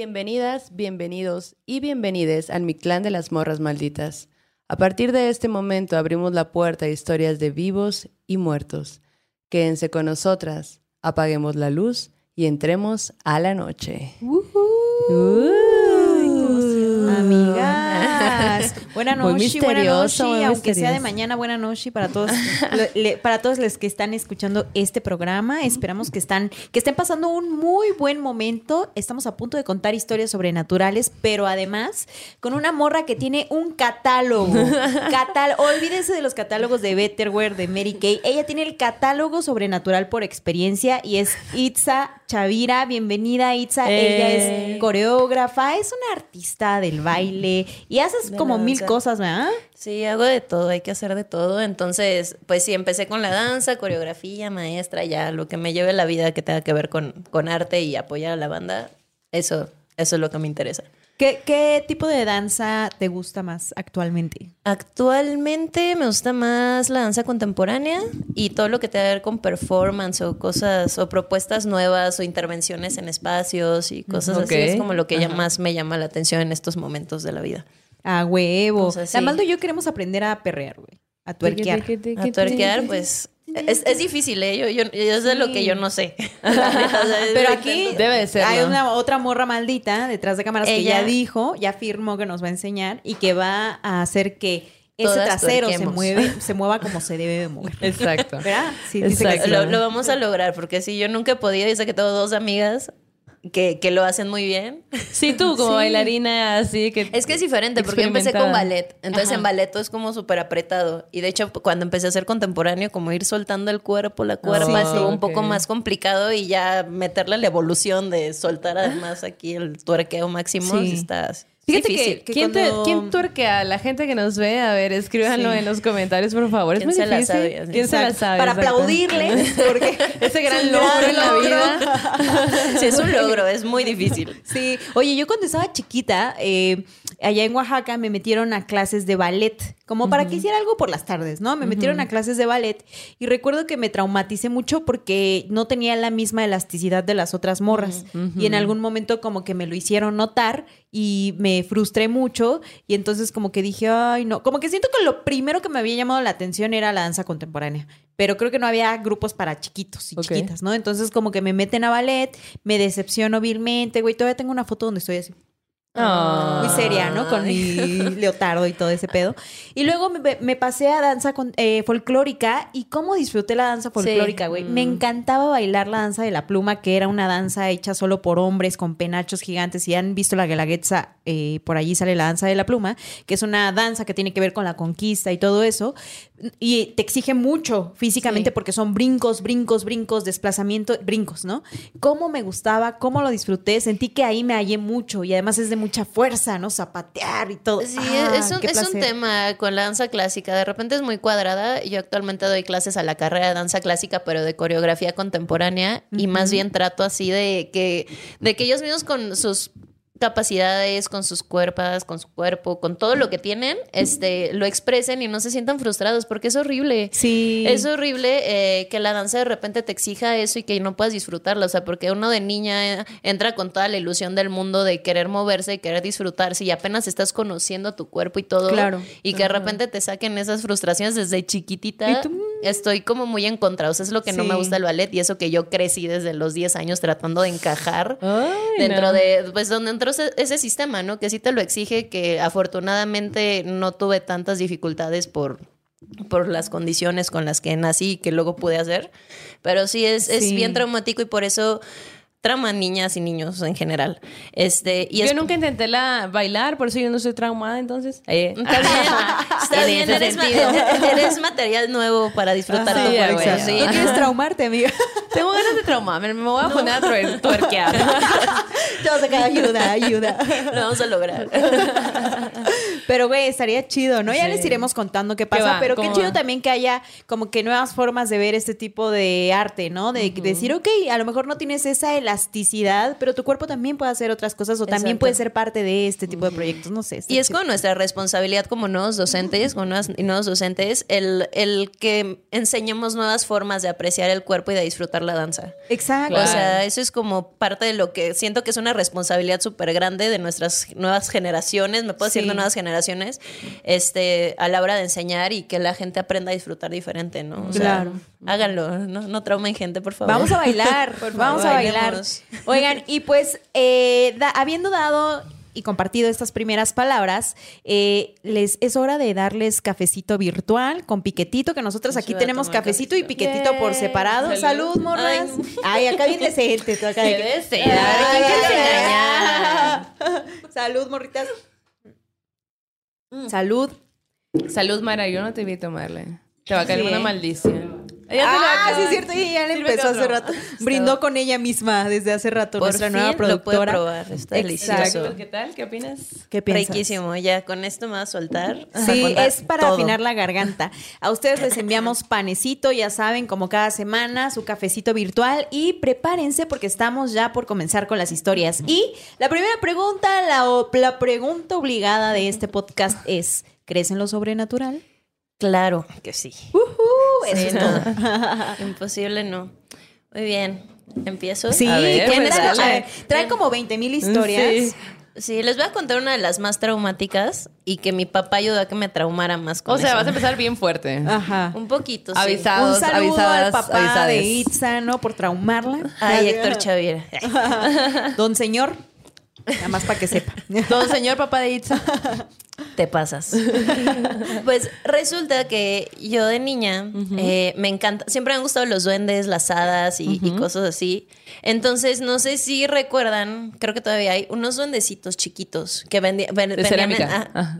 Bienvenidas, bienvenidos y bienvenides al Mi Clan de las Morras Malditas. A partir de este momento abrimos la puerta a historias de vivos y muertos. Quédense con nosotras, apaguemos la luz y entremos a la noche. Uh. Amigas, buena Muy noche, buena misterioso, noche, muy aunque sea de mañana, buena noche para todos, le- para todos los que están escuchando este programa. Esperamos que están, que estén pasando un muy buen momento. Estamos a punto de contar historias sobrenaturales, pero además con una morra que tiene un catálogo. Catal Olvídense de los catálogos de Betterware, de Mary Kay. Ella tiene el catálogo sobrenatural por experiencia y es Itza Chavira. Bienvenida, Itza. Ella Eh. es coreógrafa, es una artista del baile y haces como mil cosas, ¿verdad? Sí, hago de todo, hay que hacer de todo. Entonces, pues sí, empecé con la danza, coreografía, maestra, ya lo que me lleve la vida que tenga que ver con, con arte y apoyar a la banda, eso, eso es lo que me interesa. ¿Qué, qué tipo de danza te gusta más actualmente? Actualmente me gusta más la danza contemporánea y todo lo que tenga que ver con performance o cosas o propuestas nuevas o intervenciones en espacios y cosas así. Es como lo que ya más me llama la atención en estos momentos de la vida. A huevo. O sea, sí. La Maldo y yo queremos aprender a perrear, güey. A tuerquear. A tuerquear, pues es, es difícil, ¿eh? Yo, yo, yo- es de lo que yo no sé. Pero aquí Debe de serlo. hay una otra morra maldita detrás de cámaras que Ella- ya dijo, ya firmó que nos va a enseñar y que va a hacer que ese Todas trasero se mueve, se mueva como se debe de mover. Exacto. ¿Verdad? Sí, dice que Exacto. sí. lo, lo vamos a lograr, porque si yo nunca he podido, y sé que tengo dos amigas que, que lo hacen muy bien. Sí, tú como bailarina así que... Es que es diferente, porque yo empecé con ballet. Entonces Ajá. en ballet todo es como súper apretado. Y de hecho, cuando empecé a hacer contemporáneo, como ir soltando el cuerpo, la cuerpa, estuvo un poco más complicado y ya meterle la evolución de soltar además aquí el tuerqueo máximo Sí. sí está sí, Fíjate difícil. que- ¿Quién, te- cuando- quién tuerquea? La gente que nos ve, a ver, escríbanlo Sí. en los comentarios, por favor. Es ¿Quién muy se la difícil. sabe? ¿Quién se la sabe? Para Exacto. aplaudirle, porque Ese gran es logro en la vida. Sí, es un logro, es muy difícil. Sí, oye, yo cuando estaba chiquita, eh, allá en Oaxaca me metieron a clases de ballet, como para que hiciera algo por las tardes, ¿no? Me metieron a clases de ballet y recuerdo que me traumaticé mucho porque no tenía la misma elasticidad de las otras morras y en algún momento como que me lo hicieron notar y me frustré mucho y entonces como que dije, ay, no, como que siento que lo primero que me había llamado la atención era la danza contemporánea, pero creo que no había grupos para chiquitos y chiquitas, ¿no? Entonces como que me meten a ballet, me decepciono vilmente, güey, todavía tengo una foto donde estoy así. Ah. Muy seria, ¿no? Con mi leotardo y todo ese pedo. Y luego me, me pasé a danza con- eh, folclórica y cómo disfruté la danza folclórica, güey. Me encantaba bailar la danza de la pluma, que era una danza hecha solo por hombres con penachos gigantes. Si han visto la Guelaguetza, eh, por allí sale la danza de la pluma, que es una danza que tiene que ver con la conquista y todo eso. Y te exige mucho físicamente Sí. porque son brincos, brincos, brincos, desplazamiento, brincos, ¿no? Cómo me gustaba, cómo lo disfruté. Sentí que ahí me hallé mucho y además es de mucha fuerza, ¿no? Zapatear y todo. Sí, Ah, es, un, es un tema con la danza clásica. De repente es muy cuadrada. Yo actualmente doy clases a la carrera de danza clásica, pero de coreografía contemporánea. Y más bien trato así de que, de que ellos mismos con sus capacidades, con sus cuerpos, con su cuerpo, con todo lo que tienen, este, lo expresen y no se sientan frustrados, porque es horrible. Sí. Es horrible eh, que la danza de repente te exija eso y que no puedas disfrutarla. O sea, porque uno de niña eh, entra con toda la ilusión del mundo de querer moverse, de querer disfrutarse y apenas estás conociendo tu cuerpo y todo. Claro. Y que de repente te saquen esas frustraciones desde chiquitita. Y tú. Estoy como muy en contra. O sea, es lo que no me gusta del ballet y eso que yo crecí desde los 10 años tratando de encajar Ay, dentro no. de, pues donde entró ese, ese sistema, ¿no? Que sí te lo exige, que afortunadamente no tuve tantas dificultades por, por las condiciones con las que nací y que luego pude hacer. Pero sí es, es Sí. bien traumático y por eso trauma niñas y niños en general. Este, y Yo es, nunca intenté la bailar, por eso yo no soy traumada, entonces. Eh. Está bien, está En bien, eres, ma- sentido. eres material nuevo para disfrutar Ah, tu cuerpo. güey. sí. No quieres traumarte, amiga. Tengo ganas de traumarme, me voy a poner a tuer- tuerquear. Yo sé que ayuda, ayuda. Lo vamos a lograr. Pero, güey, estaría chido, ¿no? Ya Sí. les iremos contando qué pasa, va? pero qué ¿Cómo chido va? también que haya como que nuevas formas de ver este tipo de arte, ¿no? De decir, ok, a lo mejor no tienes esa elasticidad, pero tu cuerpo también puede hacer otras cosas o también puede ser parte de este tipo de proyectos, no sé. Y es chido. con nuestra responsabilidad como nuevos docentes, como nuevas- y nuevos docentes, el, el que enseñemos nuevas formas de apreciar el cuerpo y de disfrutar la danza. Exacto. O sea, eso es como parte de lo que siento que es una responsabilidad súper grande de nuestras nuevas generaciones, me puedo decir Sí. de nuevas generaciones, este, a la hora de enseñar y que la gente aprenda a disfrutar diferente, ¿no? O sea, Claro. Háganlo, no, no traumen gente, por favor. Vamos a bailar, Por vamos favor, a bailar. Oigan, y pues eh, da- habiendo dado y compartido estas primeras palabras, eh, les es hora de darles cafecito virtual con piquetito, que nosotros aquí tenemos cafecito y piquetito por separado. Salud, Salud. morras. Ay, acá bien decente. tú acá de Qué decente. Ay. Salud, morritas. Salud. Salud, Mara, yo no te vi a tomarle. Te va a caer Sí. una maldición. Ella Ah, sí, es cierto. Y ya le empezó hace rato. Brindó con ella misma desde hace rato. Por nuestra fin nueva lo productora. probar, está Exacto. delicioso. ¿Qué tal? ¿Qué opinas? ¿Qué piensas? Riquísimo, ya con esto me va a soltar. Sí, es para todo. afinar la garganta. A ustedes les enviamos panecito, ya saben, como cada semana, su cafecito virtual y prepárense porque estamos ya por comenzar con las historias. Y la primera pregunta, la, la pregunta obligada de este podcast es, ¿crees en lo sobrenatural? Claro que sí. Eso Sí, es no. todo. Imposible no. Muy bien. ¿Empiezo? Sí, A ver, ¿quién pues. Trae como 20 mil historias. Sí. Sí, les voy a contar una de las más traumáticas y que mi papá ayudó a que me traumara más con O sea, eso. vas a empezar bien fuerte. Ajá. Un poquito, sí. Un saludo al papá avisades. de Itza, ¿no? Por traumarla. Ay, Héctor Xavier. Don señor, nada más para que sepa. Don señor papá de Itza. Te pasas. pues resulta que yo de niña eh, me encanta, siempre me han gustado los duendes, las hadas y, y cosas así. Entonces, no sé si recuerdan, creo que todavía hay unos duendecitos chiquitos que vendi- ven- De vendían en- ah.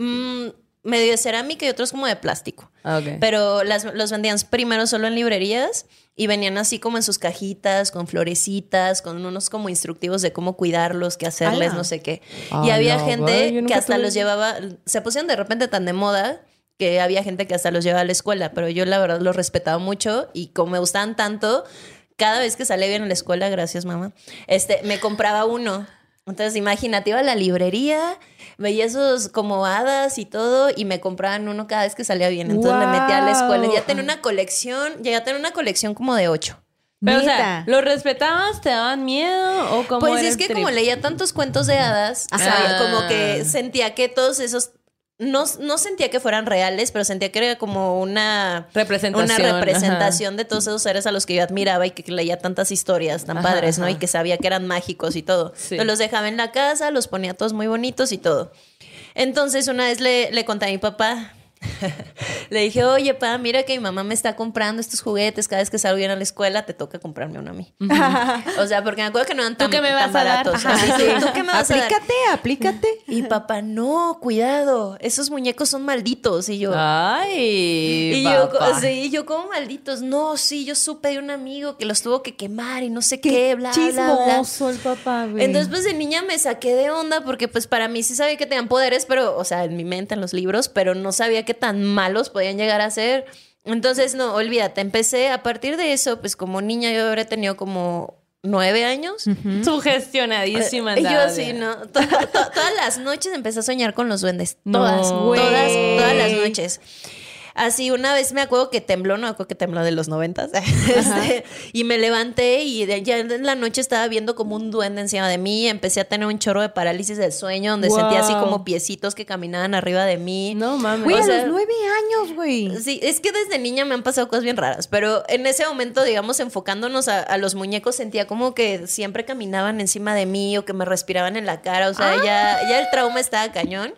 Medio de cerámica y otros como de plástico. Ah, ok. Pero las- los vendían primero solo en librerías y venían así como en sus cajitas, con florecitas, con unos como instructivos de cómo cuidarlos, qué hacerles, ¡Hala! no sé qué. Ah, y había no, gente que hasta tuve los llevaba, se pusieron de repente tan de moda que había gente que hasta los llevaba a la escuela, pero yo la verdad los respetaba mucho y como me gustaban tanto, cada vez que salía bien a la escuela, gracias mamá, este, me compraba uno. Entonces, imagínate, iba a la librería, veía esos como hadas y todo, y me compraban uno cada vez que salía bien. Entonces me metía a la escuela. y Ya tenía una colección, llegué a tener una colección como de ocho. Pero, o sea, ¿los respetabas? ¿Te daban miedo? ¿O cómo Pues era es que trip? como leía tantos cuentos de hadas, sabía, como que sentía que todos esos no, no sentía que fueran reales, pero sentía que era como una Representación, una representación de todos esos seres a los que yo admiraba y que leía tantas historias tan Ajá, padres, ¿no? ajá. Y que sabía que eran mágicos y todo. Sí. Entonces los dejaba en la casa, los ponía todos muy bonitos y todo. Entonces una vez le, le conté a mi papá. Le dije, oye, pa, mira que mi mamá me está comprando estos juguetes. Cada vez que salgo bien a la escuela, te toca comprarme uno a mí. o sea, porque me acuerdo que no eran tan, qué me a baratos. Sí. ¿Tú qué me vas a dar? aplícate, aplícate. Y papá, no, cuidado, esos muñecos son malditos. Y yo, Ay, y yo, sí, yo como malditos. No, sí, yo supe de un amigo que los tuvo que quemar y no sé qué, bla, bla, bla. chismoso el papá, güey. Entonces, pues de niña me saqué de onda porque pues para mí sí sabía que tenían poderes, pero, o sea, en mi mente, en los libros, pero no sabía qué tan malos podían llegar a ser. Entonces, no, olvídate, empecé a partir de eso, pues como niña yo habré tenido como nueve años. Sugestionadísima. Y yo andaba así, de- ¿no? To- to- todas las noches empecé a soñar con los duendes. Todas, todas, todas las noches. Así, una vez me acuerdo que tembló, no me acuerdo que tembló de los noventas. Este, y me levanté y de- ya en la noche estaba viendo como un duende encima de mí. Empecé a tener un chorro de parálisis del sueño donde sentía así como piecitos que caminaban arriba de mí. No mames. Güey, o a los nueve años, güey. Sí, es que desde niña me han pasado cosas bien raras, pero en ese momento, digamos, enfocándonos a, a los muñecos, sentía como que siempre caminaban encima de mí o que me respiraban en la cara, o sea, ya, ya el trauma estaba cañón.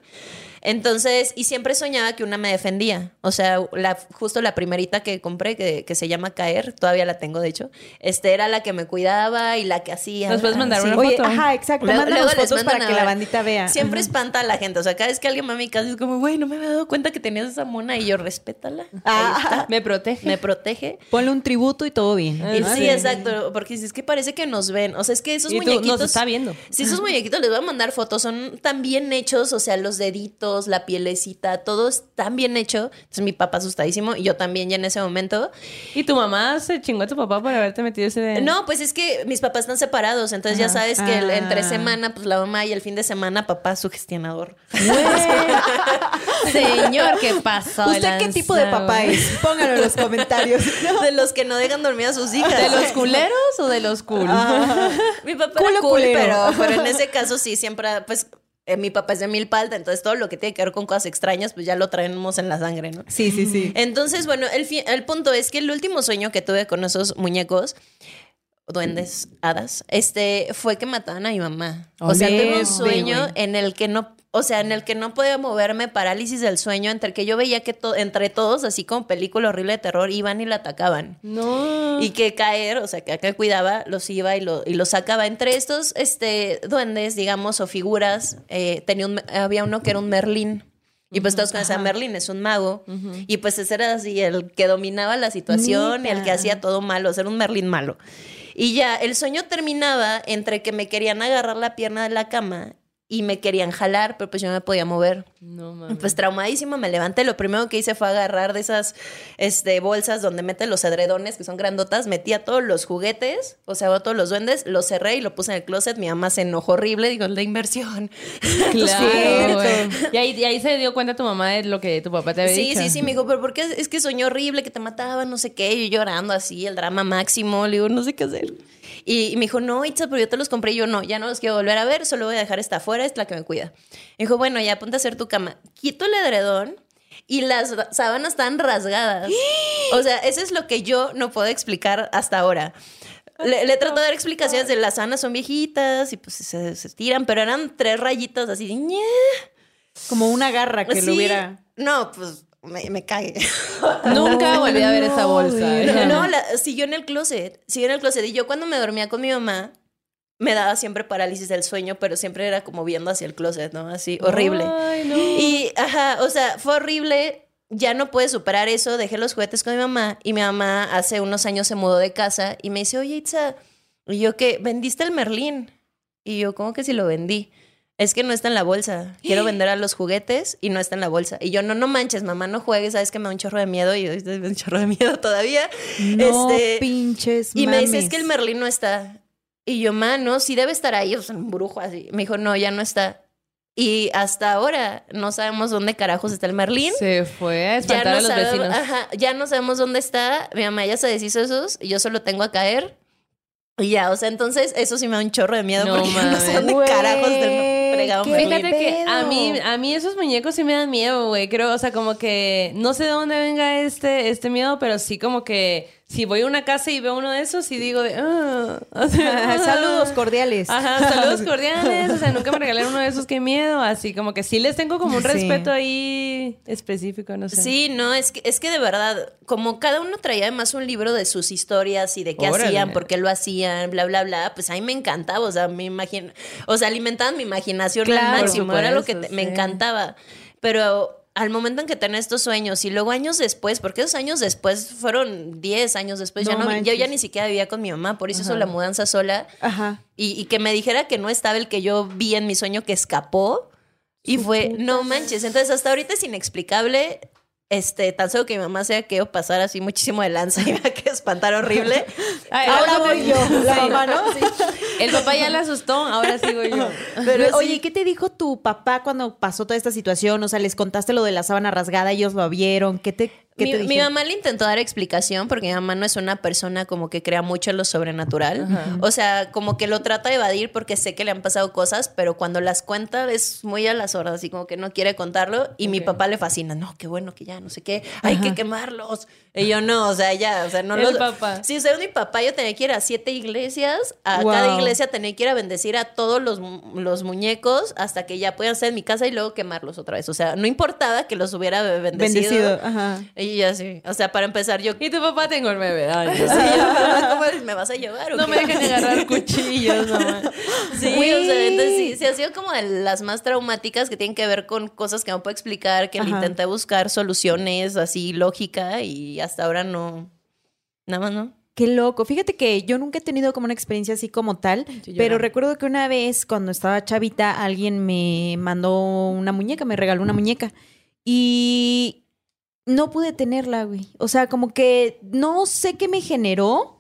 Entonces, y siempre soñaba que una me defendía. O sea, la, justo la primerita que compré, que, que se llama Caer, todavía la tengo de hecho, este era la que me cuidaba y la que hacía. ¿Nos puedes mandar Sí. una Oye, foto? ajá, exacto. Luego- luego fotos para que la bandita vea. Siempre espanta a la gente. O sea, cada vez que alguien va a mi casa es como, güey, no me había dado cuenta que tenías esa mona y yo, respétala. Ah. está. Me protege. Me protege. Ponle un tributo y todo bien. Y Ah, sí, sí. exacto, porque si es que parece que nos ven, o sea, es que esos Y tú muñequitos nos está viendo. Sí, esos muñequitos les voy a mandar fotos, son tan bien hechos, o sea, los deditos, pelitos, la pielecita, todo es tan bien hecho. Entonces mi papá asustadísimo y yo también ya en ese momento. ¿Y tu mamá se chingó a tu papá por haberte metido ese de... No, pues es que mis papás están separados, entonces ya sabes que el- entre Ah. semana, pues la mamá y el fin de semana, papá sugestionador. Señor, ¿qué pasó? ¿Usted qué tipo de papá es? Pónganlo en los comentarios. De los que no dejan dormir a sus hijas. ¿De los culeros o de los cool? Mi papá Culo era cool, culero. pero, pero en ese caso sí, siempre, pues, eh, mi papá es de Milpalta, entonces todo lo que tiene que ver con cosas extrañas, pues ya lo traemos en la sangre, ¿no? Sí, sí, sí. Entonces, bueno, el, el punto es que el último sueño que tuve con esos muñecos, duendes, hadas, este, fue que mataban a mi mamá. O sea, tuve un sueño en el que no, o sea, en el que no podía moverme, parálisis del sueño, entre que yo veía que to- entre todos, así como película horrible de terror, iban y la atacaban. No. Y que caer, o sea, que acá cuidaba, los iba y, lo, y los sacaba. Entre estos este, duendes, digamos, o figuras, eh, tenía un- había uno que era un Merlín. Y pues todos conocían a Merlín, es un mago. Y pues ese era así, el que dominaba la situación y el que hacía todo malo, o sea, era un Merlín malo. Y ya, el sueño terminaba entre que me querían agarrar la pierna de la cama y me querían jalar, pero pues yo no me podía mover. No mames. Pues traumadísima me levanté. Lo primero que hice fue agarrar de esas este, bolsas donde meten los edredones, que son grandotas. Metía todos los juguetes, o sea, todos los duendes, los cerré y lo puse en el closet. Mi mamá se enojó horrible. Digo, la inversión. Claro. Y ahí, y ahí se dio cuenta tu mamá de lo que tu papá te había Sí, dicho. sí, sí, me dijo, pero ¿por qué? Es que soñó horrible, que te mataban, no sé qué. Y yo llorando así, el drama máximo. Le digo, no sé qué hacer. Y, y me dijo, no, Itza, pero yo te los compré. Y yo, no, ya no los quiero volver a ver, solo voy a dejar esta afuera, es la que me cuida. Me dijo, bueno, ya ponte a hacer tu cama. Quito el edredón y las sábanas están rasgadas. O sea, eso es lo que yo no puedo explicar hasta ahora. Le, le trato de dar explicaciones de las sábanas son viejitas y pues se, se tiran, pero eran tres rayitas así. Como una garra que Sí. lo hubiera. No, pues me, me cae. Nunca volví a ver esa bolsa. No, no, la- siguió en el closet. Siguió en el closet. Y yo cuando me dormía con mi mamá, me daba siempre parálisis del sueño, pero siempre era como viendo hacia el closet, ¿no? Así, horrible. Ay, no. Y, ajá, o sea, fue horrible. Ya no pude superar eso. Dejé los juguetes con mi mamá. Y mi mamá hace unos años se mudó de casa y me dice, oye, Itza, y yo que vendiste el Merlín. Y yo, ¿cómo que si lo vendí? Es que no está en la bolsa. Quiero vender a los juguetes y no está en la bolsa. Y yo, no, no manches, mamá, no juegues, sabes que me da un chorro de miedo y me da un chorro de miedo todavía. No Este, pinches y me dice, mames. es que el Merlín no está. Y yo, ma, no, sí debe estar ahí, o sea, un brujo así. Me dijo, no, ya no está. Y hasta ahora no sabemos dónde carajos está el Merlín. Se fue a Ya espantar no, a los sabemos, vecinos. ajá, ya no sabemos dónde está. Mi mamá ya se deshizo de esos y yo solo tengo a caer. Y ya, o sea, entonces eso sí me da un chorro de miedo No porque yo no sé mames. dónde carajos del fregado Fíjate que a mí, a mí esos muñecos sí me dan miedo, güey. Creo, o sea, como que no sé de dónde venga este, este miedo, pero sí como que si voy a una casa y veo uno de esos y digo de... "Ah", o sea, Ajá, Saludos cordiales. Ajá, saludos cordiales. O sea, nunca me regalaron uno de esos, qué miedo. Así como que sí les tengo como un Sí. respeto ahí específico, no sé. Sí, no, es que, es que de verdad, como cada uno traía además un libro de sus historias y de qué Órale. hacían, por qué lo hacían, bla, bla, bla, pues a mí me encantaba, o sea, me imagino, o sea, alimentaban mi imaginación Claro, al máximo, era lo que te- me encantaba. Pero al momento en que tenía estos sueños y luego años después, porque esos años después fueron 10 años después, ya No yo ya ni siquiera vivía con mi mamá, por eso hizo la mudanza sola. Ajá. Y, y que me dijera que no estaba el que yo vi en mi sueño que escapó. Y fue, no manches. Entonces, hasta ahorita es inexplicable. Este, tan solo que mi mamá se haya querido pasar así muchísimo de lanza y me ha que espantar horrible. Ay, Ahora algo voy yo, la Sí. mamá, ¿no? El papá ya la asustó, ahora sigo yo. Pero, oye, ¿qué te dijo tu papá cuando pasó toda esta situación? O sea, les contaste lo de la sábana rasgada, ellos lo vieron. ¿Qué te, Mi, mamá le intentó dar explicación porque mi mamá no es una persona como que crea mucho en lo sobrenatural. O sea, como que lo trata de evadir porque sé que le han pasado cosas, pero cuando las cuenta es muy a las horas, así como que no quiere contarlo. Y mi papá le fascina. No, qué bueno que ya, no sé qué. Hay que quemarlos. Y yo no, o sea, ya, o sea, no los- papá. Sí, o sea, mi papá yo tenía que ir a siete iglesias. A Wow. cada iglesia tenía que ir a bendecir a todos los, los muñecos hasta que ya puedan ser en mi casa y luego quemarlos otra vez. O sea, no importaba que los hubiera bendecido. Bendecido. Ajá. Y ya sí. O sea, para empezar, yo. Y tu papá tengo nueve años. Sí, yo, ¿Cómo me vas a llevar? o No qué? me dejan agarrar cuchillos, mamá. Sí, o sea, entonces sí, sí ha sido como de las más traumáticas que tienen que ver con cosas que no puedo explicar, que le intenté buscar soluciones así lógica y hasta ahora no. Nada más no. Qué loco. Fíjate que yo nunca he tenido como una experiencia así como tal, Sí, pero recuerdo que una vez cuando estaba chavita alguien me mandó una muñeca, me regaló una muñeca y no pude tenerla, güey. O sea, como que no sé qué me generó.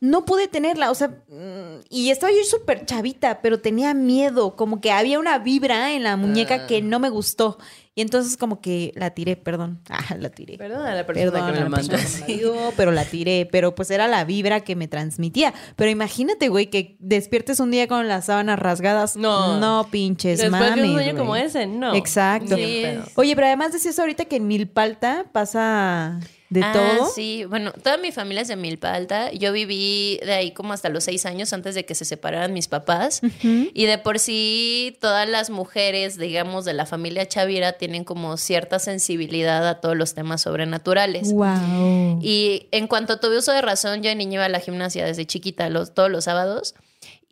No pude tenerla, o sea, mm, y estaba yo súper chavita, pero tenía miedo, como que había una vibra en la muñeca Ah. que no me gustó. Y entonces como que la tiré, perdón. Ah, la tiré. Perdona a la persona Perdón, que me la mandó. pero la tiré, pero pues era la vibra que me transmitía. Pero imagínate, güey, que despiertes un día con las sábanas rasgadas. No. No, pinches Después de un mames, sueño como ese, no. Exacto. Sí. Oye, pero además decías ahorita que en Milpalta pasa de Ah, todo. Sí, bueno, toda mi familia es de Milpa Alta. Yo viví de ahí como hasta los seis años antes de que se separaran mis papás. Y de por sí, todas las mujeres, digamos, de la familia Chavira tienen como cierta sensibilidad a todos los temas sobrenaturales. Wow. Y en cuanto tuve uso de razón, yo de niña iba a la gimnasia desde chiquita, los, todos los sábados.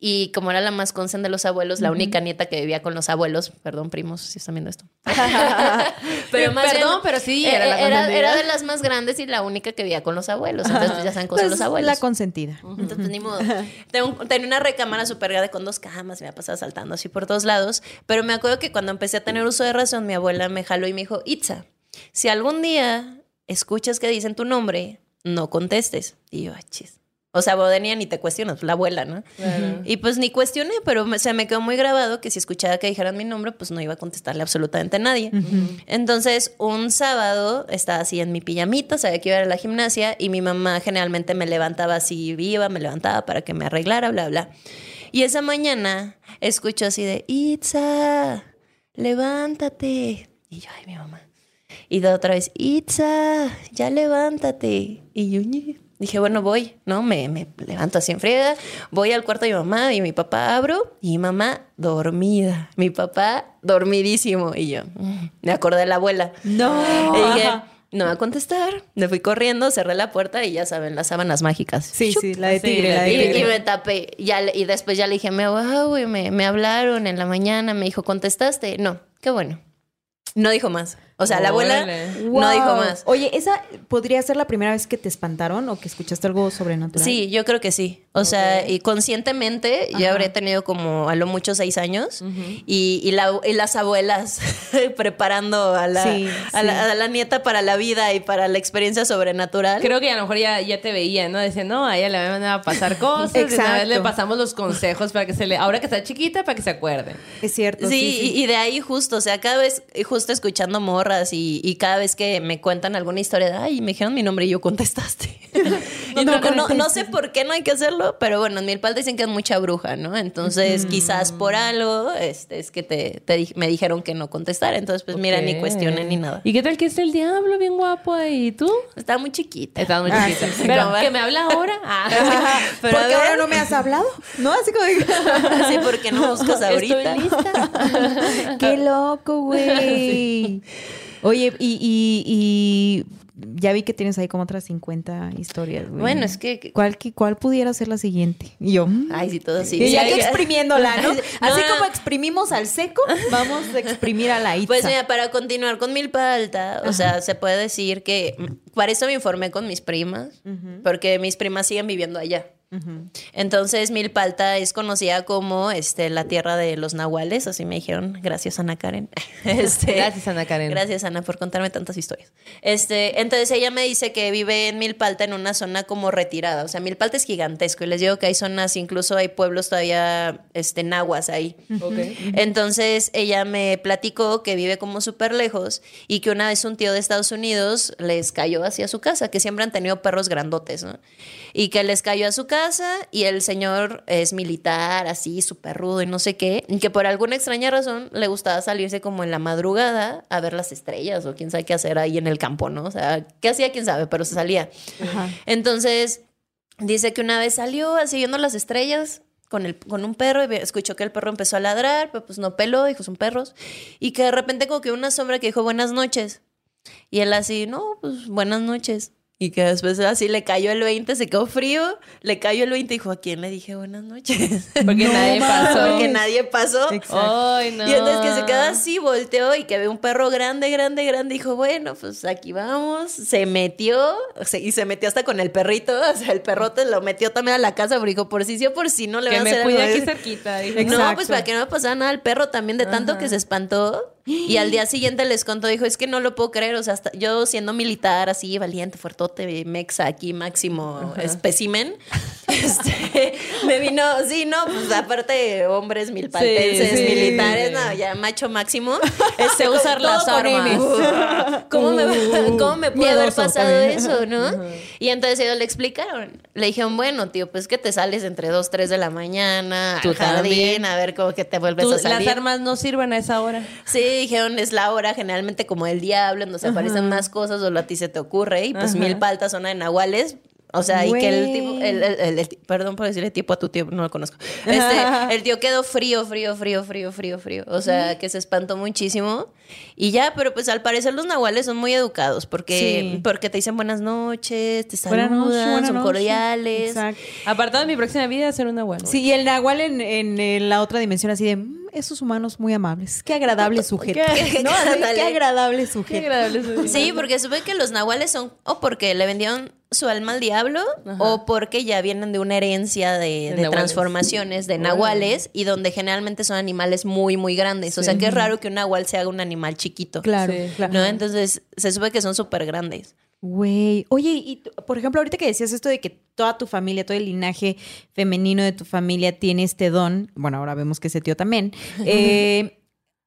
Y como era la más consen de los abuelos, la única nieta que vivía con los abuelos, perdón, primos, si están viendo esto. Perdón, pero sí, era la era, consentida. era de las más grandes y la única que vivía con los abuelos. Entonces, pues, ya saben son Pues, los abuelos. la consentida. Entonces, pues, ni modo. Tenía una recámara súper grande con dos camas me pasaba saltando así por todos lados. Pero me acuerdo que cuando empecé a tener uso de razón, mi abuela me jaló y me dijo, Itza, si algún día escuchas que dicen tu nombre, no contestes. Y yo, "Ay, chis. O sea, Bodenia ni te cuestionas, la abuela, ¿no? Claro. Y pues ni cuestioné, pero me- se me quedó muy grabado que si escuchaba que dijeran mi nombre, pues no iba a contestarle absolutamente a nadie. Entonces, un sábado estaba así en mi pijamita, sabía que iba a ir a la gimnasia y mi mamá generalmente me levantaba así viva, me levantaba para que me arreglara, bla, bla. Y esa mañana escucho así de, Itza, levántate. Y yo, ay, mi mamá. Y de otra vez, Itza, ya levántate. Y yo. Dije, bueno, voy, ¿no? Me, me levanto así en friega, voy al cuarto de mi mamá y mi papá abro y mi mamá dormida, mi papá dormidísimo. Y yo, "Mm". me acordé de la abuela. No. Y dije, no va a contestar. Me fui corriendo, cerré la puerta y ya saben, las sábanas mágicas. Sí, sí, la de tigre, la la de de Y, me tapé. Ya, y después ya le dije, me, wow, me, me hablaron en la mañana, me dijo, ¿contestaste? No, qué bueno. No dijo más. O sea, la abuela no dijo más. Oye, ¿esa podría ser la primera vez que te espantaron o que escuchaste algo sobrenatural? Sí, yo creo que sí. O sea, y conscientemente yo habré tenido como a lo mucho seis años y, y la- y las abuelas preparando a la, Sí, a, la, sí. a la nieta para la vida y para la experiencia sobrenatural. Creo que a lo mejor ya, ya te veía, ¿no? Decía, no, a ella le van a pasar cosas. y una vez le Exacto. pasamos los consejos para que se le. Ahora que está chiquita, para que se acuerde. Es cierto. Sí, Sí, sí. Y, y de ahí justo, o sea, cada vez, justo escuchando morras y, y cada vez que me cuentan alguna historia de, ay, me dijeron mi nombre y yo contestaste. no, no, no, no sé por qué no hay que hacerlo, pero bueno, en Milpal dicen que es mucha bruja, ¿no? Entonces, quizás por algo, este, es que te, te me dijeron que no contestar, entonces pues mira, ni Ok. cuestionen ni nada. ¿Y qué tal que es el diablo bien guapo ahí? ¿Y tú? Está muy chiquita. Estás muy Ah, chiquita. sí, sí, Pero que me habla ahora. Ah, Pero ¿Por qué a ahora no me has hablado? ¿No? Así como. Sí, porque no buscas ahorita. Estoy lista. ¡Qué loco, güey! Oye, y, y, y ya vi que tienes ahí como otras 50 historias, güey. Bueno, es que... ¿Cuál, ¿Cuál pudiera ser la siguiente? Y yo... mm. Ay, sí, todo así. Y ya que exprimiéndola, ¿no? No, Así no. como exprimimos al seco, vamos a exprimir a la Itza. Pues mira, para continuar con Milpa Alta, o sea, se puede decir que mm, para eso me informé con mis primas, porque mis primas siguen viviendo allá. Entonces, Milpa Alta es conocida como este, la tierra de los nahuales, así me dijeron. Gracias, Ana Karen. Este, Gracias, Ana Karen. Gracias, Ana, por contarme tantas historias. Este, entonces ella me dice que vive en Milpalta en una zona como retirada. O sea, Milpalta es gigantesco y les digo que hay zonas, incluso hay pueblos todavía este, nahuas ahí. Entonces ella me platicó que vive como súper lejos y que una vez un tío de Estados Unidos les cayó hacia su casa, que siempre han tenido perros grandotes, ¿no? Y que les cayó a su casa y el señor es militar, así, súper rudo y no sé qué, y que por alguna extraña razón le gustaba salirse como en la madrugada a ver las estrellas o quién sabe qué hacer ahí en el campo, ¿no? O sea, ¿qué hacía? ¿Quién sabe? Pero se salía. Ajá. Entonces, dice que una vez salió así viendo las estrellas con, el, con un perro y escuchó que el perro empezó a ladrar, pero pues no peló, dijo, son perros. Y que de repente como que una sombra que dijo buenas noches. Y él así, no, pues buenas noches. Y que después así le cayó el 20, se quedó frío, le cayó el 20 y dijo, ¿a quién le dije buenas noches? Porque nadie pasó. Porque nadie pasó. Ay, no. Y entonces que se quedó así, volteó y que ve un perro grande, grande, grande. Dijo, bueno, pues aquí vamos. Se metió y se metió hasta con el perrito. O sea, el perrote lo metió también a la casa, pero dijo, por si sí o por si no le Que van a me hacer cuide algo". aquí cerquita. dije. No, pues para que no me pasara nada al perro también de tanto que se espantó. Y al día siguiente les contó, dijo, es que no lo puedo creer, o sea, hasta yo siendo militar así, valiente, fuertote, mexa aquí, máximo espécimen, este, me vino, sí, no, pues aparte hombres milpaltenses, Sí, sí. militares, no, ya macho máximo, este, usar las armas. ¿Cómo me, cómo me pudo haber pasado también. eso, no? Y entonces ellos le explicaron. Le dijeron, bueno, tío, pues que te sales entre 2, 3 de la mañana al jardín, también. a ver cómo que te vuelves Tú- a salir. las armas no sirven a esa hora. Sí, dijeron, es la hora generalmente como el diablo, donde se aparecen más cosas o a ti se te ocurre. Y pues Ajá. mil paltas son de nahuales. O sea, y que el tipo, el, el- el- el- perdón por decirle tipo a tu tío, no lo conozco. Este, el tío quedó frío, frío, frío, frío, frío, frío. O sea, que se espantó muchísimo. Y ya, pero pues al parecer los nahuales son muy educados porque, Sí. porque te dicen buenas noches, te Buenas saludan, noches, buenas son cordiales. Exacto. Apartado de mi próxima vida, ser una buena. Sí, y el nahual en, en, en la otra dimensión así de "Mm, esos humanos muy amables. Qué agradable sujeto. Qué- ¿No? Así, ándale. Qué agradable Qué sujeto. agradable. Sí, porque supe que los nahuales son o porque le vendieron su alma al diablo o porque ya vienen de una herencia de, transformaciones de nahuales y donde generalmente son animales muy, muy grandes. O sea que es raro que un nahual se haga un animal chiquito. Claro, Sí. claro. ¿No? Entonces se sube que son súper grandes. Güey, oye, y por ejemplo, ahorita que decías esto de que toda tu familia, todo el linaje femenino de tu familia tiene este don, bueno, ahora vemos que ese tío también, eh,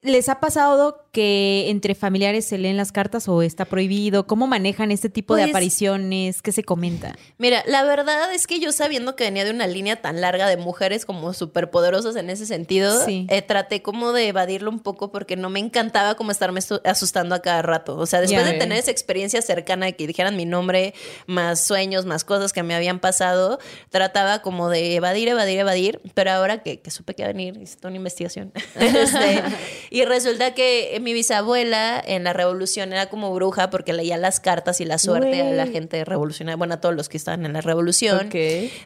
¿les ha pasado que entre familiares se leen las cartas o está prohibido? ¿Cómo manejan este tipo de Pues- apariciones? ¿Qué se comenta? Mira, la verdad es que yo sabiendo que venía de una línea tan larga de mujeres como súper poderosas en ese sentido, Sí. eh, traté como de evadirlo un poco porque no me encantaba como estarme asustando a cada rato. O sea, después Ya. de tener esa experiencia cercana de que dijeran mi nombre, más sueños, más cosas que me habían pasado, trataba como de evadir, evadir, evadir, pero ahora que, que supe que iba a venir, hice toda una investigación. Este, y resulta que mi bisabuela en la revolución era como bruja porque leía las cartas y la suerte a la gente revolucionaria, bueno, a todos los que estaban en la revolución. Ok.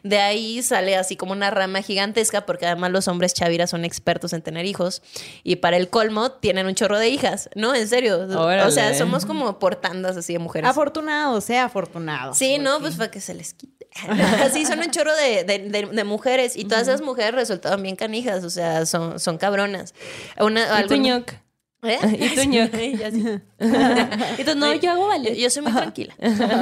De ahí sale así como una rama gigantesca, porque además los hombres chaviras son expertos en tener hijos. Y para el colmo, tienen un chorro de hijas, ¿no? En serio. O sea, somos como portandas así de mujeres. Afortunado, sea afortunado. Sí, no, pues para que se les quite. Así son un chorro de, de- de- de mujeres. Y todas esas mujeres resultaron bien canijas, o sea, son, son cabronas. Una. ¿Eh? ¿Y tú, tú, no, yo hago vale. yo soy muy tranquila.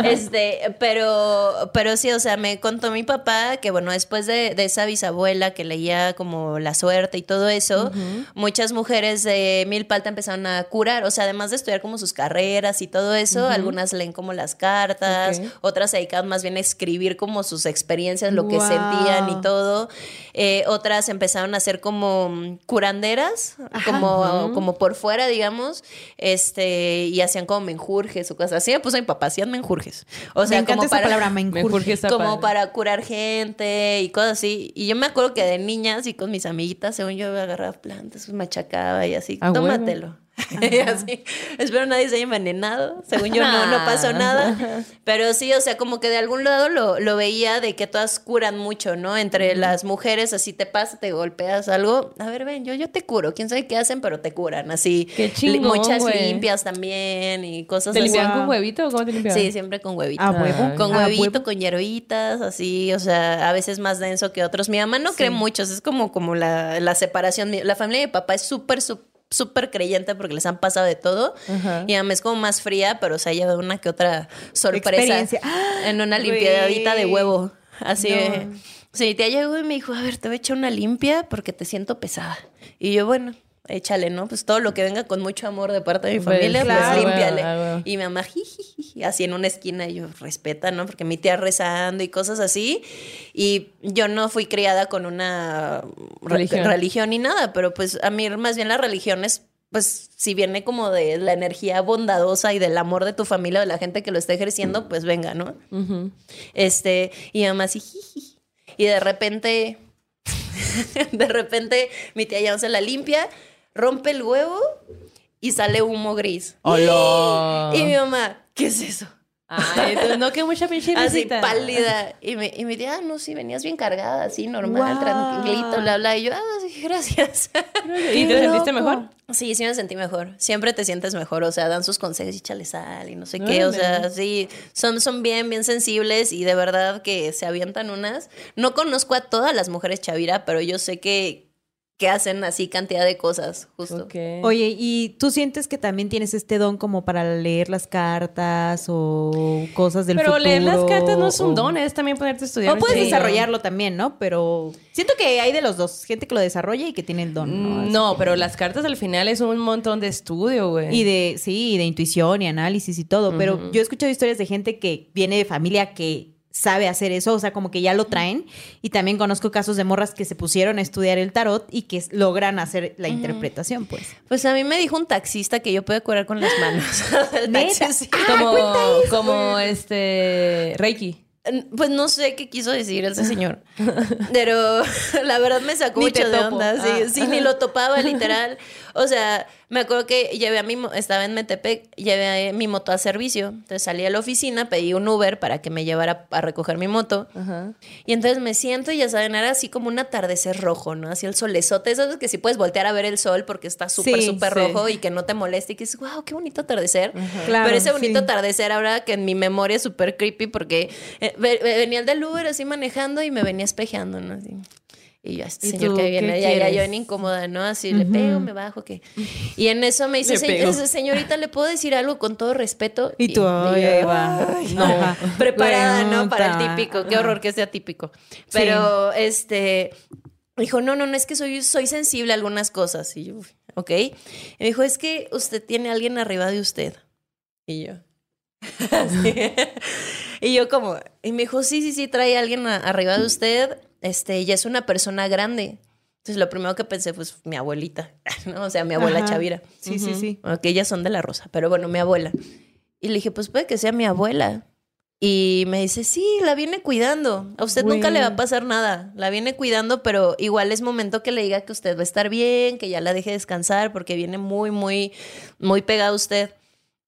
Este, pero, pero sí, o sea, me contó mi papá que, bueno, después de, de esa bisabuela que leía como la suerte y todo eso, muchas mujeres de Milpalta empezaron a curar. O sea, además de estudiar como sus carreras y todo eso, algunas leen como las cartas, otras se dedicaban más bien a escribir como sus experiencias, lo que sentían y todo. Eh, otras empezaron a hacer como curanderas, como, como por fuera, digamos, este, y hacían como menjurjes o cosas así. Me puso mi papá, hacían menjurjes. O sea, Me como esa para, palabra, Me menjurje. urge esa como padre. para curar gente y cosas así. Y yo me acuerdo que de niñas y con mis amiguitas, según yo agarraba plantas, pues machacaba y así, A huevo. tómatelo. así. Espero nadie se haya envenenado. Según yo no, no pasó nada. Pero sí, o sea, como que de algún lado lo, lo veía de que todas curan mucho, ¿no? Entre las mujeres, así te pasa, te golpeas algo. A ver, ven, yo, yo te curo. Quién sabe qué hacen, pero te curan. Así. Qué chingón, Muchas limpias también y cosas ¿Te así. limpiaban Wow. con huevito o cómo te limpiaban? Sí, siempre con huevito. Con ¿A huevito, huevo? con hierbitas, así, o sea, a veces más denso que otros. Mi mamá no cree mucho, es como, como la, la separación. La familia de mi papá es súper, súper súper creyente porque les han pasado de todo y a mí es como más fría pero se ha llevado una que otra sorpresa Experiencia. ¡Ah! en una limpiadita de huevo así No. sí tía llegó y me dijo a ver te voy a echar una limpia porque te siento pesada y yo bueno échale, ¿no? Pues todo lo que venga con mucho amor de parte de mi Pues, familia, claro. pues límpiale. Ah. Y mi mamá, jijiji, así en una esquina, yo, respeta, ¿no? Porque mi tía rezando y cosas así. Y yo no fui criada con una re- Religión. religión ni nada, pero pues a mí más bien la religión es pues si viene como de la energía bondadosa y del amor de tu familia o de la gente que lo está ejerciendo, pues venga, ¿no? Este, y mamá así, jiji. Y de repente, de repente, mi tía ya no se la limpia, rompe el huevo y sale humo gris. ¡Hola! Y mi mamá, ¿qué es eso? Ay, tú, no, que mucha pinche Así pálida. Y me, y me dice, ah, no, sí, venías bien cargada, así, normal, Wow. tranquilito, bla, bla. Y yo, ah, sí, gracias. ¿Y te sentiste mejor? Sí, sí me sentí mejor. Siempre te sientes mejor. O sea, dan sus consejos, échale sal y no sé qué. O sea, sí, son, son bien, bien sensibles y de verdad que se avientan unas. No conozco a todas las mujeres Chavira, pero yo sé que, que hacen así cantidad de cosas, justo. Oye, ¿y tú sientes que también tienes este don como para leer las cartas o cosas del Pero futuro? leer las cartas no es un o- don, es también ponerte a estudiar. O puedes chingo. desarrollarlo también, ¿no? Pero siento que hay de los dos. Gente que lo desarrolla y que tiene el don, ¿no? Así No, pero las cartas al final es un montón de estudio, güey. Y de, sí, y de intuición y análisis y todo. Pero yo he escuchado historias de gente que viene de familia que sabe hacer eso, o sea, como que ya lo traen. Y también conozco casos de morras que se pusieron a estudiar el tarot y que logran hacer la interpretación, pues. Pues a mí me dijo un taxista que yo puedo curar con las manos. El taxista. como, como este Reiki. Pues no sé qué quiso decir ese señor. Pero la verdad me sacó mucho de onda. Sí, Ah. sí, ni lo topaba, literal. O sea, me acuerdo que llevé a mi... Estaba en Metepec, llevé mi moto a servicio. Entonces salí a la oficina, pedí un Uber para que me llevara a recoger mi moto. Ajá. Y entonces me siento y ya saben, era así como un atardecer rojo, ¿no? Así el solezote. Eso es que sí puedes voltear a ver el sol porque está súper, súper sí. rojo y que no te moleste y que dices, wow, qué bonito atardecer. Claro, Pero ese bonito sí. atardecer ahora que en mi memoria es súper creepy porque eh, ve- ve- venía el del Uber así manejando y me venía espejeando, ¿no? Así. Y yo, este ¿Y señor tú que qué viene, ya, ya yo en incómoda, ¿no? Así le pego, me bajo, que. Y en eso me dice, Le "Se- pego. ese, señorita, ¿le puedo decir algo con todo respeto? Y tú, ay, yo, ahí va. "Ay, No. no". Preparada, ¿no? Para el típico. Qué horror que sea típico. Pero, este. Dijo, no, no, no, es que soy, soy sensible a algunas cosas. Y yo, "Uy, ok. Y me dijo, es que usted tiene a alguien arriba de usted. Y yo. y yo como, y me dijo, sí, sí, sí, trae a alguien a- arriba de usted, este, y es una persona grande. Entonces lo primero que pensé, pues, mi abuelita, ¿no? O sea, mi abuela Ajá. Chavira. Sí, sí, sí. Bueno, que ellas son de la rosa, pero bueno, mi abuela. Y le dije, pues puede que sea mi abuela. Y me dice, sí, la viene cuidando. A usted nunca le va a pasar nada. La viene cuidando, pero igual es momento que le diga que usted va a estar bien, que ya la deje descansar, porque viene muy, muy, muy pegada a usted.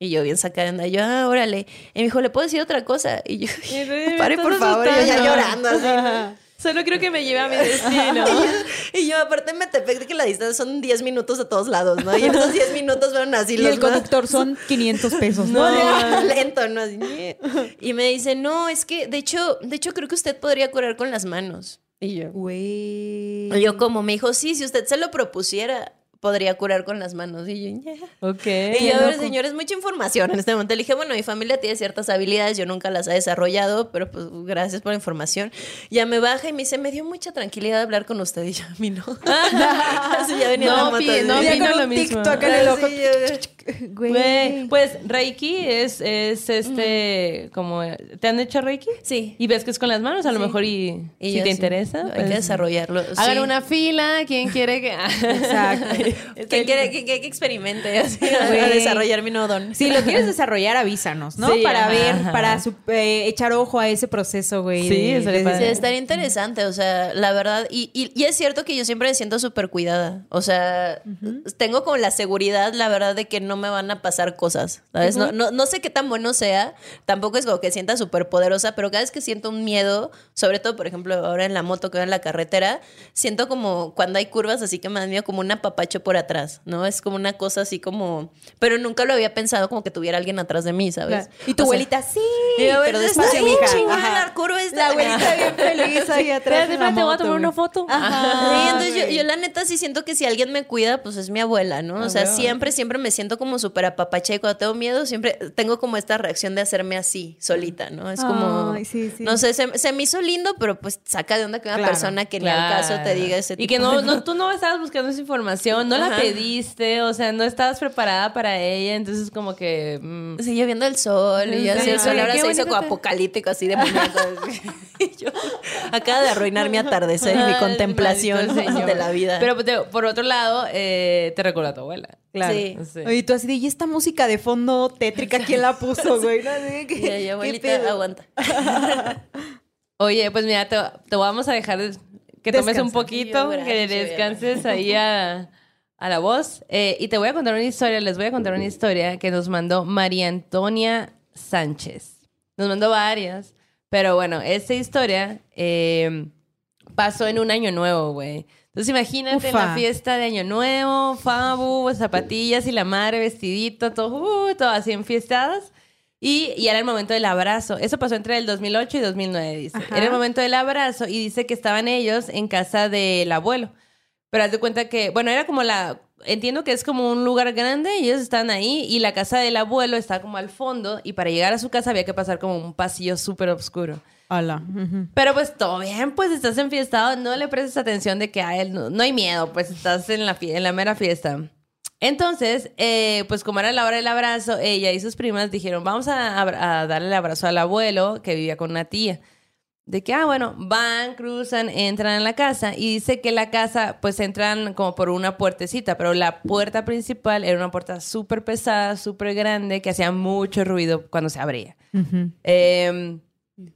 Y yo bien sacada yo, ah, órale. Y me dijo, ¿le puedo decir otra cosa? Y yo, pare por favor, yo ya llorando así. ¿no? Solo creo que me lleve a mi destino. Y yo, aparte, me te de que la distancia son 10 minutos a todos lados, ¿no? Y en esos 10 minutos fueron así Y los el más- conductor son 500 pesos, ¿no? No, lento, ¿no? Así, Y me dice, no, es que, de hecho, de hecho, creo que usted podría curar con las manos. Y yo, Güey. y yo como, me dijo, sí, si usted se lo propusiera, podría curar con las manos. Y yo, ya. Ok. Y yo, a ver, señor, es mucha información en este momento. Le dije, bueno, mi familia tiene ciertas habilidades, yo nunca las he desarrollado, pero pues gracias por la información. Ya me baja y me dice, me dio mucha tranquilidad hablar con usted. Y yo, a mí no. Así ya venía No, la moto, no, Ya con lo mismo. TikTok en el ojo. Así, yo- Güey. Güey, Pues Reiki es, es este, como, ¿te han hecho Reiki? Sí. Y ves que es con las manos, a lo Sí. mejor y, Y si te sí. interesa. Hay pues, que desarrollarlo. Hagan sí. una fila, ¿quién quiere que...? Exacto. ¿Quién quiere que, que- que experimente así, a, desarrollar mi nuevo don? Si lo quieres desarrollar, avísanos, ¿no? Sí, para ajá, ver, ajá. para su- eh, echar ojo a ese proceso, güey. Sí, de- estaría de- interesante, o sea, la verdad, y, y, y es cierto que yo siempre me siento súper cuidada, o sea, tengo como la seguridad, la verdad, de que no me van a pasar cosas, ¿sabes? no, no, no sé qué tan bueno sea, tampoco es como que sienta súper poderosa, pero cada vez que siento un miedo, sobre todo, por ejemplo, ahora en la moto que voy en la carretera, siento como cuando hay curvas, así que me da miedo como un por atrás, ¿no? Es como una cosa así como, pero nunca lo había pensado como que tuviera alguien atrás de mí, ¿sabes? Claro. Y tu O sea, abuelita, sí. y pero despacio, mija. chingona Ajá. la curva esta. La abuelita bien feliz ahí atrás. Espérate, en la espérate, voy a tomar una foto. Ajá. Sí, entonces yo, yo la neta sí siento que si alguien me cuida, pues es mi abuela, ¿no? O Ah, sea, huevo. siempre, siempre me siento como súper apapacha y cuando tengo miedo, siempre tengo como esta reacción de hacerme así, solita, ¿no? Es como, Ay, sí, sí. no sé, se, se me hizo lindo, pero pues saca de onda que una Claro, persona que ni al caso te diga ese Y tipo que no, no, tú no estabas buscando esa información, no la Ajá. pediste, o sea, no estabas preparada para ella, entonces como que... mm, Sí, yo viendo el sol y Sí, así el sol ahora qué se hizo te- apocalíptico, así de y yo acaba de arruinar mi atardecer y mi contemplación de la vida. Pero te- por otro lado, eh, te recuerda a tu abuela. Claro. Sí. Sí. Oye, tú así de, ¿y esta música de fondo tétrica quién la puso, güey? No sé, ¿qué- Ya, ya, qué abuelita, pedo? aguanta. Oye, pues mira, te, te vamos a dejar que tomes Descansa. un poquito, Yo, que descanses ahí a, a la voz. Eh, y te voy a contar una historia, les voy a contar una historia que nos mandó María Antonia Sánchez. Nos mandó varias. Pero bueno, esta historia eh, pasó en un año nuevo, güey. Entonces imagínate Ufa. la fiesta de año nuevo, fabu, zapatillas y la madre vestidito, todo, uh, todo así enfiestadas. Y, y era el momento del abrazo. Eso pasó entre el 2008 y 2009, dice. Ajá. Era el momento del abrazo y dice que estaban ellos en casa del abuelo. Pero haz de cuenta que, bueno, era como la, entiendo que es como un lugar grande y ellos están ahí y la casa del abuelo está como al fondo y para llegar a su casa había que pasar como un pasillo súper oscuro. Hola. Pero pues todo bien, pues estás enfiestado, no le prestes atención de que a él no, no hay miedo, pues estás en la, en la mera fiesta. Entonces, eh, pues como era la hora del abrazo, ella y sus primas dijeron, vamos a, abra- a darle el abrazo al abuelo que vivía con una tía. De que, ah, bueno, van, cruzan, entran en la casa y dice que la casa, pues entran como por una puertecita, pero la puerta principal era una puerta súper pesada, súper grande, que hacía mucho ruido cuando se abría. Eh,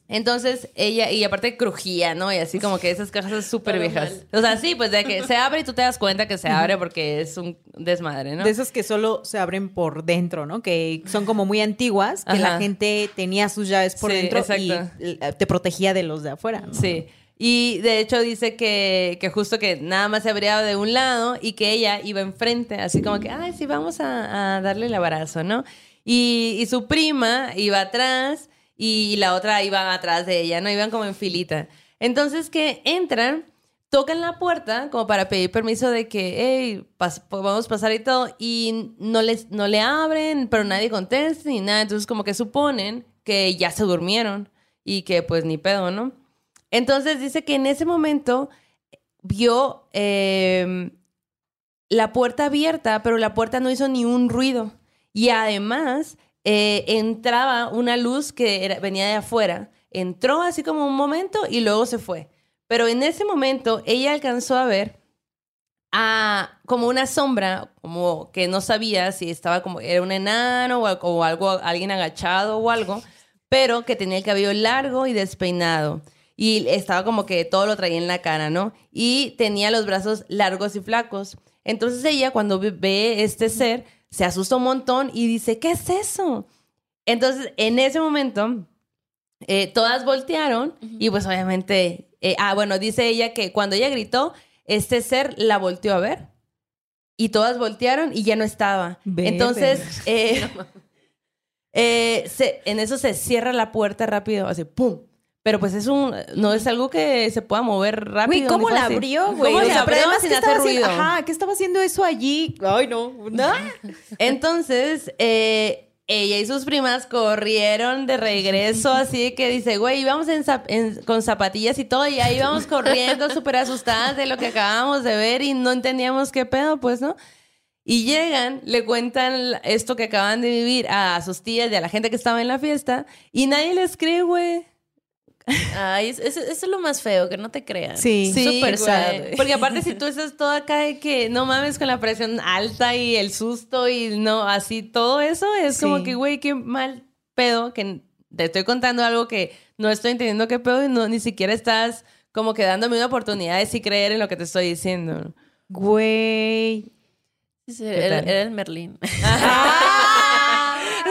entonces ella, y aparte crujía, ¿no? Y así como que esas cajas súper viejas. O sea, sí, pues de que se abre y tú te das cuenta que se abre porque es un desmadre, ¿no? De esas que solo se abren por dentro, ¿no? Que son como muy antiguas, que la gente tenía sus llaves por Sí, dentro exacto. y eh, te protegía de los de afuera. ¿no? Sí. Y de hecho dice que, que justo que nada más se abría de un lado y que ella iba enfrente, así como que, ay, sí, vamos a, a darle el abrazo, ¿no? Y, y su prima iba atrás y la otra iba atrás de ella, ¿no? Iban como en filita. Entonces que entran, tocan la puerta como para pedir permiso de que, hey, pas- podemos pasar y todo, y no, les, no le abren, pero nadie contesta ni nada. Entonces como que suponen que ya se durmieron y que pues ni pedo, ¿no? Entonces dice que en ese momento vio eh, la puerta abierta, pero la puerta no hizo ni un ruido. Y además eh, entraba una luz que venía de afuera. Entró así como un momento y luego se fue. Pero en ese momento ella alcanzó a ver a como una sombra, como que no sabía si estaba como era un enano o, o algo, alguien agachado o algo, pero que tenía el cabello largo y despeinado. Y estaba como que todo lo traía en la cara, ¿no? Y tenía los brazos largos y flacos. Entonces ella cuando ve este ser, se asusta un montón y dice, ¿qué es eso? Entonces en ese momento eh, todas voltearon y pues obviamente, eh, ah, bueno, dice ella que cuando ella gritó, este ser la volteó a ver y todas voltearon y ya no estaba. Entonces, eh, se- en eso se cierra la puerta rápido, así, ¡pum! Pero pues es un, no es algo que se pueda mover rápido. Güey, ¿cómo la abrió, güey? ¿Cómo O la sea, abrió además, sin ¿qué estaba hacer haciendo? ruido? Ajá, ¿qué estaba haciendo eso allí? Ay, no. ¿No? Entonces, eh, ella y sus primas corrieron de regreso, así que dice, güey, íbamos en zap- en- con zapatillas y todo, y ahí íbamos corriendo súper asustadas de lo que acabamos de ver y no entendíamos qué pedo, pues, ¿no? Y llegan, le cuentan esto que acaban de vivir a sus tías y a la gente que estaba en la fiesta, y nadie les cree, güey. Ay, es- es- eso es lo más feo, que no te crean. Sí. Súper güey. sad. Porque aparte si tú estás toda acá de que no mames con la presión alta y el susto y no, así todo eso es como Sí. que, güey, qué mal pedo que te estoy contando algo que no estoy entendiendo qué pedo y no, ni siquiera estás como que dándome una oportunidad de sí creer en lo que te estoy diciendo. Güey. Sí, sí, ¿Qué era, el Merlín.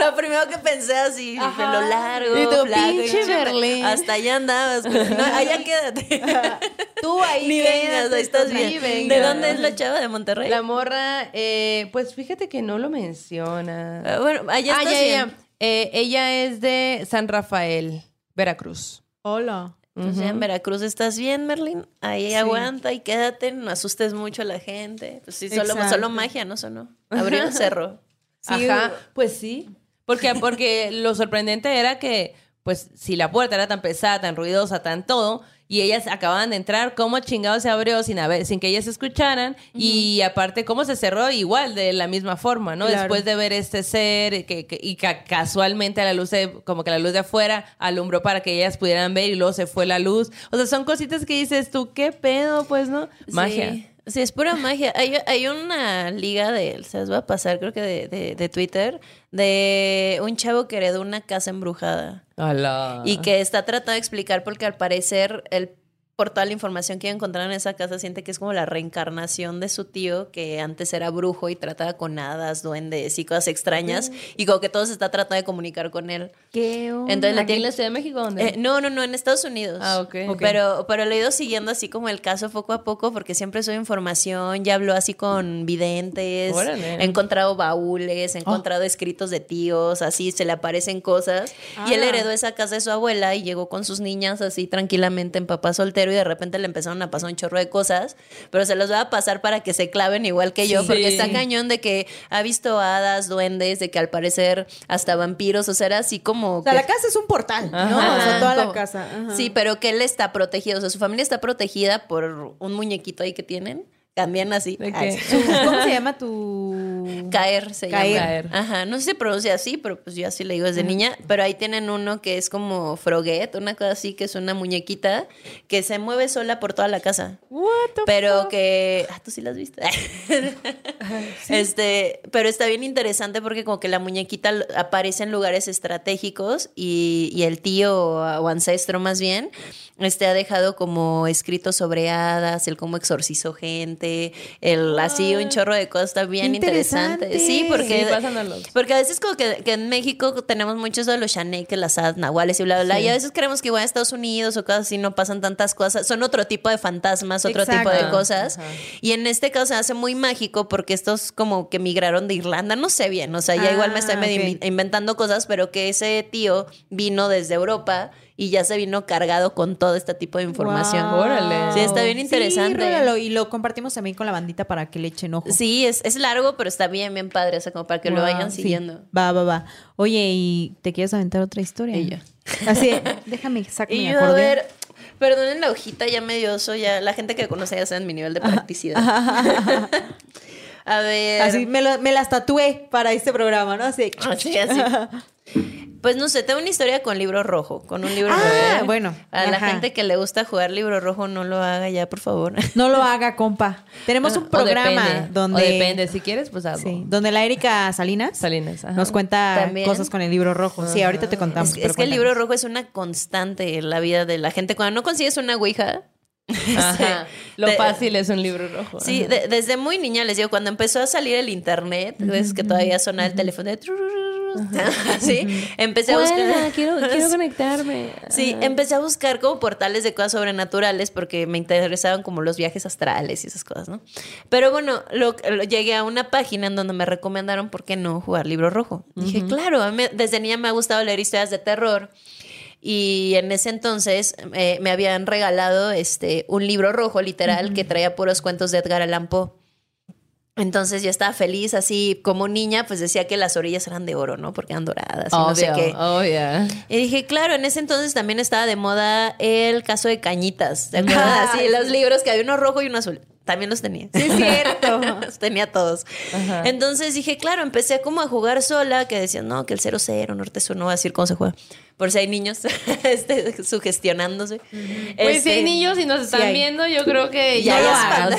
Lo primero que pensé así, Ajá. pelo largo, Y tu flaco, pinche y- Merlín. Hasta allá andabas. güey. No, allá quédate. Tú ahí Ni vengas, ahí estás bien. vengas. ¿De dónde es la chava? ¿De Monterrey? La morra, eh, pues fíjate que no lo menciona. Ah, bueno, allá ah, estás ya, bien. ya. Eh, ella es de San Rafael, Veracruz. Hola. Entonces, en Veracruz estás bien, Merlin. Ahí Sí. aguanta y quédate, no asustes mucho a la gente. Pues sí, solo, solo magia, ¿no sonó? Abrió un cerro. Sí, Ajá, pues sí. Porque, porque lo sorprendente era que, pues, si la puerta era tan pesada, tan ruidosa, tan todo, y ellas acababan de entrar, ¿cómo chingado se abrió sin, haber, sin que ellas escucharan? Y aparte, ¿cómo se cerró igual, de la misma forma, ¿no? Claro. Después de ver este ser que, que- y ca- casualmente a la luz de, como que la luz de afuera alumbró para que ellas pudieran ver y luego se fue la luz. O sea, son cositas que dices tú, ¿qué pedo? Pues, ¿no? Magia. Sí, Sí, es pura magia. Hay, hay una liga de, se les va a pasar, creo que de, de, de Twitter, de un chavo que heredó una casa embrujada. Ala. Y que está tratando de explicar porque al parecer el por toda la información que encontraron en esa casa, siente que es como la reencarnación de su tío, que antes era brujo y trataba con hadas, duendes y cosas extrañas, y como que todo se está tratando de comunicar con él. ¿Qué Entonces la ¿Aquí en la Ciudad de México dónde? eh, no, no, no, en Estados Unidos. Ah, ok. Ok. Pero, pero lo he ido siguiendo así como el caso poco a poco, porque siempre soy información, ya habló así con videntes, Órale. he encontrado baúles, he encontrado escritos de tíos, así se le aparecen cosas. Y él Ah. heredó esa casa de su abuela y llegó con sus niñas así tranquilamente en papá soltero y de repente le empezaron a pasar un chorro de cosas, pero se los voy a pasar para que se claven igual que yo, Sí. porque está cañón de que ha visto hadas, duendes, de que al parecer hasta vampiros, o sea, era así como... O sea, que- la casa es un portal, ¿no? Ajá. O sea, toda la casa. ajá. Sí, pero que él está protegido. O sea, su familia está protegida por un muñequito ahí que tienen. También así. ¿Cómo se llama tu...? Caer se Caer. llama. Caer. Ajá. No sé si se pronuncia así, pero pues yo así le digo desde niña. Pero ahí tienen uno que es como Froguet, una cosa así, que es una muñequita que se mueve sola por toda la casa. What the Pero que. Ah, tú sí las viste. Este, pero está bien interesante porque como que la muñequita aparece en lugares estratégicos y, y el tío o ancestro más bien, este ha dejado como escritos sobre hadas, el cómo exorcizó gente, el así un chorro de cosas, bien Interesante. interesante. Sí, porque, Sí, porque a veces como que, que en México tenemos muchos de los chaneques, las hadas nahuales y bla, bla, bla, y a veces creemos que igual en Estados Unidos o cosas así no pasan tantas cosas, son otro tipo de fantasmas, otro tipo de cosas. Y en este caso se hace muy mágico porque estos como que migraron de Irlanda, no sé bien, o sea, ya Ah, igual me estoy invi- inventando cosas, pero que ese tío vino desde Europa y ya se vino cargado con todo este tipo de información. Wow. Órale. Sí, está bien interesante. Sí, y lo compartimos también con la bandita para que le echen ojo. Sí, es, es largo, pero está bien, bien padre, o sea, como para que lo vayan sí. siguiendo. Va, va, va. Oye, ¿y te quieres aventar otra historia? Y yo. Así, déjame sacar mi a ver, perdonen la hojita, ya me dio oso, ya la gente que conoce ya saben mi nivel de practicidad. a ver. Así me, lo- me las tatué para este programa, ¿no? Así. Así, así. Pues no sé, tengo una historia con libro rojo, con un libro Ah, rojo. bueno, A la ajá. gente que le gusta jugar libro rojo, no lo haga ya, por favor. No lo haga, compa. Tenemos un O programa depende, donde. O depende, si quieres, pues algo. Sí, donde la Erika Salinas, Salinas, ajá. nos cuenta También. cosas con el libro rojo. Sí, ahorita te contamos. Es, es que el libro rojo es una constante en la vida de la gente. Cuando no consigues una ouija. Ajá. Lo fácil es un libro rojo. Sí, de- desde muy niña les digo, cuando empezó a salir el internet, ves que todavía sonaba el teléfono de sí, empecé a buscar. Quiero, quiero conectarme. Sí, empecé a buscar como portales de cosas sobrenaturales porque me interesaban como los viajes astrales y esas cosas, ¿no? Pero bueno, lo, lo- llegué a una página en donde me recomendaron por qué no jugar libro rojo. Dije, claro, a mí me- desde niña me ha gustado leer historias de terror. Y en ese entonces eh, me habían regalado este, un libro rojo, literal, que traía puros cuentos de Edgar Allan Poe. Entonces yo estaba feliz, así como niña, pues decía que las orillas eran de oro, ¿no? Porque eran doradas y no sé Obvio, qué. obvio. Y dije, claro, en ese entonces también estaba de moda el caso de Cañitas. ¿Te acuerdas? Ah, sí, los libros que había uno rojo y uno azul. También los tenía. Sí, es cierto. los tenía todos. Entonces dije, claro, empecé como a jugar sola, que decían, no, que el 0-0, norte sur, no voy a decir cómo se juega. Por si hay niños este, sugestionándose. Pues si hay Este, niños y nos están viendo, yo creo que Ya ya. O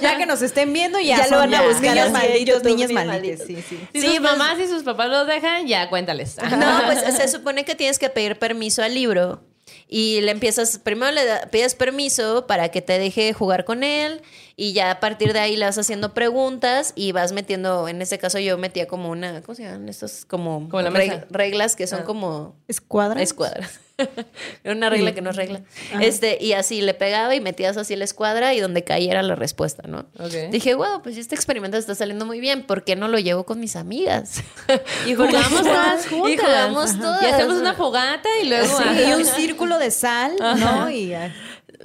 sea, que nos estén viendo, ya, Ya lo van a buscar Niños malditos, niños malditos. malditos. Sí, sí. si Sí, sus pues- mamás y sus papás los dejan, ya cuéntales. No, pues se supone que tienes que pedir permiso al libro y le empiezas, primero le da- pides permiso para que te deje jugar con él y ya a partir de ahí le vas haciendo preguntas y vas metiendo, en este caso yo metía como una, ¿cómo se llaman? Estos como, Como la reg- mesa. reglas que son como ¿Escuadra? escuadras. Era una regla que no es regla. Este, y así le pegaba y metías así la escuadra y donde cayera la respuesta, ¿no? Dije, wow, pues este experimento está saliendo muy bien, ¿por qué no lo llevo con mis amigas? Y jugamos todas juntas. Y jugamos todas. Y hacemos una fogata y luego. Sí, ajá. y un círculo de sal, ¿no? Y ya.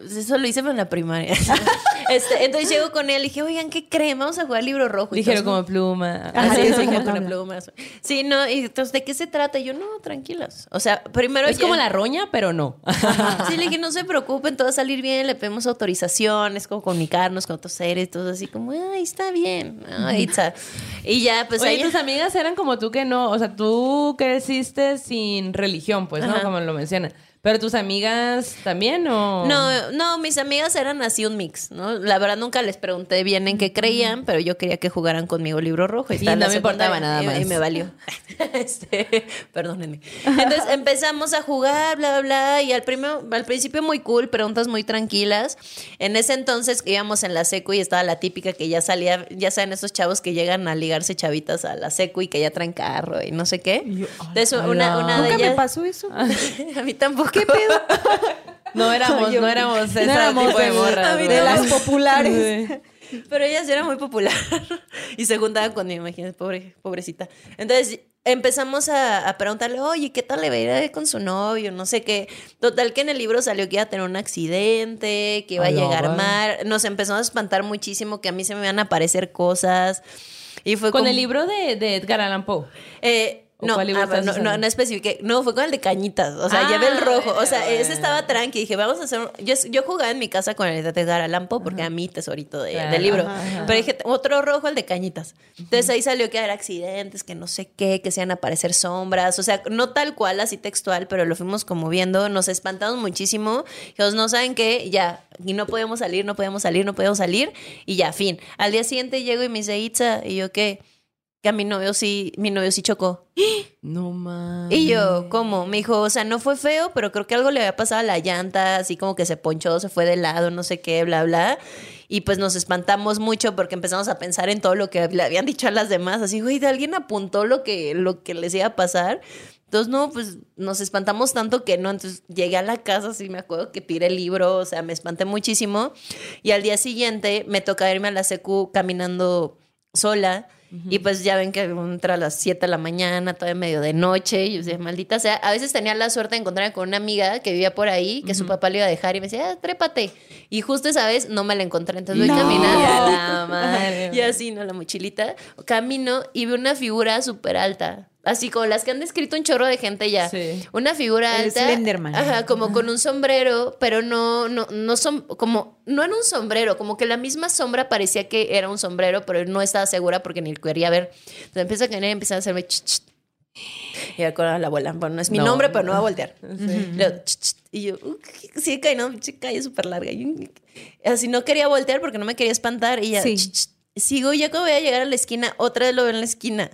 Eso lo hice en la primaria. este, entonces llego con él y dije, oigan, ¿qué creen? Vamos a jugar libro rojo. Dijeron como pluma. Ajá, Así sí, es, como pluma. Sí, no, y entonces, ¿de qué se trata? Y yo, no, tranquilos. O sea, primero. Es ya- como la roña, pero no. Sí, le dije, no se preocupen, todo va a salir bien, le pedimos autorización, es como comunicarnos con otros seres, todo así como, ay, está bien. Ay, está. Y ya, pues Oye, ahí. tus amigas eran como tú que no, o sea, tú creciste sin religión, pues, ¿no? Ajá. Como lo mencionan. ¿Pero tus amigas también o...? No, no, mis amigas eran así un mix, ¿no? La verdad nunca les pregunté bien en qué creían, pero yo quería que jugaran conmigo libro rojo. Y, Sí, tal, no me importaba nada y- Y más. me valió. Este, perdónenme. Entonces empezamos a jugar, bla, bla, bla, y al, primero, al principio muy cool, preguntas muy tranquilas. En ese entonces íbamos en la secu y estaba la típica que ya salía, ya saben, esos chavos que llegan a ligarse chavitas a la secu y que ya traen carro y no sé qué. Entonces una, de Nunca me ellas... pasó eso. a mí tampoco. ¿Qué pedo? No éramos, no éramos ese No éramos tipo de morras. de las populares. Sí. Pero ella sí era muy popular y se juntaba conmigo, imagínate, pobre, pobrecita. Entonces empezamos a, a preguntarle, oye, ¿qué tal le va a ir con su novio? No sé qué. Total que en el libro salió que iba a tener un accidente, que iba a A llegar madre. mar. Nos empezó a espantar muchísimo que a mí se me iban a aparecer cosas. Y fue Con como- el libro de, de Edgar Allan Poe. eh, ¿O no, cuál ah, no, no, no especifiqué. No, fue con el de cañitas. O sea, Ah, llevé el rojo. O sea, ese estaba tranqui. Dije, vamos a hacer. un- Yo, yo jugaba en mi casa con el de Poe porque a mí tesorito de- Claro, del libro. ajá, ajá. Pero dije, otro rojo, el de cañitas. Entonces ahí salió que era accidentes, que no sé qué, que se iban a aparecer sombras. O sea, no tal cual, así textual, pero lo fuimos como viendo. Nos espantamos muchísimo. Dijimos, no saben qué, ya. Y no podemos salir, no podemos salir, no podemos salir. Y ya, fin. Al día siguiente llego y me dice, Itza, y yo, ¿qué? Que a mi novio sí, mi novio sí chocó. No mames. Y yo, ¿cómo? Me dijo, o sea, no fue feo, pero creo que algo le había pasado a la llanta, así como que se ponchó, se fue de lado, no sé qué, bla, bla. Y pues nos espantamos mucho porque empezamos a pensar en todo lo que le habían dicho a las demás. Así, güey, ¿de alguien apuntó lo que, lo que les iba a pasar? Entonces, no, pues nos espantamos tanto que no. Entonces llegué a la casa, así me acuerdo que tiré el libro, o sea, me espanté muchísimo. Y al día siguiente me toca irme a la secu caminando sola. Y pues ya ven que entra a las 7 de la mañana, todavía medio de noche. Y yo decía, maldita sea. A veces tenía la suerte de encontrarme con una amiga que vivía por ahí, que su papá le iba a dejar y me decía, ah, trépate. Y justo esa vez no me la encontré. Entonces voy No. caminando. Y a la madre. Y así, ¿no? La mochilita. Camino y veo una figura súper alta. Así como las que han descrito un chorro de gente ya. Sí. Una figura El alta. Slenderman. Ajá, como con un sombrero, pero no, no, no son, como, no era un sombrero, como que la misma sombra parecía que era un sombrero, pero no estaba segura porque ni quería ver. Entonces empieza a caminar y empieza a hacerme ch, ch. Y recuerdo a la abuela, bueno, no es mi No. nombre, pero no va a voltear. Luego, ch, ch, y yo, uh, sí, cae, no, calle súper larga. Y así no quería voltear porque no me quería espantar. Y ya, Sí. ch, sigo, ya que voy a llegar a la esquina, otra vez lo veo en la esquina.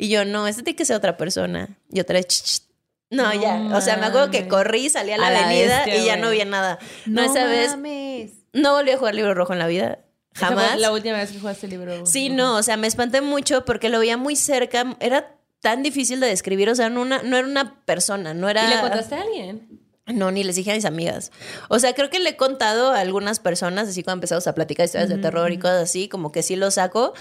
Y yo, no, este tiene que ser otra persona. Y otra vez, ch, ch. No, No ya. O sea, me acuerdo que mames. corrí, salí a la A la avenida bestia, y ya güey. no vi nada. No, esa vez mames. no volví a jugar libro rojo en la vida. Esa fue Jamás. La última vez que jugaste libro. Sí, no, o sea, me espanté mucho porque lo veía muy cerca. Era tan difícil de describir, o sea, no, una, no era una persona, no era... ¿Y le contaste a alguien? No, ni les dije a mis amigas. O sea, creo que le he contado a algunas personas, así cuando empezamos a platicar historias de terror y cosas así, como que sí lo saco,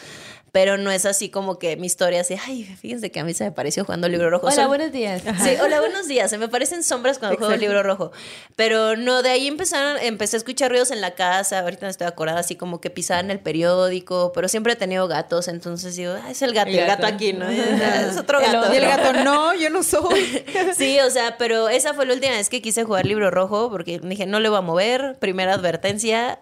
pero no es así como que mi historia así, ay, fíjense que a mí se me pareció jugando el libro rojo. Hola, Son- buenos días. Sí, hola, buenos días. Se me parecen sombras cuando juego el libro rojo. Pero no, de ahí empezaron, empecé a escuchar ruidos en la casa. Ahorita me estoy acordada así como que pisaban el periódico, pero siempre he tenido gatos, entonces digo, ah, es el gato, El el gato, gato. aquí, ¿no? Es otro gato. Y el gato, no, yo no soy. Sí, o sea, pero esa fue la última vez que quise jugar libro rojo porque dije, no le voy a mover. Primera advertencia,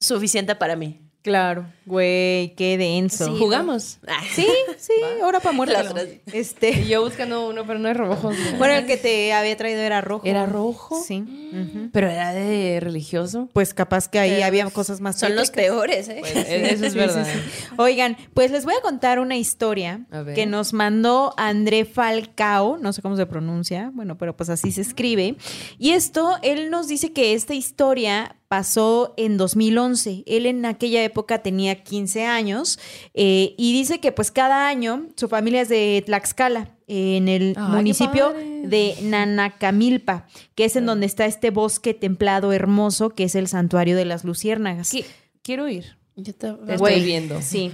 suficiente para mí. Claro, güey, qué denso. Sí. ¿Jugamos? Sí, sí, ahora para muerto. Las otras. Y Este, yo buscando uno, pero no es rojo. bueno, el que te había traído era rojo. ¿Era rojo? Sí. ujú. Pero era de religioso. Pues capaz que ahí Pero había cosas más Son los peores, ¿eh? Pues, eso es verdad. sí, sí. Oigan, pues les voy a contar una historia que nos mandó André Falcao, no sé cómo se pronuncia, bueno, pero pues así se escribe. Y esto, él nos dice que esta historia pasó en 2011. Él en aquella época tenía 15 años eh, y dice que pues cada año su familia es de Tlaxcala, en el Ay, municipio de Nanacamilpa, que es en donde está este bosque templado hermoso que es el santuario de las luciérnagas. ¿Qué? Quiero ir. Yo te- estoy viendo. Sí.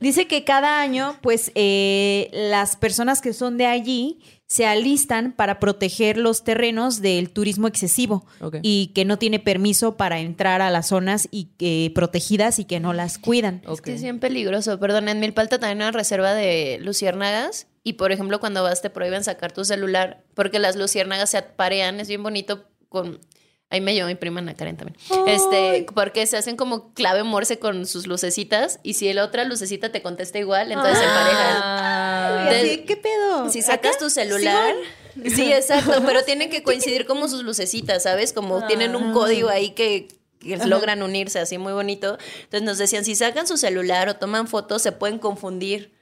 Dice que cada año, pues, eh, las personas que son de allí se alistan para proteger los terrenos del turismo excesivo y que no tiene permiso para entrar a las zonas y que protegidas y que no las cuidan. Es que es bien peligroso. Perdón, en Milpalta también hay una reserva de luciérnagas. Y por ejemplo, cuando vas te prohíben sacar tu celular porque las luciérnagas se aparean. Es bien bonito con. Ahí me llevó mi prima Ana Karen también. Este, porque se hacen como clave morse con sus lucecitas. Y si la otra lucecita te contesta igual, entonces se emparejan. Ah. ¿Qué pedo? Si sacas tu celular, Sí, exacto, pero tienen que coincidir como sus lucecitas, ¿sabes? Como tienen un código ahí que, que logran unirse así muy bonito. Entonces nos decían, si sacan su celular o toman fotos, se pueden confundir.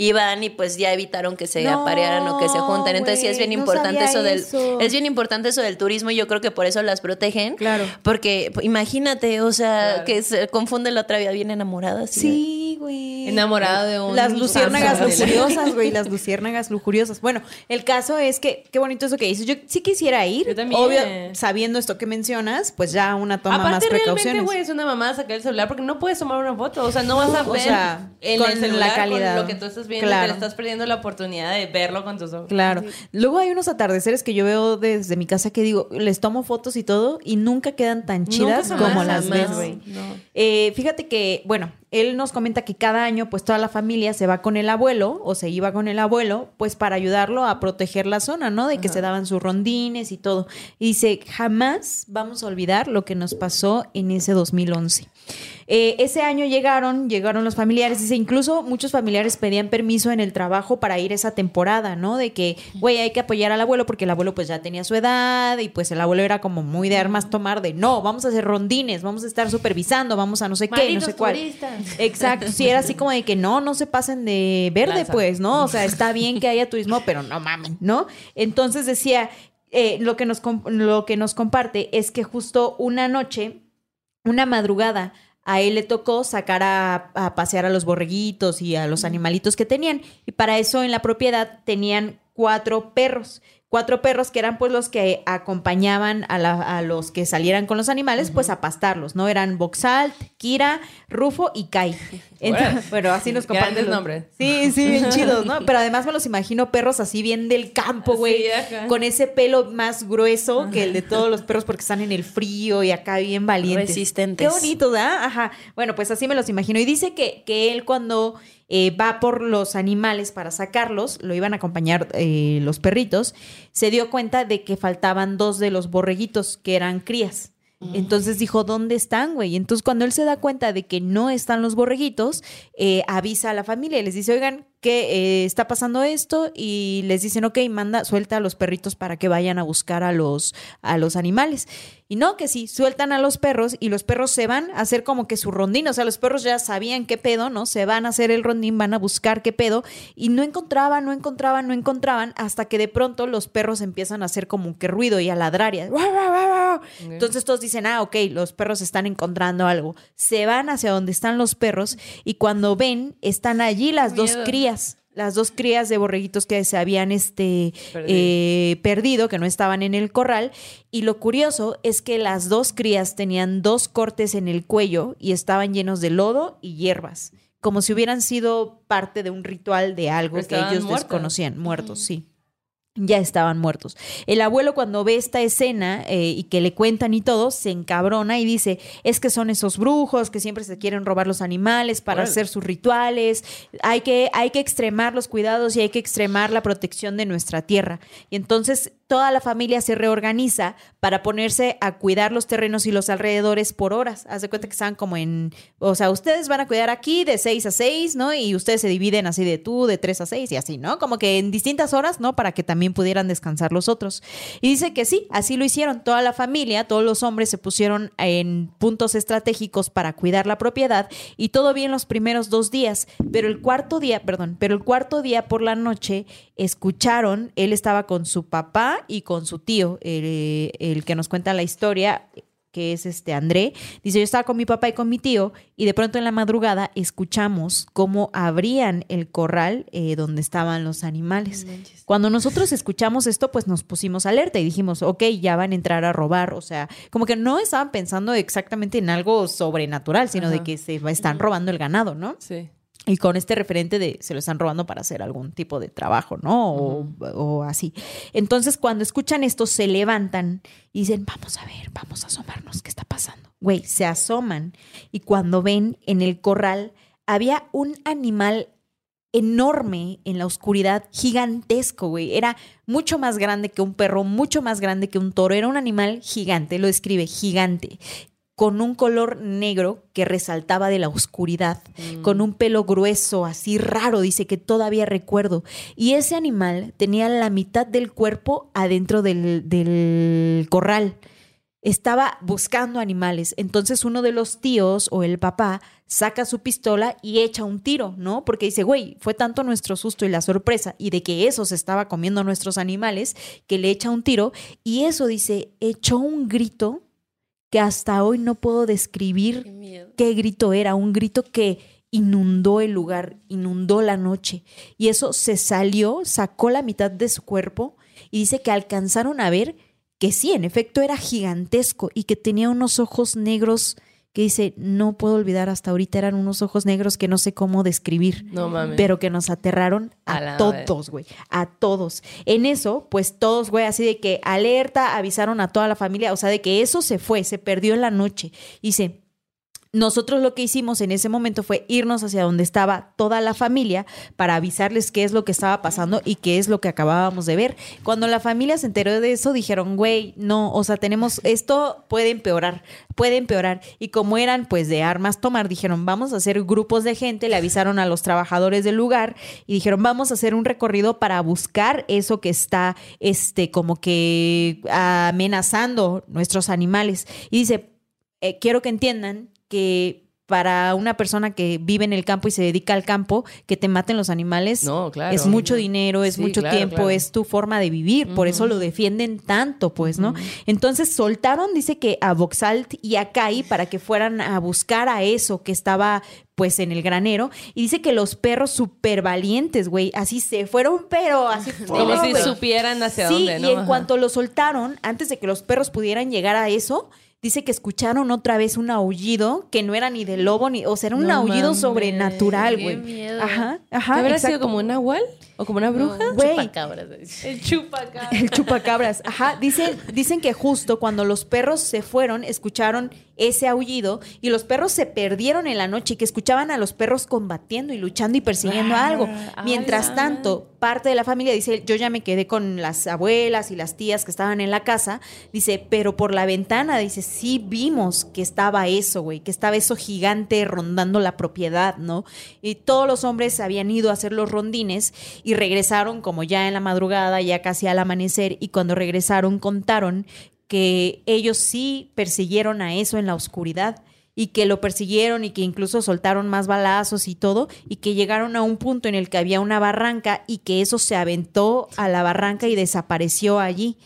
Iban y pues ya evitaron que se No, aparearan o que se junten. Entonces sí es bien no importante eso del eso. es bien importante eso del turismo y yo creo que por eso las protegen. Claro. Porque pues, imagínate, o sea, Claro. que se confunde la otra vida bien enamorada. Sí, güey. Enamorado de un Las luciérnagas lujuriosas, güey, las luciérnagas lujuriosas. Bueno, el caso es que, qué bonito eso que dices. Yo sí quisiera ir. Yo también. Obvio, sabiendo esto que mencionas, pues ya una toma Aparte, más realmente, precauciones. güey, es una mamá sacar el celular porque no puedes tomar una foto. O sea, no vas a O ver sea, en con el la calidad. con lo que tú estás viendo. Claro. Te estás perdiendo la oportunidad de verlo con tus ojos. Claro. Luego hay unos atardeceres que yo veo desde mi casa que digo, les tomo fotos y todo y nunca quedan tan chidas jamás, como las ves, güey. No. Eh, fíjate que, bueno, él nos comenta que cada año, pues toda la familia se va con el abuelo o se iba con el abuelo, pues para ayudarlo a proteger la zona, ¿no? De que se daban sus rondines y todo. Y dice, jamás vamos a olvidar lo que nos pasó en ese 2011. Eh, ese año llegaron, llegaron los familiares, dice, incluso muchos familiares pedían permiso en el trabajo para ir esa temporada, ¿no? De que, güey, hay que apoyar al abuelo porque el abuelo pues ya tenía su edad y pues el abuelo era como muy de armas tomar de, no, vamos a hacer rondines, vamos a estar supervisando, vamos a no sé qué, no sé cuál. turistas. Exacto, sí, era así como de que no, no se pasen de verde, Lanza. pues, ¿no? O sea, está bien que haya turismo, pero no mamen, ¿no? Entonces decía, eh, lo, que nos, lo que nos comparte es que justo una noche, una madrugada, a él le tocó sacar a, a pasear a los borreguitos y a los animalitos que tenían. Y para eso en la propiedad tenían cuatro perros. Cuatro perros que eran pues los que acompañaban a, la- a los que salieran con los animales, pues a pastarlos, ¿no? Eran Boxalt, Kira, Rufo y Kai. Entonces, pero así nos comparten. Los- nombres. Sí, sí, bien chidos, ¿no? Pero además me los imagino perros así bien del campo, güey. Sí, con ese pelo más grueso que el de todos los perros porque están en el frío y acá bien valientes. Resistentes. Qué bonito, ¿verdad? Ajá. Bueno, pues así me los imagino. Y dice que, que él cuando eh, va por los animales para sacarlos, lo iban a acompañar eh, los perritos, se dio cuenta de que faltaban dos de los borreguitos que eran crías. Entonces dijo, ¿dónde están, güey? Entonces cuando él se da cuenta de que no están los borreguitos, eh, avisa a la familia y les dice, oigan, que eh, está pasando esto y les dicen, ok, manda, suelta a los perritos para que vayan a buscar a los, a los animales. Y no, que sí, sueltan a los perros y los perros se van a hacer como que su rondín, o sea, los perros ya sabían qué pedo, ¿no? Se van a hacer el rondín, van a buscar qué pedo y no encontraban, no encontraban, no encontraban hasta que de pronto los perros empiezan a hacer como que ruido y a ladrar y. Entonces todos dicen, ah, ok, los perros están encontrando algo. Se van hacia donde están los perros y cuando ven, están allí las dos Miedo. Crías. Las dos crías de borreguitos que se habían este, Perdido. eh, perdido, que no estaban en el corral. Y lo curioso es que las dos crías tenían dos cortes en el cuello y estaban llenos de lodo y hierbas, como si hubieran sido parte de un ritual de algo Pero que ellos muertas. desconocían. Muertos, sí ya estaban muertos. El abuelo cuando ve esta escena eh, y que le cuentan y todo, se encabrona y dice, es que son esos brujos que siempre se quieren robar los animales para hacer sus rituales, hay que, hay que extremar los cuidados y hay que extremar la protección de nuestra tierra. Y entonces toda la familia se reorganiza para ponerse a cuidar los terrenos y los alrededores por horas. Haz de cuenta que están como en, o sea, ustedes van a cuidar aquí de 6 a 6, ¿no? Y ustedes se dividen así de tú, de 3 a 6 y así, ¿no? Como que en distintas horas, ¿no? Para que también pudieran descansar los otros. Y dice que sí, así lo hicieron. Toda la familia, todos los hombres se pusieron en puntos estratégicos para cuidar la propiedad y todo bien los primeros dos días, pero el cuarto día, perdón, pero el cuarto día por la noche escucharon, él estaba con su papá y con su tío, el, el que nos cuenta la historia, que es este André, dice, yo estaba con mi papá y con mi tío y de pronto en la madrugada escuchamos cómo abrían el corral eh, donde estaban los animales. Cuando nosotros escuchamos esto, pues nos pusimos alerta y dijimos, ok, ya van a entrar a robar, o sea, como que no estaban pensando exactamente en algo sobrenatural, sino de que se están robando el ganado, ¿no? Sí. Y con este referente de se lo están robando para hacer algún tipo de trabajo, ¿no? O, así. Entonces, cuando escuchan esto, se levantan y dicen, vamos a ver, vamos a asomarnos, ¿qué está pasando? Güey, se asoman y cuando ven en el corral había un animal enorme en la oscuridad, gigantesco, güey. Era mucho más grande que un perro, mucho más grande que un toro. Era un animal gigante, lo describe, gigante con un color negro que resaltaba de la oscuridad, Mm. con un pelo grueso, así raro, dice que todavía recuerdo. Y ese animal tenía la mitad del cuerpo adentro del, del corral. Estaba buscando animales. Entonces uno de los tíos o el papá saca su pistola y echa un tiro, ¿no? Porque dice, güey, fue tanto nuestro susto y la sorpresa y de que eso se estaba comiendo a nuestros animales que le echa un tiro. Y eso dice, echó un grito que hasta hoy no puedo describir Qué grito era, un grito que inundó el lugar, inundó la noche. Y eso se salió, sacó la mitad de su cuerpo y dice que alcanzaron a ver que sí, en efecto era gigantesco y que tenía unos ojos negros que dice, no puedo olvidar hasta ahorita, eran unos ojos negros que no sé cómo describir No mames. pero que nos aterraron A a, todos, güey, a todos. En eso, pues todos, güey, así de que alerta, avisaron a toda la familia, o sea, de que eso se fue, se perdió en la noche. Dice, nosotros lo que hicimos en ese momento fue irnos hacia donde estaba toda la familia para avisarles qué es lo que estaba pasando y qué es lo que acabábamos de ver. Cuando la familia se enteró de eso, dijeron, güey, no, o sea, tenemos, esto puede empeorar, puede empeorar. Y como eran pues de armas tomar, dijeron, vamos a hacer grupos de gente, le avisaron a los trabajadores del lugar y dijeron, vamos a hacer un recorrido para buscar eso que está, este, como que amenazando nuestros animales. Y dice, eh, quiero que entiendan que para una persona que vive en el campo y se dedica al campo, que te maten los animales No, claro. es mucho dinero, es Sí, mucho claro, tiempo, claro. es tu forma de vivir, por eso lo defienden tanto, pues, ¿no? Entonces soltaron, dice que a Voxalt y a Kai para que fueran a buscar a eso que estaba pues en el granero y dice que los perros súper valientes, güey, así se fueron, pero así Como si supieran hacia Sí, dónde, ¿no? y en Ajá. cuanto lo soltaron, antes de que los perros pudieran llegar a eso, dice que escucharon otra vez un aullido que no era ni de lobo ni, o sea, era un No aullido mames, sobrenatural, güey. miedo. Ajá, ¿Qué ajá. habrá sido como un nahual? ¿O como una bruja? No, Güey. chupacabras. El chupacabra. El chupacabras. Ajá. Dicen, dicen que justo cuando los perros se fueron, escucharon ese aullido y los perros se perdieron en la noche y que escuchaban a los perros combatiendo y luchando y persiguiendo a algo. Ah, Mientras tanto, parte de la familia dice, yo ya me quedé con las abuelas y las tías que estaban en la casa. Dice, pero por la ventana, dice, sí vimos que estaba eso, güey, que estaba eso gigante rondando la propiedad, ¿no? Y todos los hombres habían ido a hacer los rondines y regresaron como ya en la madrugada, ya casi al amanecer, y cuando regresaron contaron que ellos sí persiguieron a eso en la oscuridad y que lo persiguieron y que incluso soltaron más balazos y todo y que llegaron a un punto en el que había una barranca y que eso se aventó a la barranca y desapareció allí.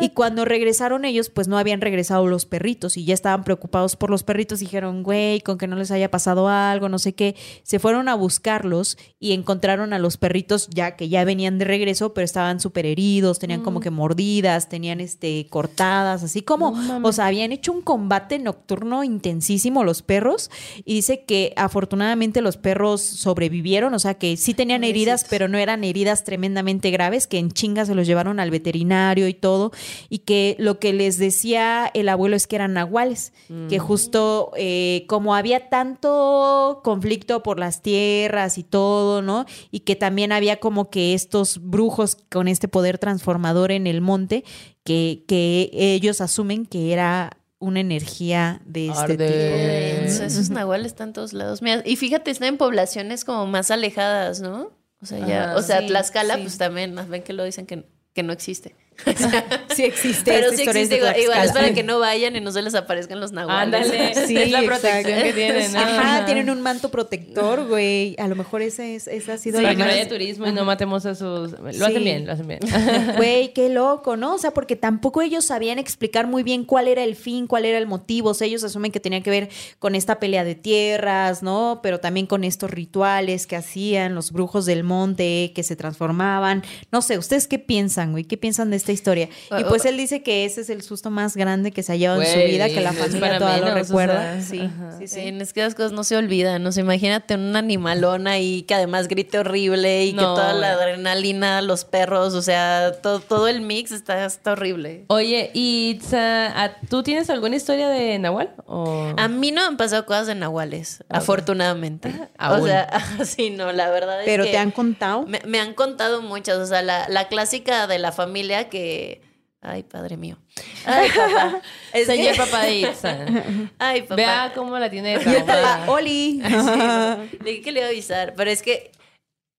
Y cuando regresaron ellos, pues no habían regresado los perritos y ya estaban preocupados por los perritos. Dijeron, güey, con que no les haya pasado algo, no sé qué. Se fueron a buscarlos y encontraron a los perritos ya que ya venían de regreso, pero estaban súper heridos, tenían como que mordidas, tenían este cortadas, así como, No o sea, habían hecho un combate nocturno intensísimo los perros. Y dice que afortunadamente los perros sobrevivieron, o sea que sí tenían heridas, pero no eran heridas tremendamente graves, que en chinga se los llevaron al veterinario y todo, y que lo que les decía el abuelo es que eran nahuales, que justo eh, como había tanto conflicto por las tierras y todo, ¿no? Y que también había como que estos brujos con este poder transformador en el monte, que, que ellos asumen que era una energía de este Arde. tipo. Esos nahuales están en todos lados. Mira, y fíjate, están en poblaciones como más alejadas, ¿no? O sea, ya, Ajá. o sea, Sí, Tlaxcala, sí. pues también, más ven que lo dicen que, que no existe. Sí existe. Pero esta sí existe, igual, igual es para que no vayan y no se les aparezcan los nahuales. Ándale. Sí, es la protección que tienen. ¿no? Ajá, tienen un manto protector, güey. A lo mejor ese, es, ese ha sido Para lo que no haya turismo y no matemos a sus... Lo Sí. hacen bien, lo hacen bien. Güey, qué loco, ¿no? O sea, porque tampoco ellos sabían explicar muy bien cuál era el fin, cuál era el motivo. O sea, ellos asumen que tenía que ver con esta pelea de tierras, ¿no? Pero también con estos rituales que hacían los brujos del monte, que se transformaban. No sé, ¿ustedes qué piensan, güey? ¿Qué piensan de esta historia? Y pues él dice que ese es el susto más grande que se ha llevado en su vida, que la familia lo menos, o recuerda. sea, sí, sí, es que las cosas no se olvidan. No sé, imagínate un animalón ahí que además grite horrible y que toda la adrenalina, los perros, o sea, todo, todo el mix está, está horrible. Oye, ¿y Itza, ¿a- tú tienes alguna historia de Nahual? O... A mí no me han pasado cosas de nahuales, afortunadamente. Aún. O sea, sí, no, la verdad es Pero que te han contado. me, me han contado muchas. O sea, la, la clásica de la familia que Ay, padre mío. Ay, papá. Es Señor que- papá de. Ay, papá. Vea cómo la tiene traumada. Oli. Sí. Le dije que le iba a avisar, pero es que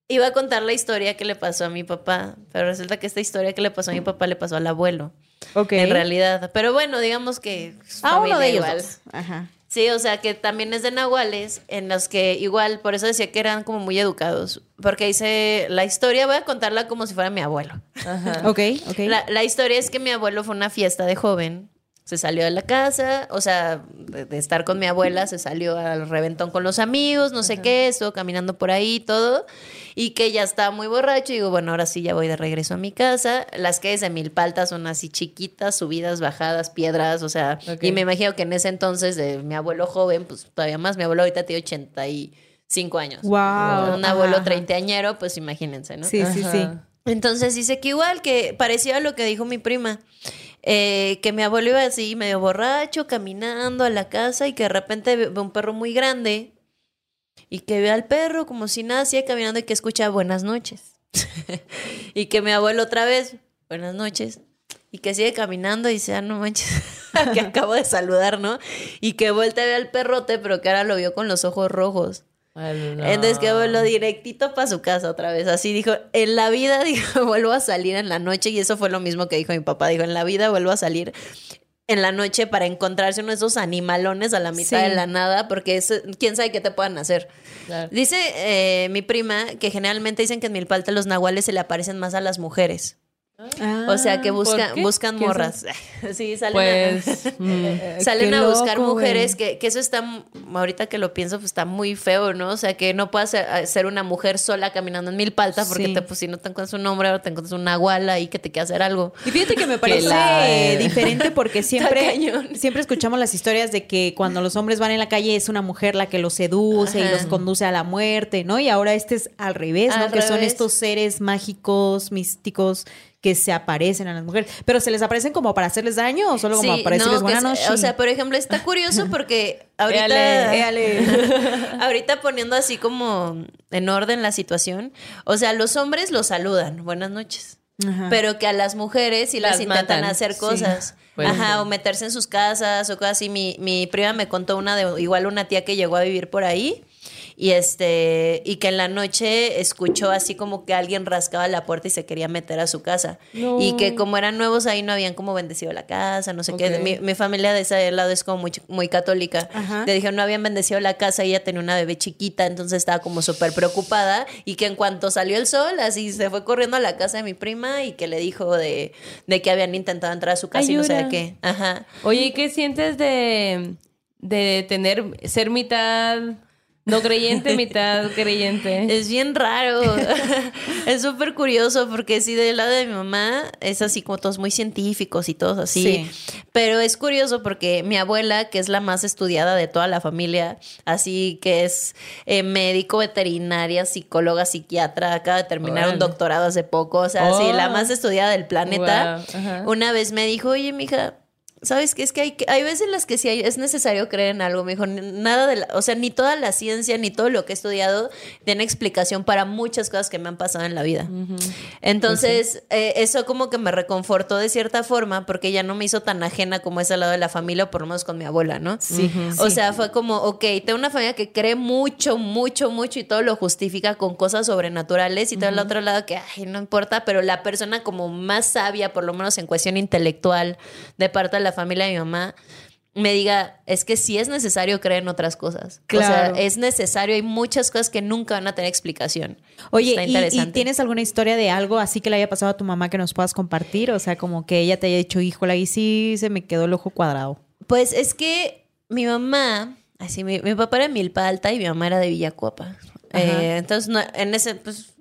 iba a contar la historia que le pasó a mi papá, pero resulta que esta historia que le pasó a mi papá le pasó al abuelo, ok. en realidad. Pero bueno, digamos que es Ah, uno de ellos. Ajá. Sí, o sea que también es de nahuales, en los que igual, por eso decía que eran como muy educados, porque dice la historia, voy a contarla como si fuera mi abuelo. Ajá. Ok, ok. La, la historia es que mi abuelo fue a una fiesta de joven. Se salió de la casa, o sea, de, de estar con mi abuela, se salió al reventón con los amigos, no sé qué, estuvo caminando por ahí todo, y que ya estaba muy borracho. Y digo, bueno, ahora sí ya voy de regreso a mi casa. Las calles de Milpalta son así chiquitas, subidas, bajadas, piedras, o sea, Ok. y me imagino que en ese entonces de mi abuelo joven, pues todavía más, mi abuelo ahorita tiene 85 años. Wow. Un abuelo treintañero, pues imagínense, ¿no? Sí, sí, sí. Entonces dice que igual, que parecía lo que dijo mi prima, eh, que mi abuelo iba así medio borracho, caminando a la casa y que de repente ve, ve un perro muy grande y que ve al perro como si nada, sigue caminando y que escucha buenas noches. y que mi abuelo otra vez, buenas noches. Y que sigue caminando y dice, ah, no manches, que acabo de saludar, ¿no? Y que vuelta a ver al perrote, pero que ahora lo vio con los ojos rojos. Ay, no. Entonces que vuelvo directito para su casa otra vez. Así dijo, en la vida dijo, vuelvo a salir en la noche. Y eso fue lo mismo que dijo mi papá. Dijo, en la vida vuelvo a salir en la noche para encontrarse uno de esos animalones a la mitad Sí. de la nada, porque es- quién sabe qué te puedan hacer. Claro. Dice eh, mi prima que generalmente dicen que en Milpalta los nahuales se le aparecen más a las mujeres. O sea, que Ah, ¿por buscan, morras. sí, salen a- Pues. mm, Salen a buscar loco, mujeres, que, que eso está, ahorita que lo pienso, pues está muy feo, ¿no? O sea, que no puedas ser, eh, ser una mujer sola caminando en Milpalta, porque Sí. te, pues, si no te encuentras un hombre, ahora te encuentras una guala ahí que te quiere hacer algo. Y fíjate que me parece la- eh, diferente porque siempre, siempre escuchamos las historias de que cuando los hombres van en la calle es una mujer la que los seduce y los conduce a la muerte, ¿no? Y ahora este es al revés, ¿no? Que son estos seres mágicos, místicos que se aparecen a las mujeres. Pero se les aparecen como para hacerles daño o solo como Sí, para decirles no, buena noche. O sea, por ejemplo, está curioso porque ahorita, Éale, éale. ahorita poniendo así como en orden la situación, o sea, los hombres los saludan, buenas noches. Ajá. Pero que a las mujeres sí Las las intentan matan. hacer Sí. cosas. Pues Ajá, sí. o meterse en sus casas o cosas así. Mi, mi prima me contó una de igual una tía que llegó a vivir por ahí. Y este, y que en la noche escuchó así como que alguien rascaba la puerta y se quería meter a su casa. No. Y que como eran nuevos ahí no habían como bendecido la casa, no sé qué. Mi, mi familia de ese lado es como muy, muy católica. Ajá. Le dijeron no habían bendecido la casa ella tenía una bebé chiquita, entonces estaba como súper preocupada. Y que en cuanto salió el sol, así se fue corriendo a la casa de mi prima y que le dijo de, de que habían intentado entrar a su casa y no sé de qué. Ajá. Oye, ¿y qué sientes de, de tener, ser mitad no creyente, mitad creyente? Es bien raro. es súper curioso porque sí, del lado de mi mamá es así como todos muy científicos y todos así. Sí. Pero es curioso porque mi abuela, que es la más estudiada de toda la familia, así que es eh, médico, veterinaria, psicóloga, psiquiatra, acaba de terminar un doctorado hace poco, o sea, sí, Oh. la más estudiada del planeta. Wow. Una vez me dijo, oye, mija, ¿sabes qué? Es que hay, hay veces en las que sí hay- es necesario creer en algo. Me dijo, "N- nada de la, o sea, ni toda la ciencia, ni todo lo que he estudiado tiene explicación para muchas cosas que me han pasado en la vida. Entonces, eh, eso como que me reconfortó de cierta forma, porque ya no me hizo tan ajena como ese lado de la familia, o por lo menos con mi abuela, ¿no? Sí, O sí. sea, fue como, ok, tengo una familia que cree mucho, mucho, mucho y todo lo justifica con cosas sobrenaturales y todo el otro lado que, ay, no importa, pero la persona como más sabia, por lo menos en cuestión intelectual, de parte de la familia de mi mamá, me diga, es que sí es necesario creer en otras cosas. Claro. O sea, es necesario, hay muchas cosas que nunca van a tener explicación. Oye, Está ¿y- ¿y, interesante. tienes alguna historia de algo así que le haya pasado a tu mamá que nos puedas compartir? O sea, como que ella te haya dicho, híjola, y sí se me quedó el ojo cuadrado. Pues es que mi mamá, así, mi, mi papá era de Milpa Alta y mi mamá era de Villacuapa. Eh, entonces, no, en ese, pues,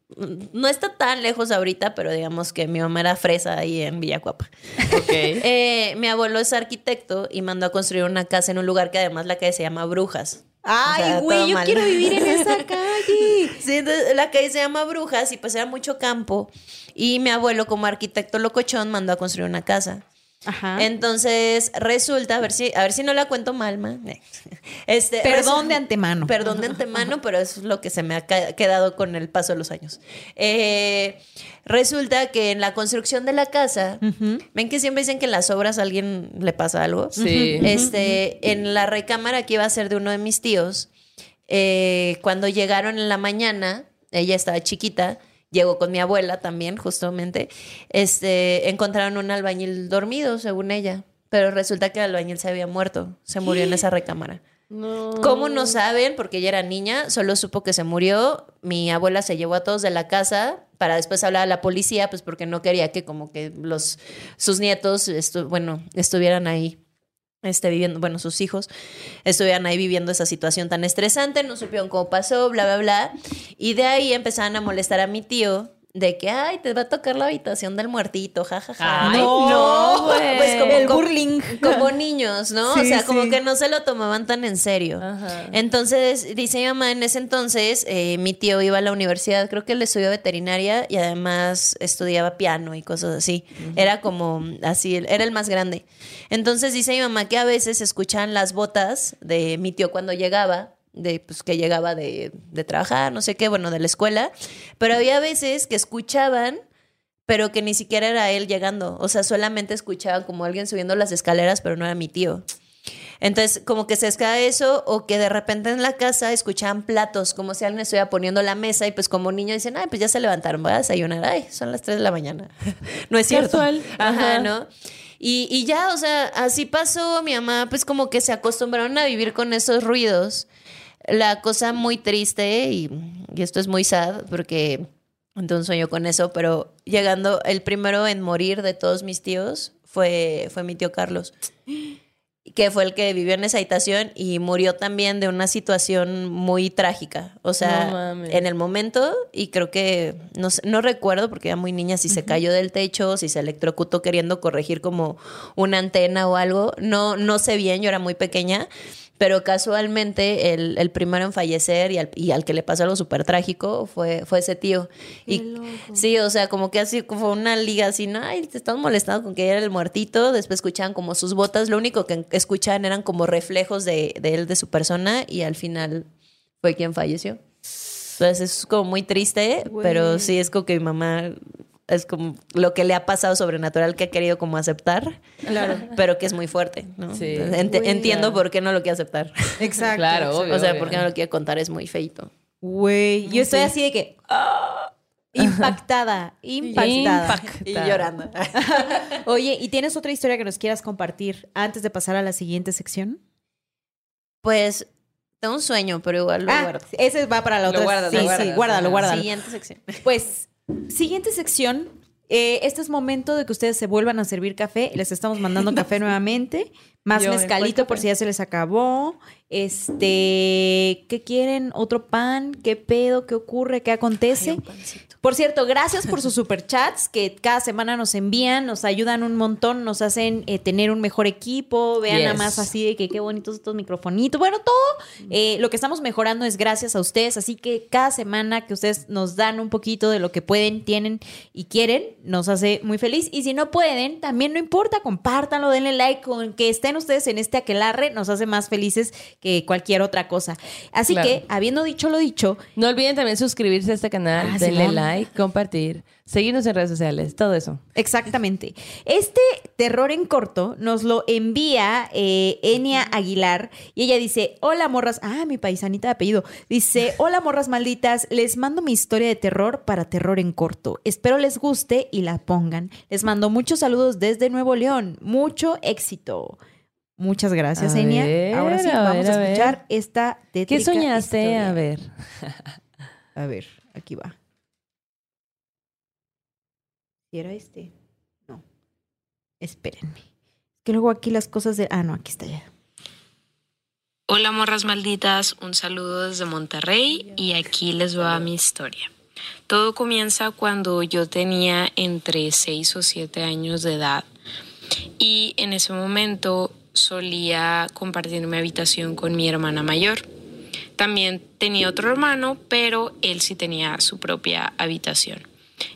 no está tan lejos ahorita, pero digamos que mi mamá era fresa ahí en Villacuapa. Ok. Eh, mi abuelo es arquitecto y mandó a construir una casa en un lugar que además la calle se llama Brujas. Ay, O sea, güey, yo mal. quiero vivir en esa calle. Sí, entonces la calle se llama Brujas y pues era mucho campo. Y mi abuelo, como arquitecto locochón, mandó a construir una casa. Ajá. Entonces, resulta, a ver si, a ver si no la cuento mal, ma. Este, Perdón de antemano. Perdón de antemano, pero eso es lo que se me ha quedado con el paso de los años. Eh, resulta que en la construcción de la casa, ven que siempre dicen que en las obras a alguien le pasa algo. Sí. Este, en la recámara que iba a ser de uno de mis tíos, eh, cuando llegaron en la mañana, ella estaba chiquita, llegó con mi abuela también, justamente, este, encontraron un albañil dormido, según ella. Pero resulta que el albañil se había muerto, se murió en esa recámara. No. ¿Cómo no saben? Porque ella era niña, solo supo que se murió. Mi abuela se llevó a todos de la casa para después hablar a la policía, pues porque no quería que como que los sus nietos, estu- bueno, estuvieran ahí este, viviendo, bueno, sus hijos estuvieran ahí viviendo esa situación tan estresante, no supieron cómo pasó, bla, bla, bla. Y de ahí empezaban a molestar a mi tío de que, ay, te va a tocar la habitación del muertito, jajaja. Ay, no, no, güey. Pues como, El como- burling. como niños, ¿no? Sí, o sea, como sí. que no se lo tomaban tan en serio. Ajá. Entonces, dice mi mamá, en ese entonces, eh, mi tío iba a la universidad, creo que él estudió veterinaria y además estudiaba piano y cosas así. Era como así, era el más grande. Entonces, dice mi mamá que a veces escuchaban las botas de mi tío cuando llegaba, de pues que llegaba de, de trabajar, no sé qué, bueno, de la escuela, pero había veces que escuchaban pero que ni siquiera era él llegando. O sea, solamente escuchaba como alguien subiendo las escaleras, pero no era mi tío. Entonces, como que se escapa eso, o que de repente en la casa escuchaban platos, como si alguien estuviera poniendo la mesa, y pues como niño dicen, ay, pues ya se levantaron, voy a desayunar, ay, son las 3 de la mañana. no es cierto. Casual. Ajá, Ajá. ¿no? Y, y ya, o sea, así pasó, mi mamá, pues como que se acostumbraron a vivir con esos ruidos. La cosa muy triste, y, y esto es muy sad, porque entonces un sueño con eso, pero llegando el primero en morir de todos mis tíos fue, fue mi tío Carlos, que fue el que vivió en esa habitación y murió también de una situación muy trágica. O sea, en el momento, y creo que, no, no recuerdo porque era muy niña, si se cayó del techo, si se electrocutó queriendo corregir como una antena o algo. No, no sé bien, yo era muy pequeña. Pero casualmente el, el primero en fallecer y al, y al que le pasó algo súper trágico fue, fue ese tío. Y sí, o sea, como que así como una liga así, no, ay, te están molestando con que era el muertito. Después escuchaban como sus botas. Lo único que escuchaban eran como reflejos de, de él, de su persona. Y al final fue quien falleció. Entonces es como muy triste, pero sí es como que mi mamá es como lo que le ha pasado sobrenatural que ha querido como aceptar, Claro. pero que es muy fuerte, ¿no? Sí. Ent- entiendo por qué no lo quiere aceptar. Exacto. Claro, obvio. o sea, obvio. por qué no lo quiere contar es muy feito. Güey, yo estoy Sí. así de que impactada, impactada. Y llorando. Oye, ¿y tienes otra historia que nos quieras compartir antes de pasar a la siguiente sección? Pues tengo un sueño, pero igual lo Ah, guardo. ese va para la Lo otra. guardas, sí, lo sí, guardas. guárdalo, Ajá. guárdalo. Siguiente sección. Pues, siguiente sección. Eh, este es momento de que ustedes se vuelvan a servir café. Les estamos mandando café nuevamente. Más Yo, ¿cuál mezcalito por si ya se les acabó. Este, ¿qué quieren? ¿Otro pan? ¿Qué pedo? ¿Qué ocurre? ¿Qué acontece? Ay. Por cierto, gracias por sus superchats que cada semana nos envían, nos ayudan un montón, nos hacen eh, tener un mejor equipo. Vean nada más así de que qué bonitos estos microfonitos. Bueno, todo eh, lo que estamos mejorando es gracias a ustedes. Así que cada semana que ustedes nos dan un poquito de lo que pueden, tienen y quieren, nos hace muy feliz. Y si no pueden, también no importa, compártanlo, denle like, con que estén ustedes en este aquelarre, nos hace más felices que cualquier otra cosa. Así Claro. que, habiendo dicho lo dicho, No olviden también suscribirse a este canal, Ah, denle like, compartir, seguirnos en redes sociales, todo eso. Exactamente. Este terror en corto nos lo envía eh, Enia Aguilar y ella dice, hola morras, ah, mi paisanita de apellido, dice, hola morras malditas, les mando mi historia de terror para terror en corto. Espero les guste y la pongan. Les mando muchos saludos desde Nuevo León. Mucho éxito. Muchas gracias, A Enia. ver, Ahora sí, a vamos ver, a a escuchar esta ¿Qué tétrica soñaste? historia. A ver. A ver, aquí va. ¿Si era este? No. Espérenme. Que luego aquí las cosas de. Ah, no, aquí está ya. Hola morras malditas, un saludo desde Monterrey y aquí les va mi historia. Todo comienza cuando yo tenía entre 6 o 7 años de edad y en ese momento solía compartir mi habitación con mi hermana mayor. También tenía otro hermano, pero él sí tenía su propia habitación.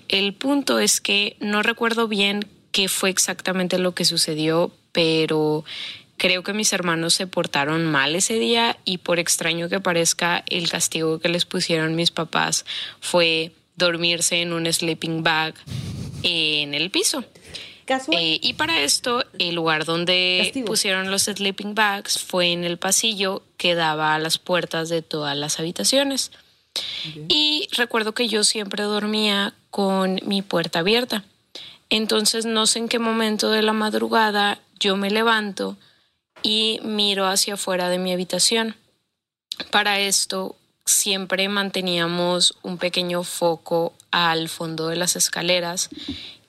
El punto es que no recuerdo bien qué fue exactamente lo que sucedió, pero creo que mis hermanos se portaron mal ese día y por extraño que parezca, el castigo que les pusieron mis papás fue dormirse en un sleeping bag en el piso. Eh, y para esto, el lugar donde pusieron los sleeping bags fue en el pasillo que daba a las puertas de todas las habitaciones. Y recuerdo que yo siempre dormía con mi puerta abierta. Entonces no sé en qué momento de la madrugada yo me levanto y miro hacia afuera de mi habitación. Para esto siempre manteníamos un pequeño foco al fondo de las escaleras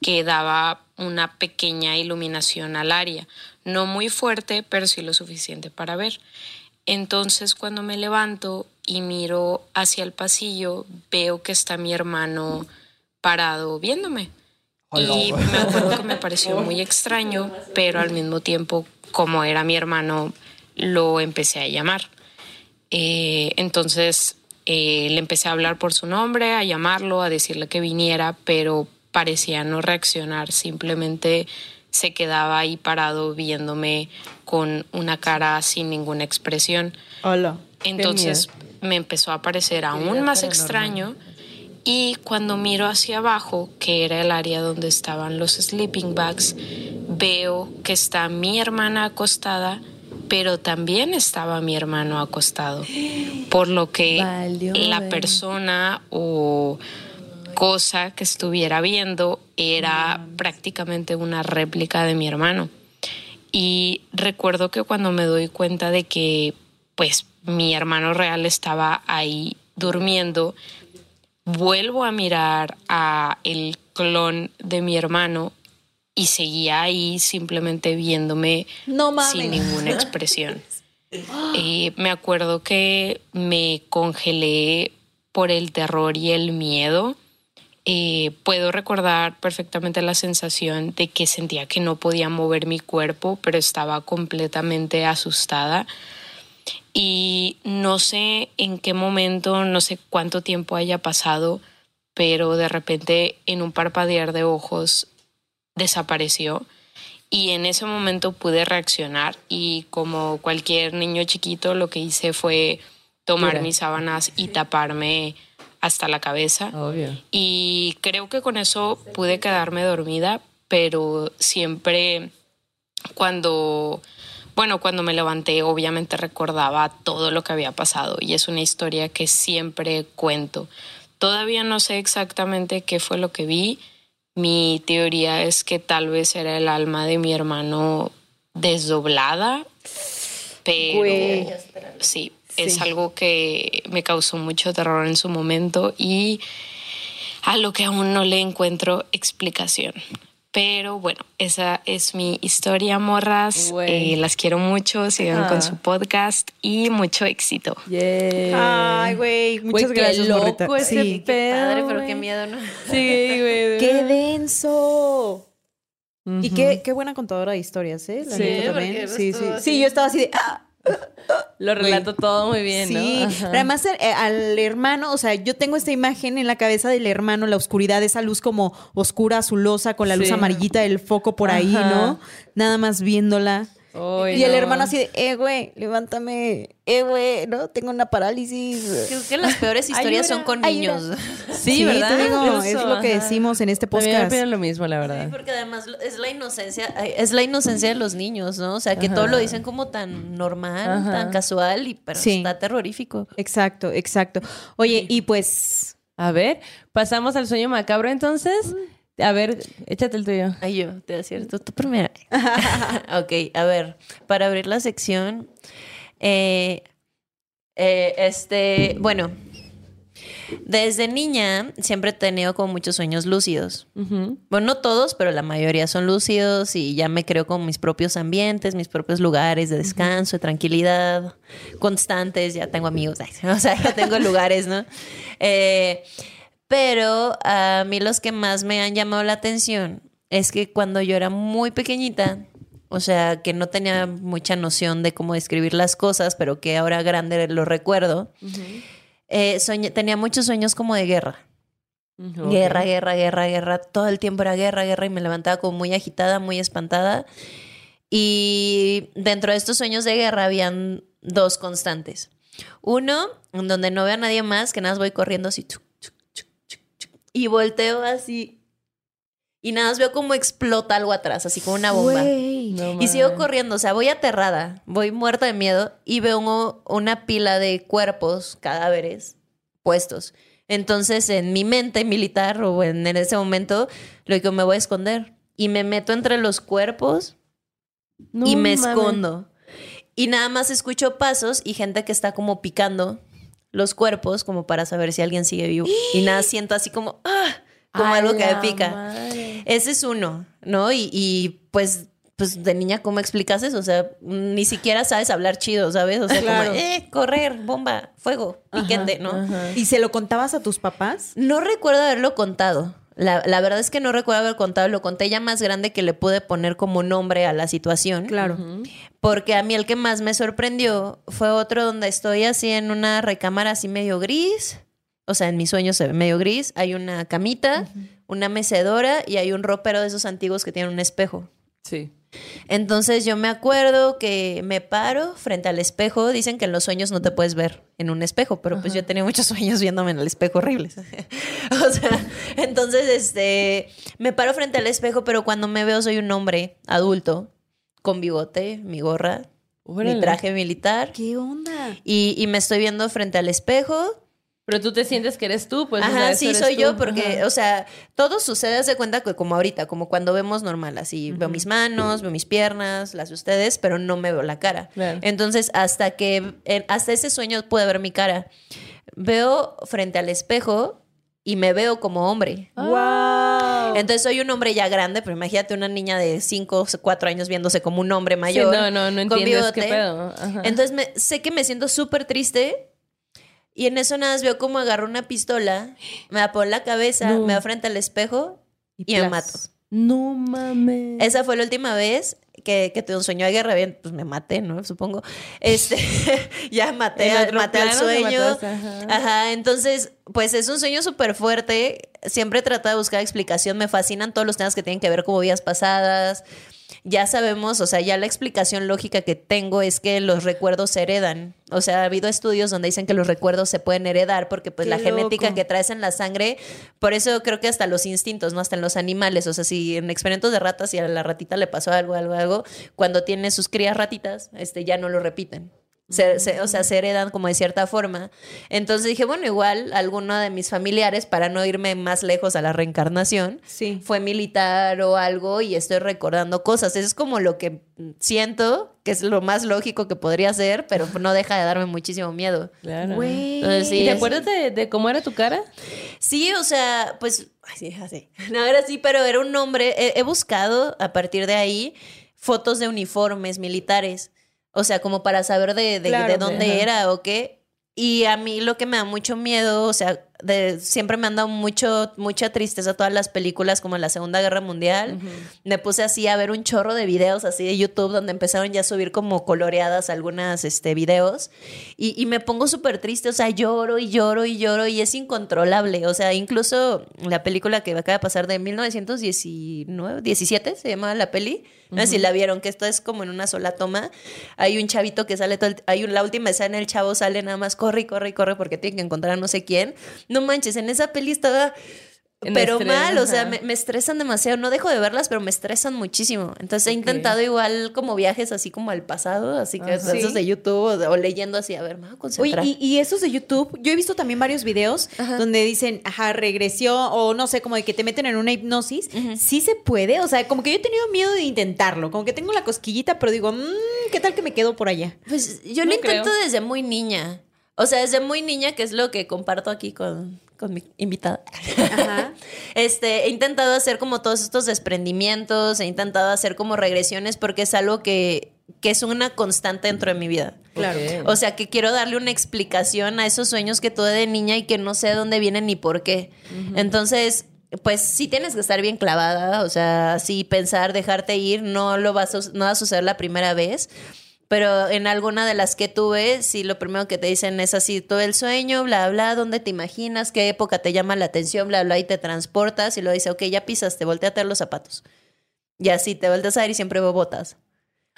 que daba una pequeña iluminación al área, no muy fuerte, pero sí lo suficiente para ver. Entonces cuando me levanto y miro hacia el pasillo, veo que está mi hermano parado viéndome. Y me acuerdo que me pareció muy extraño, pero al mismo tiempo, como era mi hermano, lo empecé a llamar. Eh, entonces eh, le empecé a hablar por su nombre, a llamarlo, a decirle que viniera, pero parecía no reaccionar, simplemente se quedaba ahí parado viéndome con una cara sin ninguna expresión. Hola. Entonces me empezó a parecer aún más extraño y cuando miro hacia abajo, que era el área donde estaban los sleeping bags, veo que está mi hermana acostada, pero también estaba mi hermano acostado. Por lo que la persona o cosa que estuviera viendo era prácticamente una réplica de mi hermano. Y recuerdo que cuando me doy cuenta de que pues mi hermano real estaba ahí durmiendo, vuelvo a mirar a el clon de mi hermano y seguía ahí simplemente viéndome sin ninguna expresión. Eh, me acuerdo que me congelé por el terror y el miedo eh, puedo recordar perfectamente la sensación de que sentía que no podía mover mi cuerpo, pero estaba completamente asustada. Y no sé en qué momento, no sé cuánto tiempo haya pasado, pero de repente en un parpadear de ojos desapareció. Y en ese momento pude reaccionar y como cualquier niño chiquito lo que hice fue tomar mis sábanas y taparme hasta la cabeza. Y creo que con eso pude quedarme dormida, pero siempre cuando, bueno, cuando me levanté obviamente recordaba todo lo que había pasado y es una historia que siempre cuento. Todavía no sé exactamente qué fue lo que vi. Mi teoría es que tal vez era el alma de mi hermano desdoblada, pero sí, es algo que me causó mucho terror en su momento y a lo que aún no le encuentro explicación. Pero bueno, esa es mi historia, morras. Eh, las quiero mucho. Sigan con su podcast y mucho éxito. Ay, güey. Muchas gracias, qué loco ese sí. Qué padre, pero qué miedo, ¿no? Sí, güey. ¡Qué denso! Y qué, qué, buena contadora de historias, ¿eh? La sí, también. Sí, sí. Sí, yo estaba así de. ¡Ah! Lo relato todo muy bien, sí, pero además eh, al hermano, o sea, yo tengo esta imagen en la cabeza del hermano, la oscuridad, esa luz como oscura, azulosa, con la luz amarillita del foco por ahí, ¿no? Nada más viéndola y el hermano así de, eh, güey, levántame, eh, güey, ¿no? Tengo una parálisis. Creo que las peores historias son con niños. Sí, ¿verdad? es lo que decimos en este podcast. También lo mismo, la verdad. Sí, porque además es la inocencia, es la inocencia de los niños, ¿no? O sea, que todo lo dicen como tan normal, tan casual, y pero está terrorífico. Exacto, exacto. Oye, y pues... A ver, pasamos al sueño macabro entonces. A ver, échate el tuyo. Ay, yo, te da cierto. Tú primero. ok, a ver, para abrir la sección, eh, eh, este, bueno, desde niña siempre he tenido como muchos sueños lúcidos. Bueno, no todos, pero la mayoría son lúcidos y ya me creo con mis propios ambientes, mis propios lugares de descanso, de tranquilidad, constantes, ya tengo amigos, o sea, ya tengo lugares, ¿no? Eh, pero a mí los que más me han llamado la atención es que cuando yo era muy pequeñita, o sea, que no tenía mucha noción de cómo describir las cosas, pero que ahora grande lo recuerdo, eh, tenía muchos sueños como de guerra. Guerra, guerra, guerra, guerra. Todo el tiempo era guerra, guerra y me levantaba como muy agitada, muy espantada. Y dentro de estos sueños de guerra habían dos constantes. Uno, en donde no veo a nadie más, que nada más voy corriendo así. Y volteo así. Y nada más veo como explota algo atrás, así como una bomba. No Y sigo corriendo, o sea, voy aterrada, voy muerta de miedo y veo un- una pila de cuerpos, cadáveres puestos. Entonces, en mi mente militar o en, en ese momento, lo que me voy a esconder y me meto entre los cuerpos No y me escondo. Y nada más escucho pasos y gente que está como picando los cuerpos como para saber si alguien sigue vivo. Y nada, siento así como, ah, como algo que me pica. madre. Ese es uno, ¿no? Y, y, pues, pues de niña, ¿cómo explicas eso? O sea, ni siquiera sabes hablar chido, ¿sabes? O sea, Claro. como, eh, correr, bomba, fuego, piquete, ¿no? Ajá. ¿Y se lo contabas a tus papás? No recuerdo haberlo contado. La, la verdad es que no recuerdo haber contado. Lo conté ya más grande que le pude poner como nombre a la situación. Claro. Porque a mí el que más me sorprendió fue otro donde estoy así en una recámara así medio gris. O sea, en mis sueños se ve medio gris. Hay una camita, una mecedora y hay un ropero de esos antiguos que tienen un espejo. Sí. Entonces yo me acuerdo que me paro frente al espejo. Dicen que en los sueños no te puedes ver en un espejo, pero pues yo tenía muchos sueños viéndome en el espejo horribles. o sea, entonces este, me paro frente al espejo, pero cuando me veo soy un hombre adulto, con bigote, mi gorra, Órale. mi traje militar. ¿Qué onda? Y, y me estoy viendo frente al espejo. Pero tú te sientes que eres tú, pues. o sea, Ajá, sí, soy tú. yo, porque, Ajá. o sea, todo sucede, hace cuenta que como ahorita, como cuando vemos normal, así, veo mis manos, veo mis piernas, las de ustedes, pero no me veo la cara. Claro. Entonces, hasta que, hasta ese sueño pude ver mi cara. Veo frente al espejo y me veo como hombre. ¡Wow! Entonces soy un hombre ya grande, pero imagínate una niña de 5 o 4 años viéndose como un homre Sí, mayor. no, no, no con entiendes qué pedo. Ajá. Entonces me- sé que me siento súper triste. Y en eso nada más veo como agarro una pistola, me en la cabeza, No. me da frente al espejo y, me mato. No mames. Esa fue la última vez que, que tuve un sueño de guerra. Bien, pues me maté, ¿no? Supongo. Este, ya maté, otro maté al sueño. mataste, ajá. Ajá, entonces, pues es un sueño súper fuerte. Siempre trato de buscar explicación. Me fascinan todos los temas que tienen que ver con vidas pasadas. Ya sabemos, o sea, ya la explicación lógica que tengo es que los recuerdos se heredan. O sea, ha habido estudios donde dicen que los recuerdos se pueden heredar porque pues Qué la genética que traes en la sangre, por eso creo que hasta los instintos, ¿no? Hasta en los animales. O sea, si en experimentos de ratas, si a la ratita le pasó algo, algo, algo, cuando tiene sus crías ratitas, este, ya no lo repiten. Se- se- o sea, se heredan como de cierta forma. Entonces dije, bueno, igual alguno de mis familiares, para no irme más lejos a la reencarnación, Sí. fue militar o algo y estoy recordando cosas. Eso es como lo que siento, que es lo más lógico que podría ser, pero no deja de darme muchísimo miedo. Claro. Entonces, sí, ¿Y te acuerdas de, de cómo era tu cara? Sí, o sea, pues, ay, sí, así. No, era así, pero era un hombre. He, he buscado a partir de ahí fotos de uniformes militares. O sea, como para saber de, de, Claro, de dónde ajá. era o qué. Y a mí lo que me da mucho miedo, o sea, de, siempre me han dado mucho, mucha tristeza todas las películas como la Segunda Guerra Mundial. Me puse así a ver un chorro de videos así de YouTube donde empezaron ya a subir como coloreadas algunas este, videos. Y, y me pongo súper triste, o sea, lloro y lloro y lloro y es incontrolable. O sea, incluso la película que acaba de pasar de 1919, 17 se llamaba la peli. No sé si la vieron, que esto es como en una sola toma. Hay un chavito que sale todo el- Hay un- la última escena, el chavo sale nada más, corre y corre y corre porque tiene que encontrar a no sé quién. No manches, en esa peli estaba... En pero estrés, mal, o sea, me, me estresan demasiado. No dejo de verlas, pero me estresan muchísimo. Entonces he intentado igual como viajes así como al pasado, así que Ajá. esos Sí. de YouTube o, de- o leyendo así, a ver, me voy a Oye, concentrar. y, y esos de YouTube, yo he visto también varios videos donde dicen, ajá, regresió, o no sé, como de que te meten en una hipnosis. Sí se puede, o sea, como que yo he tenido miedo de intentarlo, como que tengo la cosquillita, pero digo, "Mm, ¿qué tal que me quedo por allá? Pues yo No lo intento creo. desde muy niña. O sea, desde muy niña, que es lo que comparto aquí con, con mi invitada. Ajá. Este, he intentado hacer como todos estos desprendimientos, he intentado hacer como regresiones porque es algo que, que es una constante dentro de mi vida. Claro. O sea, que quiero darle una explicación a esos sueños que tuve de niña y que no sé de dónde vienen ni por qué. Entonces, pues sí tienes que estar bien clavada, o sea, sí pensar, dejarte ir, no lo vas a, no va a suceder la primera vez. Pero en alguna de las que tuve, sí, lo primero que te dicen es así, todo el sueño, bla, bla, dónde te imaginas, qué época te llama la atención, bla, bla, y te transportas y lo dice, ok, ya pisaste, volteate a los zapatos. Y así te vueltas a ver y siempre botas.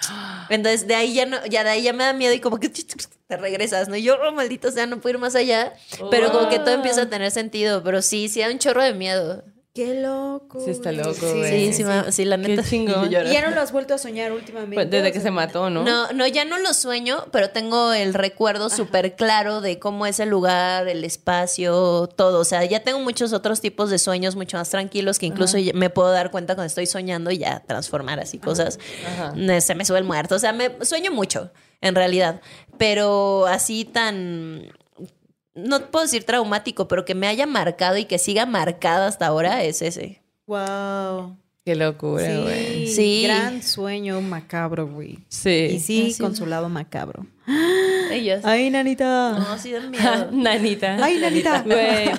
Entonces de ahí ya no, ya de ahí ya me da miedo y como que te regresas, ¿no? Y yo, oh, maldito sea, no puedo ir más allá. Pero como que todo empieza a tener sentido. Pero sí, sí da un chorro de miedo. Qué loco. Sí, está loco, Sí, güey. sí, ma- sí, la Qué neta. chingón. Y ya no lo has vuelto a soñar últimamente. Pues desde que sea, se mató, ¿no? No, no, ya no lo sueño, pero tengo el recuerdo súper claro de cómo es el lugar, el espacio, todo. O sea, ya tengo muchos otros tipos de sueños mucho más tranquilos que incluso me puedo dar cuenta cuando estoy soñando y ya transformar así cosas. Ajá. Eh, Se me sube el muerto. O sea, me sueño mucho, en realidad. Pero así tan. No puedo decir traumático, pero que me haya marcado y que siga marcada hasta ahora es ese. Wow. Qué locura, güey. Sí, Sí. Gran sueño macabro, güey. Sí. Y sí, Así. con su lado macabro. Ellos. Ay, nanita. No, sí dan miedo. Nanita. Ay, nanita. Güey.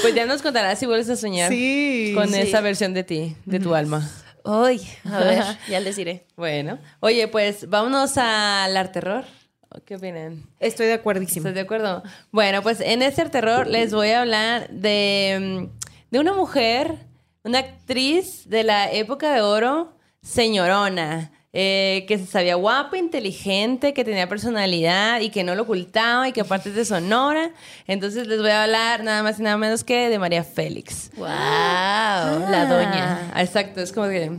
Pues ya nos contarás si vuelves a soñar Sí. con Sí. esa versión de ti, de tu alma. Ay, a ver, ya les diré. Bueno. Oye, pues vámonos al arte terror. ¿Qué opinan? Estoy de acuerdísimo. ¿Estás de acuerdo? Bueno, pues en este terror les voy a hablar de, mm, de una mujer, una actriz de la época de oro, señorona, eh, que se sabía guapa, inteligente, que tenía personalidad y que no lo ocultaba y que aparte es de Sonora. Entonces les voy a hablar nada más y nada menos que de María Félix. Wow, la doña. Ah, exacto, es como que...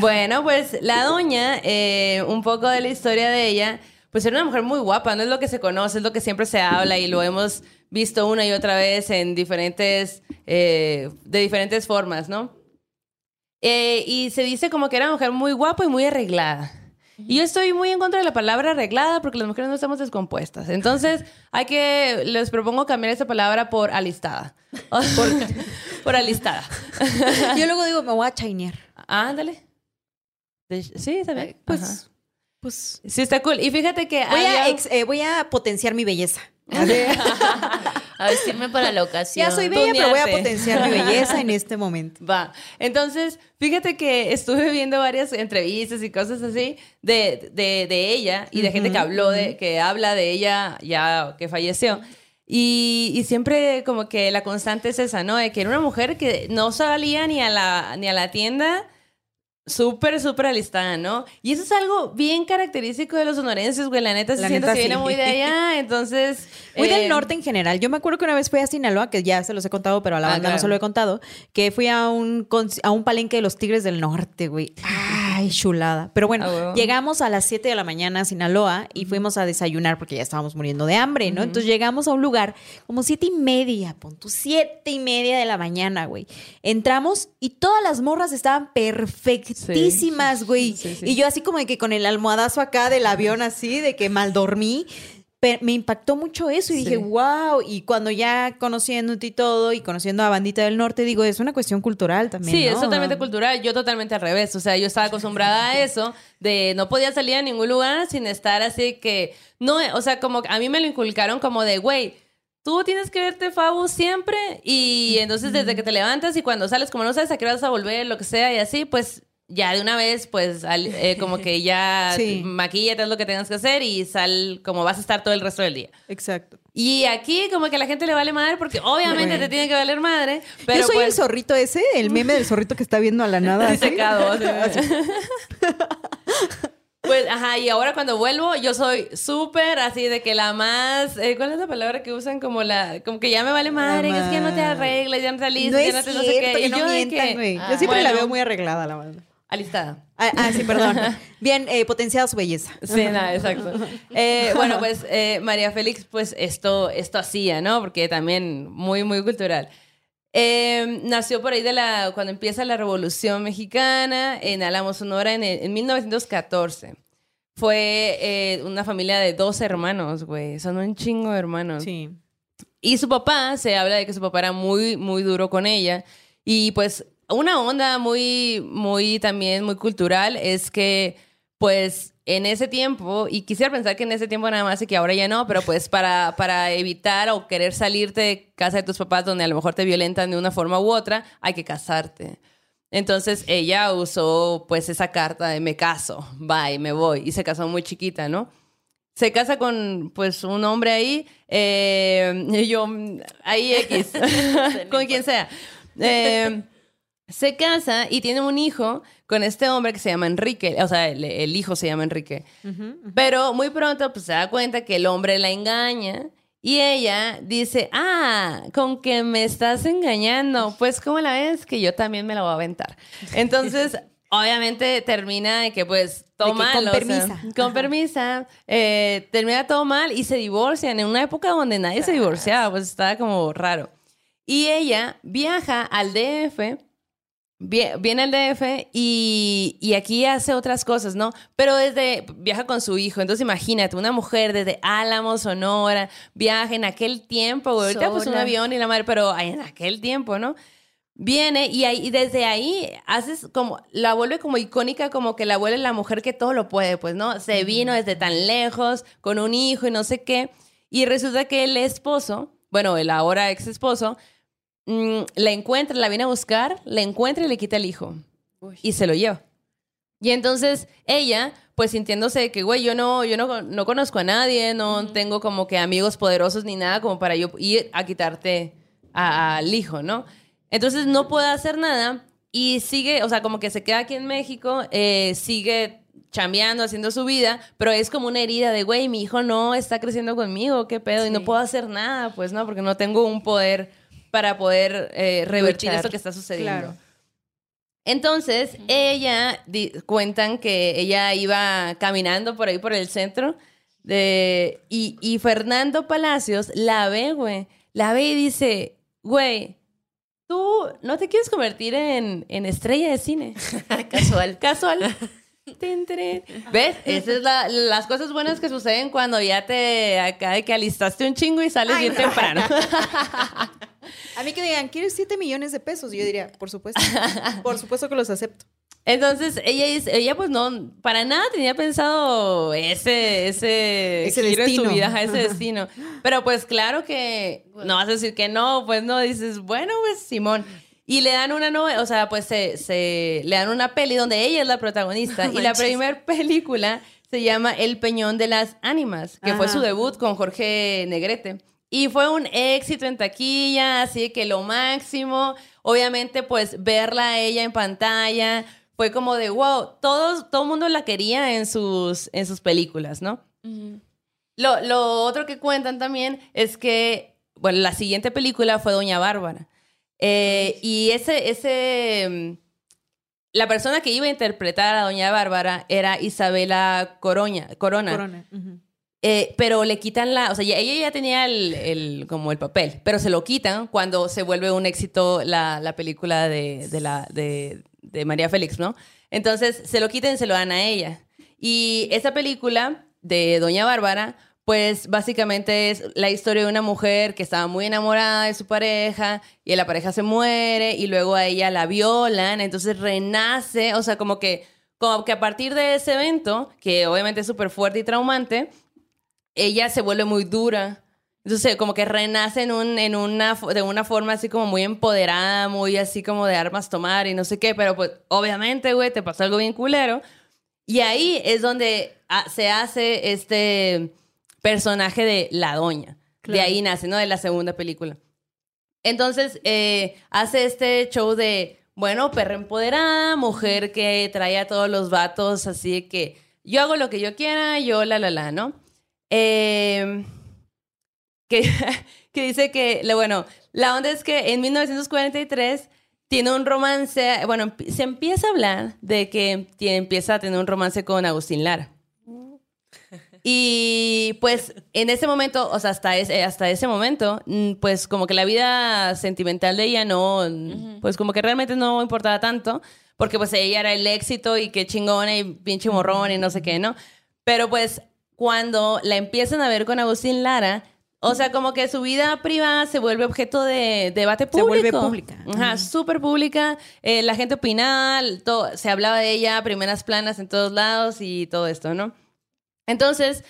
Bueno, pues la doña, eh, un poco de la historia de ella, pues era una mujer muy guapa, no es lo que se conoce, es lo que siempre se habla y lo hemos visto una y otra vez en diferentes, eh, de diferentes formas, ¿no? Eh, y se dice como que era una mujer muy guapa y muy arreglada. Y yo estoy muy en contra de la palabra arreglada porque las mujeres no estamos descompuestas. Entonces, hay que, les propongo cambiar esa palabra por alistada. por, por alistada. Yo luego digo, me voy a chainear. Ándale. De- Sí, está bien. Pues, Ajá. Pues. Sí, está cool. Y fíjate que Voy a, había- ex- eh, voy a potenciar mi belleza. A vestirme para la ocasión. Ya soy bella, pero voy a potenciar mi belleza en este momento. Va. Entonces, fíjate que estuve viendo varias entrevistas y cosas así de, de, de ella y de gente que habló de, que habla de ella ya que falleció. Y, y siempre como que la constante es esa, ¿no? De que era una mujer que no salía ni a la, ni a la tienda súper, súper alistada, ¿no? Y eso es algo bien característico de los sonorenses, güey. La neta se La siente que viene muy de allá, entonces... Muy eh, del norte en general. Yo me acuerdo que una vez fui a Sinaloa, que ya se los he contado, pero a la Ah, banda no se lo he contado, que fui a un, a un palenque de los Tigres del Norte, güey. Ay, chulada. Pero bueno, Ah, llegamos a las 7 de la mañana a Sinaloa y fuimos a desayunar porque ya estábamos muriendo de hambre, ¿no? Entonces llegamos a un lugar como siete y media, pon tu siete y media de la mañana, güey. Entramos y todas las morras estaban perfectísimas, güey. Sí, sí. Y yo así como de que con el almohadazo acá del avión así, de que mal dormí. Pero me impactó mucho eso y Sí. dije, wow. Y cuando ya conociéndote y todo y conociendo a Bandita del Norte, digo, es una cuestión cultural también. Sí, ¿no? es totalmente cultural. Yo totalmente al revés. O sea, yo estaba acostumbrada a eso, de no podía salir a ningún lugar sin estar así que... No, o sea, como a mí me lo inculcaron como de, güey, tú tienes que verte Fabu siempre y entonces desde que te levantas y cuando sales, como no sabes a qué vas a volver, lo que sea y así, pues ya de una vez, pues al- eh, como que ya Sí. maquíllate, haz lo que tengas que hacer y sal como vas a estar todo el resto del día. Exacto. Y aquí como que a la gente le vale madre porque obviamente Bueno. te tiene que valer madre, pero Yo soy el pues... zorrito ese, el meme del zorrito que está viendo a la nada. así. secado. así. Pues, ajá, y ahora cuando vuelvo, yo soy súper así de que la más. eh, ¿Cuál es la palabra que usan? Como la. Como que ya me vale madre, que es que ya no te arreglas, ya no te alistas, No ya no te no cierto, sé qué. Y no yo de mientan, que. Yo siempre la veo muy arreglada, la banda. Alistada. Ah, ah, sí, perdón. Bien, eh, potenciada su belleza. Sí, nada, exacto. Eh, bueno, pues eh, María Félix, pues esto, esto hacía, ¿no? Porque también muy, muy cultural. Eh, nació por ahí de la, cuando empieza la Revolución Mexicana en Álamo, Sonora, en, en 1914. Fue eh, una familia de dos hermanos, güey. Son un chingo de hermanos. Sí. Y su papá, se habla de que su papá era muy, muy duro con ella. Y pues una onda muy, muy también, muy cultural es que pues en ese tiempo, y quisiera pensar que en ese tiempo nada más y que ahora ya no, pero pues para, para evitar o querer salirte de casa de tus papás donde a lo mejor te violentan de una forma u otra, hay que casarte. Entonces ella usó pues esa carta de me caso, bye, me voy. Y se casó muy chiquita, ¿no? Se casa con pues un hombre ahí, eh, y yo, ahí X, con quien sea. Eh, se casa y tiene un hijo con este hombre que se llama Enrique, o sea, el, el hijo se llama Enrique. Pero muy pronto pues, se da cuenta que el hombre la engaña y ella dice, ah, con que me estás engañando, pues ¿cómo la ves? Que yo también me la voy a aventar. Entonces, obviamente termina de que pues toma con permisa. con permisa, eh, termina todo mal y se divorcian en una época donde nadie se divorciaba, pues estaba como raro. Y ella viaja al DF Viene al DF y, y aquí hace otras cosas, ¿no? Pero desde viaja con su hijo. Entonces imagínate, una mujer desde Álamo, Sonora, viaja en aquel tiempo, güey. Ahorita pues un avión y la madre, pero en aquel tiempo, ¿no? Viene y, ahí, y desde ahí haces como, la vuelve como icónica, como que la vuelve la mujer que todo lo puede, pues, ¿no? Se vino desde tan lejos, con un hijo y no sé qué. Y resulta que el esposo, bueno, el ahora ex esposo, mm, la encuentra, la viene a buscar, la encuentra y le quita el hijo. Y se lo lleva. Y entonces ella, pues sintiéndose de que, güey, yo no, yo no, no conozco a nadie, no tengo como que amigos poderosos ni nada como para yo ir a quitarte al hijo, ¿no? Entonces no puede hacer nada y sigue, o sea, como que se queda aquí en México, eh, sigue chambeando, haciendo su vida, pero es como una herida de, güey, mi hijo no está creciendo conmigo, qué pedo, y no puedo hacer nada, pues no, porque no tengo un poder para poder eh, revertir Luchar. esto que está sucediendo. Claro. Entonces, ella, di- cuentan que ella iba caminando por ahí por el centro de, y, y Fernando Palacios la ve, güey, la ve y dice, güey, tú no te quieres convertir en, en estrella de cine. Casual. Casual. ¿Ves? Esas es la- las cosas buenas que suceden cuando ya te acá que alistaste un chingo y sales Ay, bien no. temprano. A mí que digan, ¿quieres 7 millones de pesos? Yo diría, por supuesto. Por supuesto que los acepto. Entonces, ella, dice- ella pues no, para nada tenía pensado ese, ese, Ese giro en su vida, ese destino. Pero pues claro que no vas a decir que no, pues no, dices, bueno, pues Simón. Y le dan una novela, o sea, pues se, se- le dan una peli donde ella es la protagonista. y la primera película se llama El Peñón de las Ánimas, que fue Ajá. su debut con Jorge Negrete. Y fue un éxito en taquilla, así que lo máximo. Obviamente, pues verla a ella en pantalla fue como de wow, todos, todo el mundo la quería en sus, en sus películas, ¿no? Lo, lo otro que cuentan también es que, bueno, la siguiente película fue Doña Bárbara. Eh, y ese, ese, mm, la persona que iba a interpretar a Doña Bárbara era Isabela Coroña, Corona. Corona. Eh, pero le quitan la, o sea, ya- ella ya tenía el, el- como el papel, pero se lo quitan cuando se vuelve un éxito la, la película de, de la, de, de María Félix, ¿no? Entonces se lo quitan y se lo dan a ella. Y esa película de Doña Bárbara, pues básicamente es la historia de una mujer que estaba muy enamorada de su pareja y la pareja se muere y luego a ella la violan, entonces renace, o sea, como que, como que a partir de ese evento, que obviamente es súper fuerte y traumante, ella se vuelve muy dura. Entonces, como que renace en un, en una, de una forma así como muy empoderada, muy así como de armas tomar y no sé qué, pero pues obviamente, güey, te pasó algo bien culero. Y ahí es donde ah, se hace este personaje de la doña. De ahí nace, ¿no? De la segunda película. Entonces, eh, hace este show de, bueno, perra empoderada, mujer que trae a todos los vatos así que yo hago lo que yo quiera, yo la, la, la, ¿no? Eh, que, que dice que, bueno, la onda es que en 1943 tiene un romance, bueno, se empieza a hablar de que tiene- empieza a tener un romance con Agustín Lara. Y pues en ese momento, o sea, hasta ese, hasta ese momento, mm, pues como que la vida sentimental de ella no, pues como que realmente no importaba tanto, porque pues ella era el éxito y qué chingona y pinche morrón y no sé qué, ¿no? Pero pues cuando la empiezan a ver con Agustín Lara, o sea, como que su vida privada se vuelve objeto de debate Se público. vuelve pública. Ajá, súper pública. eh, la gente opinaba, todo, se hablaba de ella, primeras planas en todos lados y todo esto, ¿no? Entonces,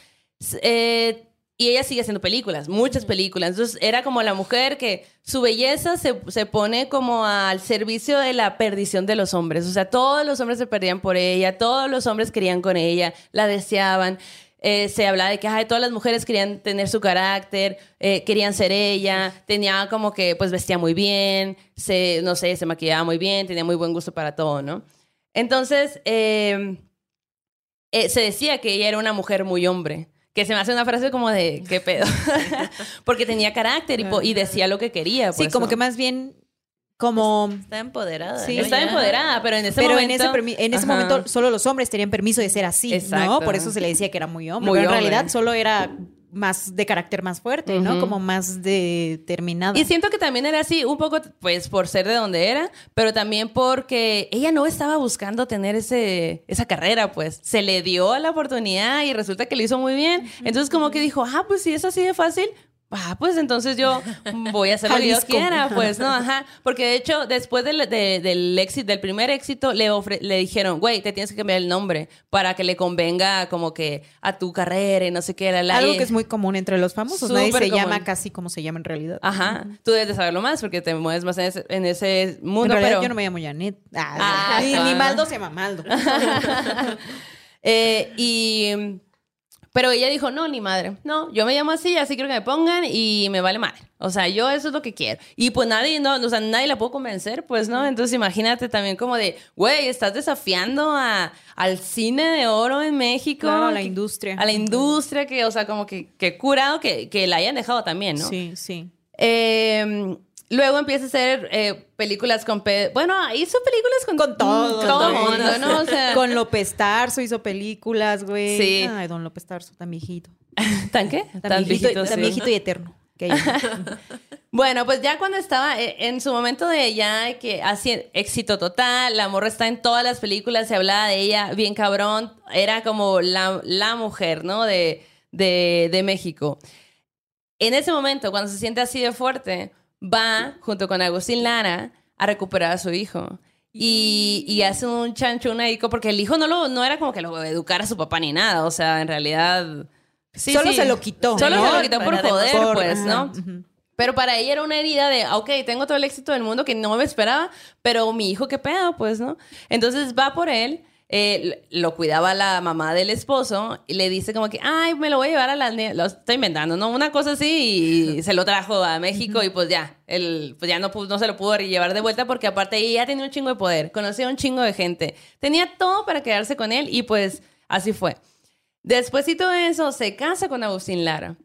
eh, Y ella sigue haciendo películas, muchas películas. Entonces era como la mujer que su belleza se, se, pone como al servicio de la perdición de los hombres. O sea, todos los hombres se perdían por ella, todos los hombres querían con ella, la deseaban. Eh, se hablaba de que ay, todas las mujeres querían tener su carácter, eh, querían ser ella, tenía como que pues vestía muy bien, se, no sé, se maquillaba muy bien, tenía muy buen gusto para todo, ¿no? Entonces, eh, se decía que ella era una mujer muy hombre que se me hace una frase como de, ¿qué pedo? Porque tenía carácter y, decía lo que quería. sí, pues, como que más bien como está empoderada sí. está empoderada pero en ese pero momento en ese, en ese momento solo los hombres tenían permiso de ser así no por eso se le decía que era muy hombre pero en realidad solo era más de carácter más fuerte, ¿no? Como más determinada. Y siento que también era así, un poco, pues, por ser de donde era, pero también porque ella no estaba buscando tener ese, esa carrera, pues. Se le dio la oportunidad y resulta que lo hizo muy bien. Entonces, como que dijo, ah, pues si es así de fácil, ah, pues entonces yo voy a hacer lo que yo quiera, pues, ¿no? Ajá. Porque de hecho, después del, del éxito, del primer éxito, le, le dijeron, güey, te tienes que cambiar el nombre para que le convenga como que a tu carrera y no sé qué. La, Algo que es muy común entre los famosos. Nadie se llama casi como se llama en realidad. Ajá. Tú debes de saberlo más porque te mueves más en ese, mundo. En realidad yo no me llamo Janet. Ah, ah, ni, Maldo se llama Maldo. eh, y pero ella dijo, no, ni madre. No, yo me llamo así, así quiero que me pongan y me vale madre. O sea, yo eso es lo que quiero. Y pues nadie, no, o sea, nadie la puedo convencer, pues, ¿no? Entonces imagínate también como de, güey, estás desafiando a, al cine de oro en México. Claro, a la industria. A la industria que, o sea, como que, que curado que, que la hayan dejado también, ¿no? Sí, sí. Eh, Luego empieza a hacer eh, películas con... bueno, hizo películas con, con todo. todo mundo, ¿no? O sea, con López Tarso hizo películas, güey. Sí. Ay, don López Tarso, tan viejito. ¿Tan qué? Tan, viejito, tan viejito y eterno. bueno, pues ya cuando estaba eh, en su momento de ya que hace éxito total, la morra está en todas las películas, se hablaba de ella bien cabrón, era como la, la mujer, ¿no? De, de, de México. En ese momento, cuando se siente así de fuerte, va junto con Agustín Lara a recuperar a su hijo. Y, y hace un chancho, un hijo, porque el hijo no, lo, no era como que lo educara a su papá ni nada, o sea, en realidad... solo se lo quitó. Solo se lo quitó por joder, pues, ¿no? Pero para ella era una herida de, ok, tengo todo el éxito del mundo que no me esperaba, pero mi hijo, qué pedo, pues, ¿no? Entonces va por él eh, lo cuidaba la mamá del esposo y le dice como que, ay, me lo voy a llevar a la... Lo estoy inventando, ¿no? Una cosa así y se lo trajo a México y pues ya, él pues ya no, no se lo pudo llevar de vuelta porque aparte ella tenía un chingo de poder, conocía un chingo de gente, tenía todo para quedarse con él y pues así fue. Despuésito de eso, se casa con Agustín Lara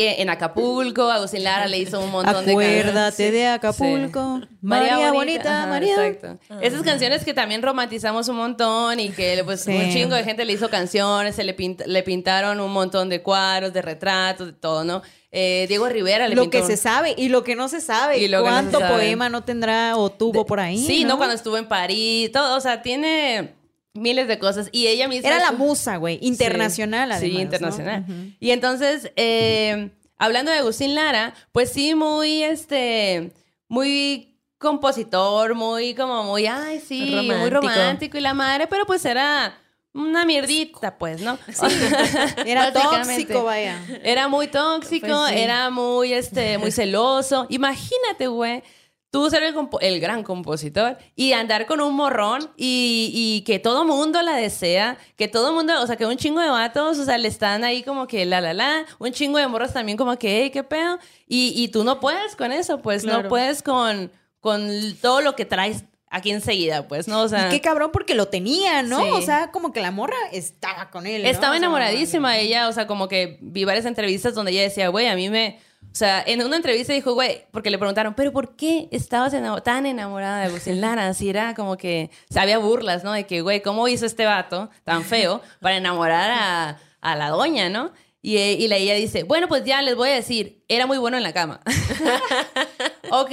en Acapulco, Agustín Lara le hizo un montón de Acuérdate de Acapulco. María, Bonita, María. Exacto. Esas canciones que también romantizamos un montón y que pues un chingo de gente le hizo canciones, se le, le pintaron un montón de cuadros, de retratos, de todo, ¿no? Eh, Diego Rivera le Lo que se sabe y lo que no se sabe. Y ¿Cuánto poema no tendrá o tuvo por ahí? Sí, ¿no? Cuando estuvo en París, todo, o sea, tiene miles de cosas. Y ella misma... Era la musa, güey, internacional sí, Sí, internacional. Y entonces, eh, hablando de Agustín Lara, pues sí, muy, este, muy compositor, muy como muy, ay, sí, muy romántico y la madre, pero pues era una mierdita, pues, ¿no? era tóxico, vaya. Era muy tóxico, pues era muy, este, muy celoso. Imagínate, güey tú ser el, gran compositor y andar con un morrón y, que todo mundo la desea, que todo mundo, o sea, que un chingo de vatos, o sea, le están ahí como que la, la, la, un chingo de morros también como que, hey, qué pedo, y, tú no puedes con eso, pues, no puedes con, con todo lo que traes aquí enseguida, pues, ¿no? O sea. Y qué cabrón porque lo tenía, ¿no? O sea, como que la morra estaba con él. Estaba enamoradísima ella, o sea, como que vi varias entrevistas donde ella decía, güey, a mí me. O sea, en una entrevista dijo, güey, porque le preguntaron, ¿pero por qué estabas tan enamorada de Agustín Lara? Así era como que, o había burlas, ¿no? De que, güey, ¿cómo hizo este vato tan feo para enamorar a, a la doña, ¿no? Y, y la ella dice, bueno, pues ya les voy a decir, era muy bueno en la cama. ok,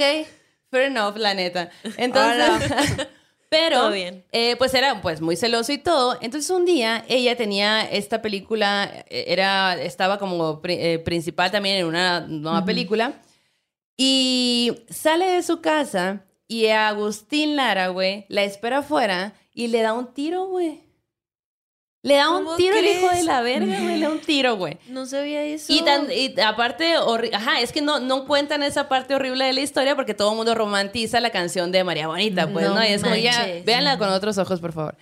fair enough, la neta. Entonces, pero, eh, pues era pues muy celoso y todo. Entonces un día ella tenía esta película, eh, era, estaba como eh, principal también en una nueva película. Y sale de su casa y a Agustín Lara, güey, la espera afuera y le da un tiro, güey. Le da un ¿Cómo tiro el hijo de la verga, güey. Le da un tiro, güey. No sabía eso. Y, tan- y aparte, ajá, es que no, no cuentan esa parte horrible de la historia porque todo el mundo romantiza la canción de María Bonita, pues, ¿no? No Y es como, ya, véanla con otros ojos, por favor.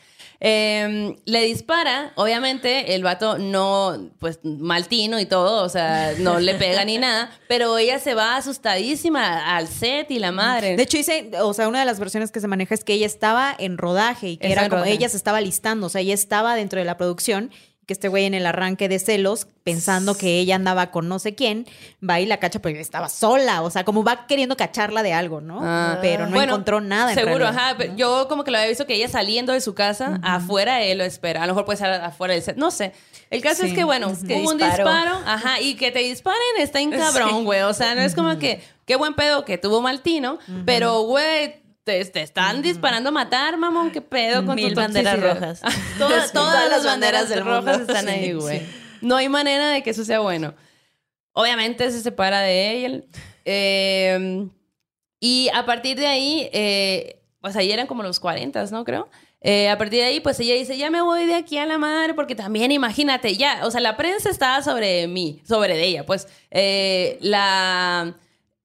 Eh, le dispara, obviamente el vato no, pues maltino y todo, o sea, no le pega ni nada, pero ella se va asustadísima al set y la madre. De hecho, dice, o sea, una de las versiones que se maneja es que ella estaba en rodaje y que era como rodaje. ella se estaba listando, o sea, ella estaba dentro de la producción que este güey en el arranque de celos, pensando que ella andaba con no sé quién, va y la cacha, pero ella estaba sola, o sea, como va queriendo cacharla de algo, ¿no? Ah. pero no Bueno, encontró nada. en Seguro, realidad. ajá. Yo como que lo había visto que ella saliendo de su casa, afuera él lo espera. A lo mejor puede estar afuera del set. No sé. El caso Sí. es que, bueno, Que hubo un disparo. Ajá. Y que te disparen está en cabrón, güey. O sea, no es como que, qué buen pedo que tuvo Maltino. Pero, güey, te, te están disparando a matar, mamón. Qué pedo con Mil tu banderas rojas. Todas, todas las banderas del rojas están ahí, güey. sí. No hay manera de que eso sea bueno. Obviamente se separa de ella. Eh, y a partir de ahí, eh, pues ahí eran como los 40, ¿no? Creo. Eh, a partir de ahí, pues ella dice, ya me voy de aquí a la madre, porque también imagínate, ya, o sea, la prensa estaba sobre mí, sobre de ella, pues eh, la...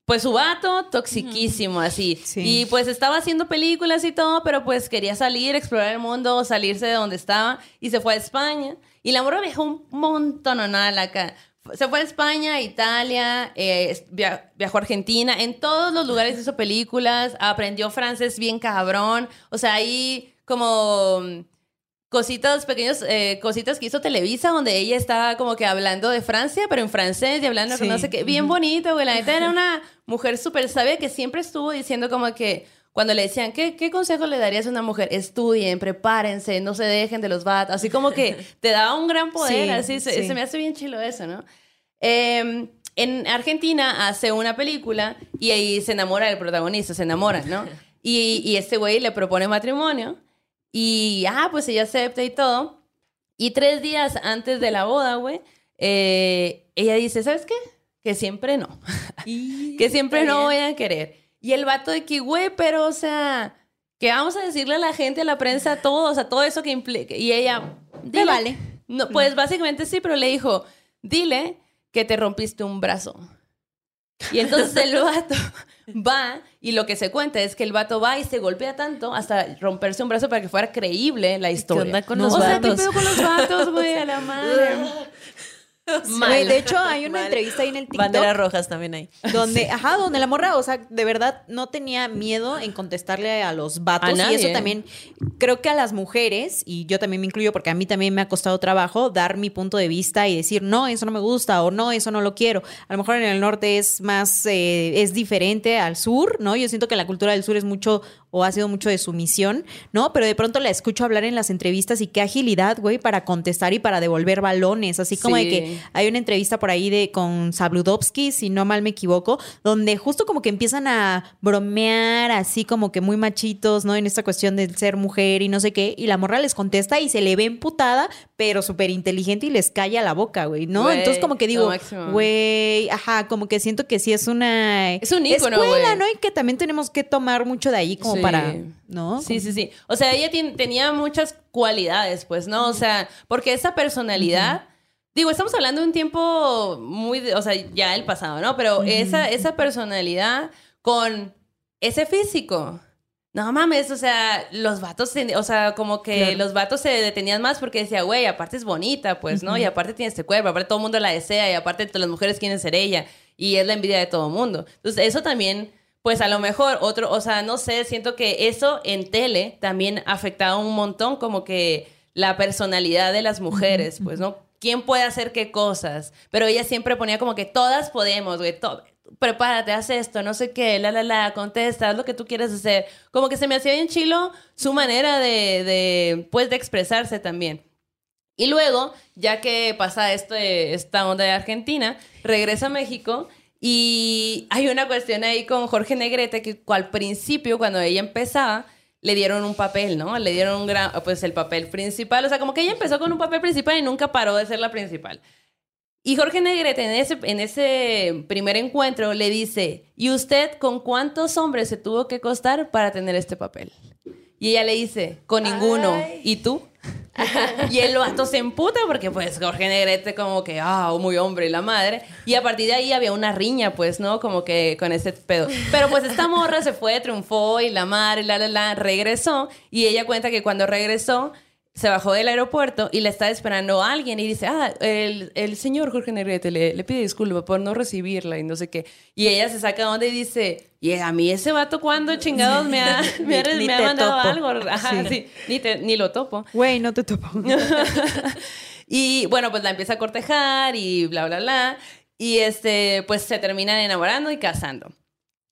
Pues su vato, toxiquísimo, así. Sí. Y pues estaba haciendo películas y todo, pero pues quería salir, explorar el mundo, salirse de donde estaba y se fue a España. Y la morra viajó un montón, acá. Se fue a España, Italia, eh, via- viajó a Argentina, en todos los lugares hizo películas, aprendió francés bien cabrón. O sea, ahí como cositas, pequeños, eh, cositas que hizo Televisa, donde ella estaba como que hablando de Francia, pero en francés y hablando con Sí. no sé qué. Bien bonito, güey. La neta era una mujer súper sabia que siempre estuvo diciendo como que cuando le decían, ¿qué, ¿qué consejo le darías a una mujer? Estudien, prepárense, no se dejen de los vatos. Así como que te daba un gran poder. Sí, así se, sí. se me hace bien chilo eso, ¿no? Eh, en Argentina hace una película y ahí se enamora del protagonista, se enamora, ¿no? Y, y este güey le propone matrimonio y, ah, pues ella acepta y todo. Y tres días antes de la boda, güey, eh, ella dice, ¿sabes qué? Que siempre no. que siempre no voy a querer. Y el vato de que, güey, pero, o sea, que vamos a decirle a la gente, a la prensa, todo, o sea, todo eso que implica. Y ella, dile. vale. No, pues básicamente sí, pero le dijo, dile que te rompiste un brazo. Y entonces el vato va y lo que se cuenta es que el vato va y se golpea tanto hasta romperse un brazo para que fuera creíble la historia. onda con o los sea, ¿qué pedo con los vatos, güey? A la madre. Mal. De hecho, hay una Mal. entrevista ahí en el TikTok. Banderas rojas también hay. Donde, ajá, donde la morra, o sea, de verdad no tenía miedo en contestarle a los vatos. A y eso también, creo que a las mujeres, y yo también me incluyo porque a mí también me ha costado trabajo dar mi punto de vista y decir, no, eso no me gusta o no, eso no lo quiero. A lo mejor en el norte es más, eh, es diferente al sur, ¿no? Yo siento que la cultura del sur es mucho o ha sido mucho de sumisión, ¿no? Pero de pronto la escucho hablar en las entrevistas y qué agilidad, güey, para contestar y para devolver balones, así como de que hay una entrevista por ahí de con Sabludovsky, si no mal me equivoco, donde justo como que empiezan a bromear así como que muy machitos, ¿no? En esta cuestión de ser mujer y no sé qué, y la morra les contesta y se le ve emputada, pero súper inteligente y les calla la boca, güey, ¿no? Entonces como que digo, güey, ajá, como que siento que sí es una Es un ícono, escuela. ¿no? Y que también tenemos que tomar mucho de ahí como Sí. para, ¿no? Sí, sí, sí. O sea, ella tenía muchas cualidades, pues, ¿no? O sea, porque esa personalidad, digo, estamos hablando de un tiempo muy, o sea, ya el pasado, ¿no? Pero esa, esa personalidad con ese físico. No mames, o sea, los vatos, o sea, como que Claro. los vatos se detenían más porque decía, güey, aparte es bonita, pues, ¿no? Y aparte tiene este cuerpo, aparte todo el mundo la desea y aparte todas las mujeres quieren ser ella y es la envidia de todo el mundo. Entonces, eso también, pues a lo mejor otro, o sea, no sé, siento que eso en tele también afectaba un montón como que la personalidad de las mujeres, pues, ¿no? ¿Quién puede hacer qué cosas? Pero ella siempre ponía como que todas podemos, güey, todo prepárate, haz esto, no sé qué, la, la, la, contesta, haz lo que tú quieras hacer. Como que se me hacía bien chilo su manera de, de, pues, de expresarse también. Y luego, ya que pasa esto de esta onda de Argentina, regresa a México y hay una cuestión ahí con Jorge Negrete que al principio, cuando ella empezaba, le dieron un papel, ¿no? Le dieron un gran, pues el papel principal. O sea, como que ella empezó con un papel principal y nunca paró de ser la principal. Y Jorge Negrete en ese, en ese primer encuentro le dice, ¿y usted con cuántos hombres se tuvo que costar para tener este papel? Y ella le dice, con ninguno. Ay. ¿Y tú? y el vato se emputa porque pues Jorge Negrete como que, ah, muy hombre y la madre. Y a partir de ahí había una riña, pues, ¿no? Como que con ese pedo. Pero pues esta morra se fue, triunfó y la madre, la, la, la, regresó. Y ella cuenta que cuando regresó se bajó del aeropuerto y le está esperando a alguien y dice, ah, el, el señor Jorge Negrete le, le, pide disculpas por no recibirla y no sé qué. Y ella se saca donde y dice, y a mí ese vato cuando chingados me ha, me ha, me ha mandado algo. Ajá, sí. sí. Ni, te, ni lo topo. Güey, no te topo. y bueno, pues la empieza a cortejar y bla, bla, bla. Y este, pues se terminan enamorando y casando.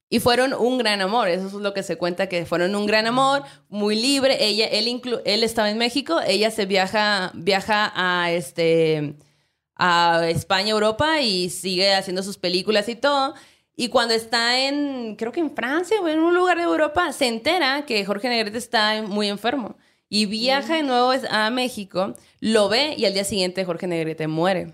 Y fueron un gran amor, eso es lo que se cuenta, que fueron un gran amor, muy libre. Ella, él, inclu él estaba en México, ella se viaja, viaja a, este, a España, Europa y sigue haciendo sus películas y todo. Y cuando está en, creo que en Francia o en un lugar de Europa, se entera que Jorge Negrete está muy enfermo. Y viaja de nuevo a México, lo ve y al día siguiente Jorge Negrete muere.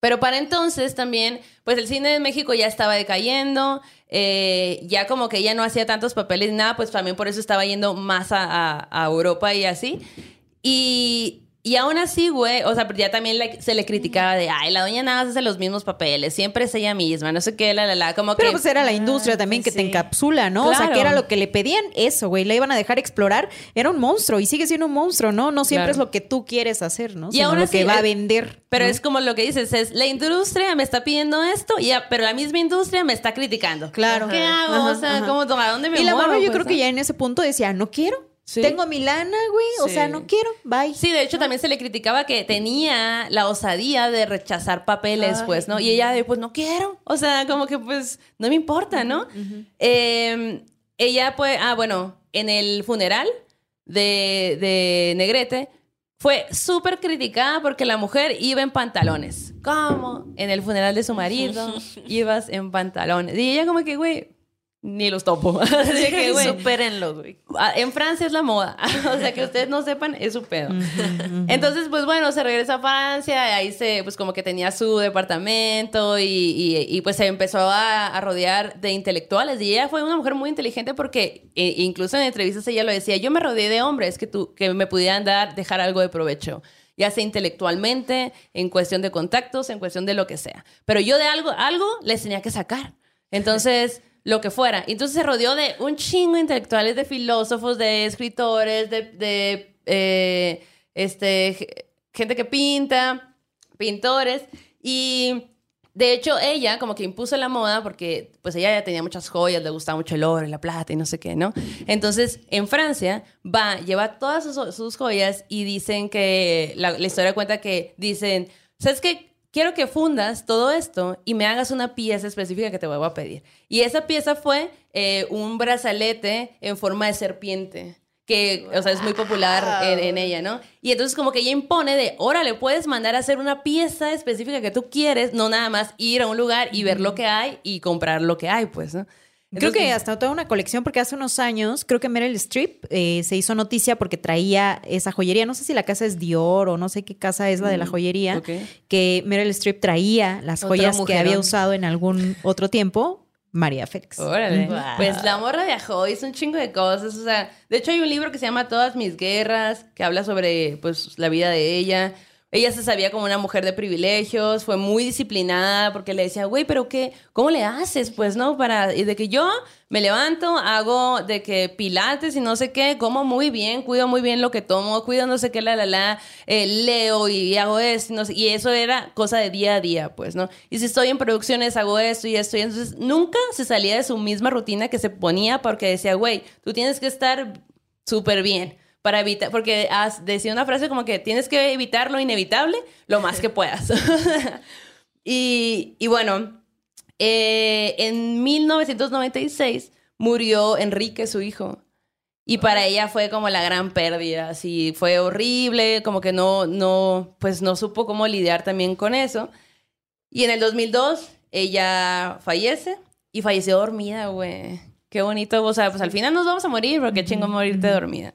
Pero para entonces también, pues el cine de México ya estaba decayendo, eh, ya como que ella no hacía tantos papeles, nada, pues también por eso estaba yendo más a Europa y así. Y y aún así, güey, o sea, ya también se le criticaba de, ay, la doña nada hace los mismos papeles, siempre es ella misma, no sé qué, la, la, la, como Pero que... pues era la industria también que te encapsula, ¿no? O sea, que era lo que le pedían eso, güey, la iban a dejar explorar, era un monstruo y sigue siendo un monstruo, ¿no? No siempre es lo que tú quieres hacer, ¿no? Y Sino aún lo así, que va a es- vender. Pero ¿no? es como lo que dices, es la industria me está pidiendo esto, y ya, pero la misma industria me está criticando. Claro. ¿Qué hago? Ajá, o sea, ajá. ¿cómo, ¿a dónde me Y la muevo, morra yo pues, creo que ya en ese punto decía, no quiero. Sí. Tengo mi lana, güey. O sea, no quiero. Bye. Sí, de hecho también se le criticaba que tenía la osadía de rechazar papeles, pues, ¿no? Y ella de, pues, no quiero. O sea, como que, pues, no me importa, ¿no? Eh, ella, pues, ah, bueno, en el funeral de, de Negrete fue súper criticada porque la mujer iba en pantalones. ¿Cómo? En el funeral de su marido ibas en pantalones. Y ella como que, güey, ni los topo. Así que, güey, Supérenlo, güey. En Francia es la moda. o sea, que ustedes no sepan, es su pedo. Entonces, pues bueno, se regresa a Francia, y ahí se, pues como que tenía su departamento y, y- y, pues se empezó a, a rodear de intelectuales. Y ella fue una mujer muy inteligente porque eh, incluso en entrevistas ella lo decía, yo me rodeé de hombres que, tú, que me pudieran dar, dejar algo de provecho. Ya sea intelectualmente, en cuestión de contactos, en cuestión de lo que sea. Pero yo de algo, algo les tenía que sacar. Entonces, lo que fuera. Entonces se rodeó de un chingo de intelectuales, de filósofos, de escritores, de, de, eh, este, ge- gente que pinta, pintores. Y de hecho ella como que impuso la moda porque pues ella ya tenía muchas joyas, le gustaba mucho el oro y la plata y no sé qué, ¿no? Entonces en Francia va, lleva todas sus, sus joyas y dicen que, la, la historia cuenta que dicen, ¿sabes qué? Quiero que fundas todo esto y me hagas una pieza específica que te voy a pedir. Y esa pieza fue eh, un brazalete en forma de serpiente que, o sea, es muy popular en, en ella, ¿no? Y entonces como que ella impone de, órale, puedes mandar a hacer una pieza específica que tú quieres, no nada más ir a un lugar y ver lo que hay y comprar lo que hay, pues, ¿no? Creo que hasta toda una colección, porque hace unos años, creo que Meryl Streep eh, se hizo noticia porque traía esa joyería. No sé si la casa es Dior o no sé qué casa es la de la joyería. ok. Que Meryl Streep traía las joyas que había usado en algún otro tiempo. María Félix. Órale. Wow. Pues la morra viajó, hizo un chingo de cosas. O sea, de hecho hay un libro que se llama Todas mis guerras, que habla sobre pues la vida de ella. Ella se sabía como una mujer de privilegios, fue muy disciplinada porque le decía, güey, pero qué, ¿cómo le haces? Pues no, para, y de que yo me levanto, hago de que pilates y no sé qué, como muy bien, cuido muy bien lo que tomo, cuido no sé qué, la, la, la, eh, leo y hago esto, no y eso era cosa de día a día, pues, ¿no? Y si estoy en producciones, hago esto y esto, y entonces nunca se salía de su misma rutina que se ponía porque decía, güey, tú tienes que estar súper bien para evitar, porque has, decía una frase como que tienes que evitar lo inevitable lo más que puedas. y, y bueno, eh, en 1996 murió Enrique, su hijo. Y para ella fue como la gran pérdida, así fue horrible, como que no, no, pues no supo cómo lidiar también con eso. Y en el 2002 ella fallece y falleció dormida, güey. Qué bonito, o sea, pues al final nos vamos a morir, porque chingo morirte dormida.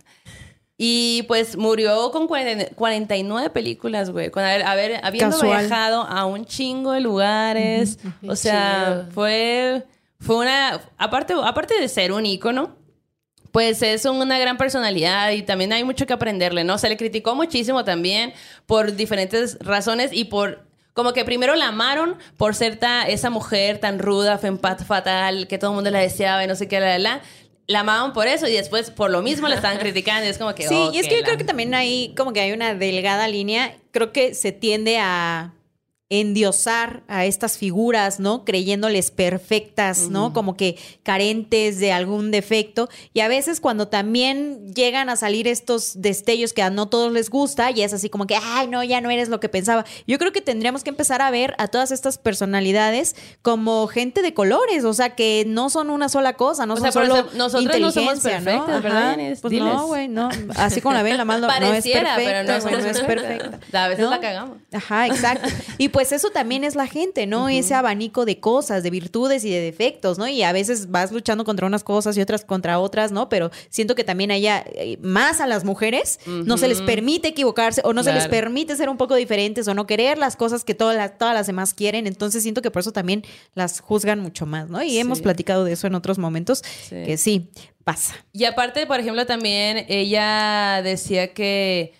Y pues murió con 40 49 películas, güey. Con haber, haber- habiendo Casual. viajado a un chingo de lugares. O sea, chido. fue, fue una. Aparte, aparte de ser un ícono, pues es una gran personalidad y también hay mucho que aprenderle, ¿no? Se le criticó muchísimo también por diferentes razones y por como que primero la amaron por ser ta- esa mujer tan ruda, fatal, que todo el mundo la deseaba y no sé qué, la, la, la. La amaban por eso y después por lo mismo la estaban criticando y es como que... Sí, oh, y es que yo la- creo que también hay como que hay una delgada línea. Creo que se tiende a endiosar a estas figuras, ¿no? Creyéndoles perfectas, ¿no? Como que carentes de algún defecto. Y a veces cuando también llegan a salir estos destellos que a no todos les gusta, y es así como que, ay, no, ya no eres lo que pensaba. Yo creo que tendríamos que empezar a ver a todas estas personalidades como gente de colores, o sea, que no son una sola cosa, no O son sea, solo eso nosotras no somos inteligencia, ¿no? perfectas, ¿verdad, Ajá. Pues Diles. no, güey, no. Así como la ven, la mando, no es Pareciera, perfecta, pero no no es perfecta. A veces ¿no? la cagamos. Ajá, exacto. Y pues eso también es la gente, ¿no? Ese abanico de cosas, de virtudes y de defectos, ¿no? Y a veces vas luchando contra unas cosas y otras contra otras, ¿no? Pero siento que también haya eh, más a las mujeres, no se les permite equivocarse o no se les permite ser un poco diferentes o no querer las cosas que todas las, todas las demás quieren. Entonces siento que por eso también las juzgan mucho más, ¿no? Y hemos platicado de eso en otros momentos, Sí. que sí, pasa. Y aparte, por ejemplo, también ella decía que,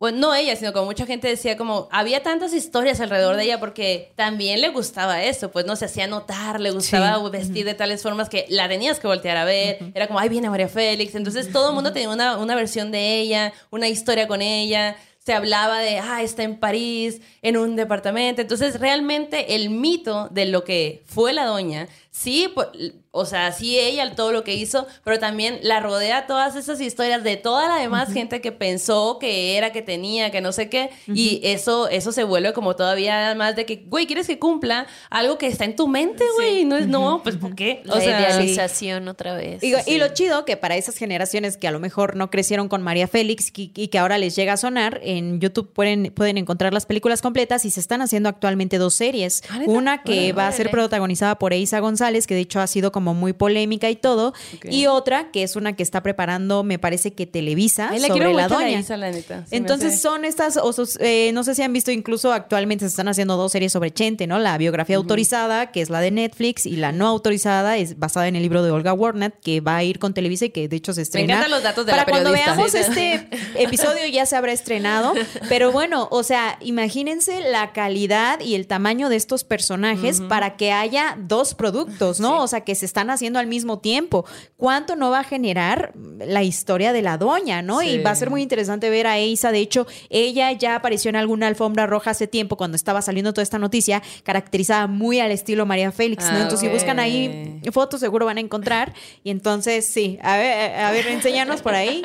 bueno, no ella, sino como mucha gente decía como, había tantas historias alrededor de ella porque también le gustaba eso, pues no se hacía notar, le gustaba vestir de tales formas que la tenías que voltear a ver, era como, ay, viene María Félix, entonces todo el mundo tenía una, una versión de ella, una historia con ella. Se hablaba de, ah, está en París, en un departamento. Entonces, realmente el mito de lo que fue la doña, sí, po- o sea, sí ella, todo lo que hizo, pero también la rodea todas esas historias de toda la demás gente que pensó que era, que tenía, que no sé qué. Y eso, eso se vuelve como todavía más de que, güey, ¿quieres que cumpla algo que está en tu mente, güey? No es, no, pues, ¿por qué? La idealización otra vez. Y, y lo chido que para esas generaciones que a lo mejor no crecieron con María Félix y, y que ahora les llega a sonar, en YouTube pueden, pueden encontrar las películas completas y se están haciendo actualmente dos series. Ah. Una que va a ser protagonizada por Eiza González, que de hecho ha sido como muy polémica y todo. Y otra que es una que está preparando, me parece que Televisa, Ay, la sobre quiero la doña. Isa, la neta. Me Entonces son estas, o eh, no sé si han visto, incluso actualmente se están haciendo dos series sobre Chente, ¿no? La biografía autorizada, que es la de Netflix, y la no autorizada es basada en el libro de Olga Warnat, que va a ir con Televisa y que de hecho se estrena. encantan los datos de Para la cuando veamos este episodio ya se habrá estrenado, pero bueno, o sea, imagínense la calidad y el tamaño de estos personajes para que haya dos productos, ¿no? O sea, que se están haciendo al mismo tiempo. ¿Cuánto no va a generar la historia de la doña, ¿no? Y Sí. va a ser muy interesante ver a Eiza. De hecho, ella ya apareció en alguna alfombra roja hace tiempo cuando estaba saliendo toda esta noticia, caracterizada muy al estilo María Félix, ¿no? Ah, Entonces, si ok. buscan ahí fotos, seguro van a encontrar. Y entonces, sí, a ver, a ver, enséñanos por ahí.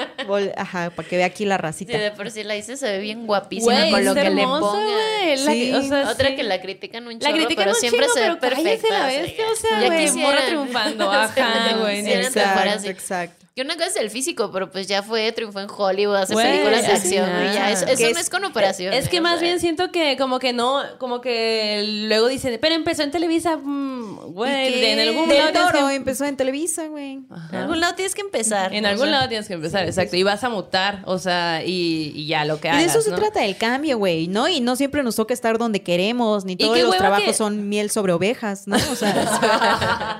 Ajá, para que vea aquí la Sí, racita. de por sí la hice se ve bien guapísima Güey, con lo que le hermosa, ponga. güey. La que- Sí. o sea, Otra sí. que la critican un La chorro, critican pero un siempre chingo, se ve pero perfecta. la bestia, o sea, ya güey, quisiera. morra triunfando, ajá, güey, quisieran así. exacto. Que una cosa es el físico, pero pues ya fue, triunfó en Hollywood, hace películas de acción y ya. Eso, eso Que no es- es con operación. Es que más sea. bien siento que como que no, como que luego dicen, pero empezó en Televisa, mm, güey, ¿Y qué? en algún Del lado tienes Toro que- empezó en Televisa, güey. En algún lado tienes que empezar. En algún sea. lado tienes que empezar, exacto, y vas a mutar, o sea, y, y ya lo que Y de hagas, eso se ¿no? trata el cambio, güey, ¿no? Y no siempre nos toca estar donde queremos, ni todos qué los hueva trabajos que- son miel sobre ovejas, ¿no? O sea,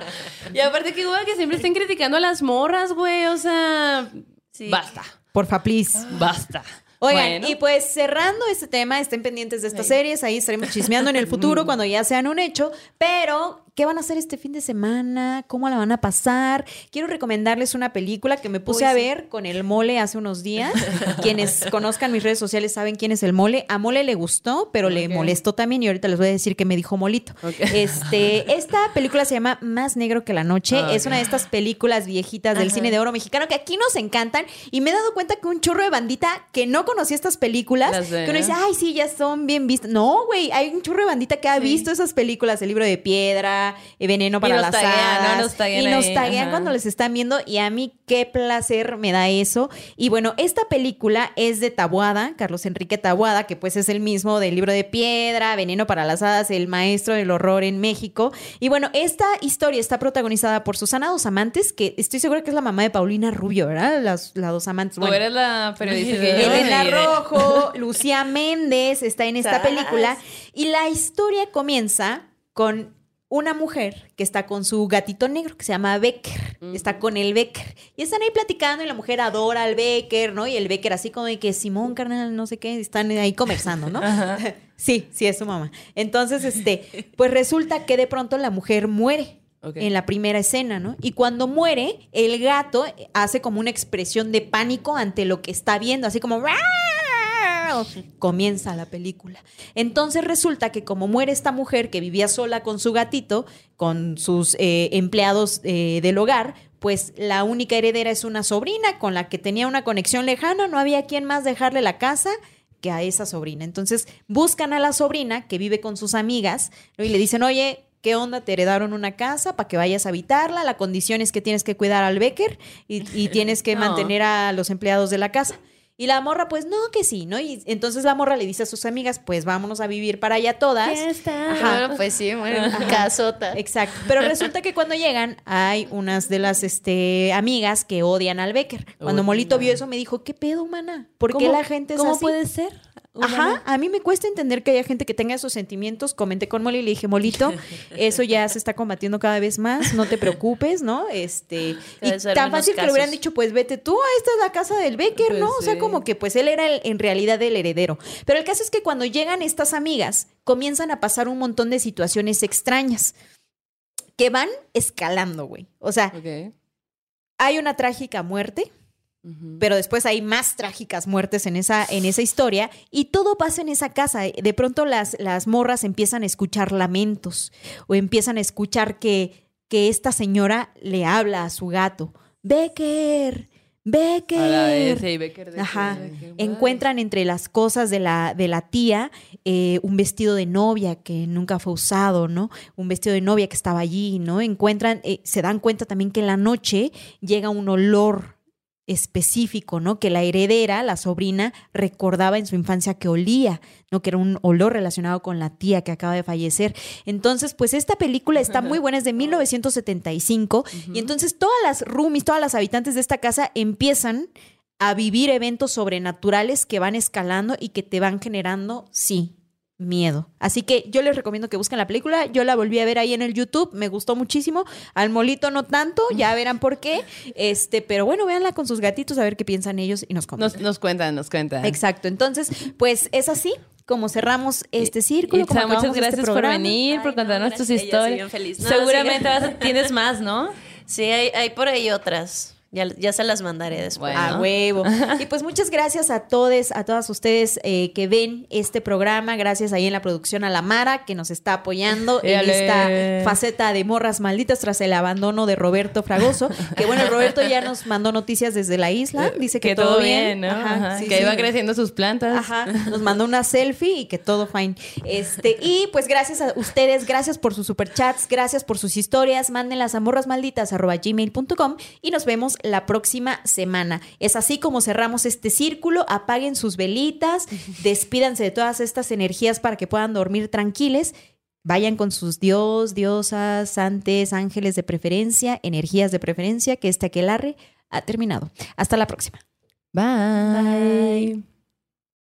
Y aparte que güey, que siempre estén criticando a las morras, güey, o sea, Sí. basta, porfa, please. basta. Oigan, Bueno. y pues cerrando este tema, estén pendientes de estas series, ahí estaremos chismeando en el futuro cuando ya sean un hecho, pero ¿qué van a hacer este fin de semana? ¿Cómo la van a pasar? Quiero recomendarles una película que me puse Uy, a sí. ver con el mole hace unos días. Quienes conozcan mis redes sociales saben quién es el mole. A mole le gustó, pero le molestó también y ahorita les voy a decir que me dijo molito. Este, esta película se llama Más negro que la noche. Ah, es una de estas películas viejitas del Ajá. cine de oro mexicano que aquí nos encantan y me he dado cuenta que un chorro de bandita que no conocía estas películas, que uno dice, ay, sí, ya son bien vistas. No, güey, hay un chorro de bandita que ha visto esas películas, El libro de piedra, Veneno para nos las taguean, ¿no? Nos taguean y nos ahí, taguean ajá. cuando les están viendo y a mí qué placer me da eso. Y bueno, esta película es de Tabuada, Carlos Enrique Tabuada, que pues es el mismo del libro de piedra, Veneno para las hadas, el maestro del horror en México. Y bueno, esta historia está protagonizada por Susana Dos Amantes, que estoy segura que es la mamá de Paulina Rubio, ¿verdad? Las, las Dos Amantes. Tú Bueno, eres la periodista que Elena. Rojo, Lucía Méndez está en esta película y la historia comienza con una mujer que está con su gatito negro que se llama Becker. Está con el Becker. Y están ahí platicando y la mujer adora al Becker, ¿no? Y el Becker así como de que Simón, carnal, no sé qué, están ahí conversando, ¿no? sí, sí, es su mamá. Entonces, este, pues resulta que de pronto la mujer muere. En la primera escena, ¿no? Y cuando muere, el gato hace como una expresión de pánico ante lo que está viendo, así como comienza la película. Entonces resulta que como muere esta mujer que vivía sola con su gatito, con sus eh, empleados eh, del hogar, pues la única heredera es una sobrina con la que tenía una conexión lejana, no había quien más dejarle la casa que a esa sobrina. Entonces buscan a la sobrina que vive con sus amigas ¿no? y le dicen, oye, ¿qué onda? Te heredaron una casa para que vayas a habitarla. La condición es que tienes que cuidar al Becker y, y tienes que No. mantener a los empleados de la casa. Y la morra, pues no, que sí, ¿no? Y entonces la morra le dice a sus amigas, pues vámonos a vivir para allá todas. Ajá. Bueno, pues sí, bueno, casota. Exacto. Pero resulta que cuando llegan, hay unas de las este, amigas que odian al Becker. Cuando Uy, Molito no. vio eso, me dijo, ¿qué pedo, humana? ¿Por qué ¿Cómo- la gente es ¿Cómo así? puede ser? Ajá, a mí me cuesta entender que haya gente que tenga esos sentimientos. Comenté con Molly y le dije, Molito, eso ya se está combatiendo cada vez más, no te preocupes, ¿no? Este, y tan fácil que le hubieran dicho, pues vete tú, esta es la casa del Becker, Pues ¿no? O sea, sí. como que pues él era el- en realidad el heredero. Pero el caso es que cuando llegan estas amigas, comienzan a pasar un montón de situaciones extrañas que van escalando, güey. O sea, hay una trágica muerte, Pero después hay más trágicas muertes en esa, en esa historia y todo pasa en esa casa. De pronto las, las morras empiezan a escuchar lamentos o empiezan a escuchar que, que esta señora le habla a su gato. Becker, Becker. Becker, Becker, Ajá. Becker, Encuentran entre las cosas de la, de la tía eh, un vestido de novia que nunca fue usado, ¿no? Un vestido de novia que estaba allí, ¿no? Encuentran, eh, se dan cuenta también que en la noche llega un olor específico, ¿no? Que la heredera, la sobrina, recordaba en su infancia que olía, ¿no? Que era un olor relacionado con la tía que acaba de fallecer. Entonces, pues esta película está muy buena, es de 1975, y entonces todas las roomies, todas las habitantes de esta casa empiezan a vivir eventos sobrenaturales que van escalando y que te van generando, sí, miedo. Así que yo les recomiendo que busquen la película. Yo la volví a ver ahí en el YouTube, me gustó muchísimo. Al molito no tanto, ya verán por qué. Este, pero bueno, véanla con sus gatitos a ver qué piensan ellos y nos comentan. Nos, nos cuentan, nos cuentan. Exacto. Entonces, pues es así como cerramos este círculo. Itza, como muchas este gracias por venir, por no, contarnos tus historias. feliz. No, Seguramente sigue. vas a- tienes más, ¿no? Sí, hay, hay por ahí otras. Ya, ya se las mandaré después. Bueno. A huevo. Y pues muchas gracias a todos, a todas ustedes eh, que ven este programa. Gracias ahí en la producción a la Mara que nos está apoyando en esta faceta de morras malditas tras el abandono de Roberto Fragoso. Que bueno, Roberto ya nos mandó noticias desde la isla. Dice que, todo bien. ¿no? Ajá, Ajá, sí, que sí. iba creciendo sus plantas. Ajá, nos mandó una selfie y que todo fine. Este, y pues gracias a ustedes, gracias por sus superchats, gracias por sus historias, mándenlas a morrasmalditas.gmail.com y nos vemos la próxima semana. Es así como cerramos este círculo, apaguen sus velitas, despídanse de todas estas energías para que puedan dormir tranquiles. Vayan con sus dios, diosas, santes, ángeles de preferencia, energías de preferencia, que este aquelarre ha terminado. Hasta la próxima. Bye.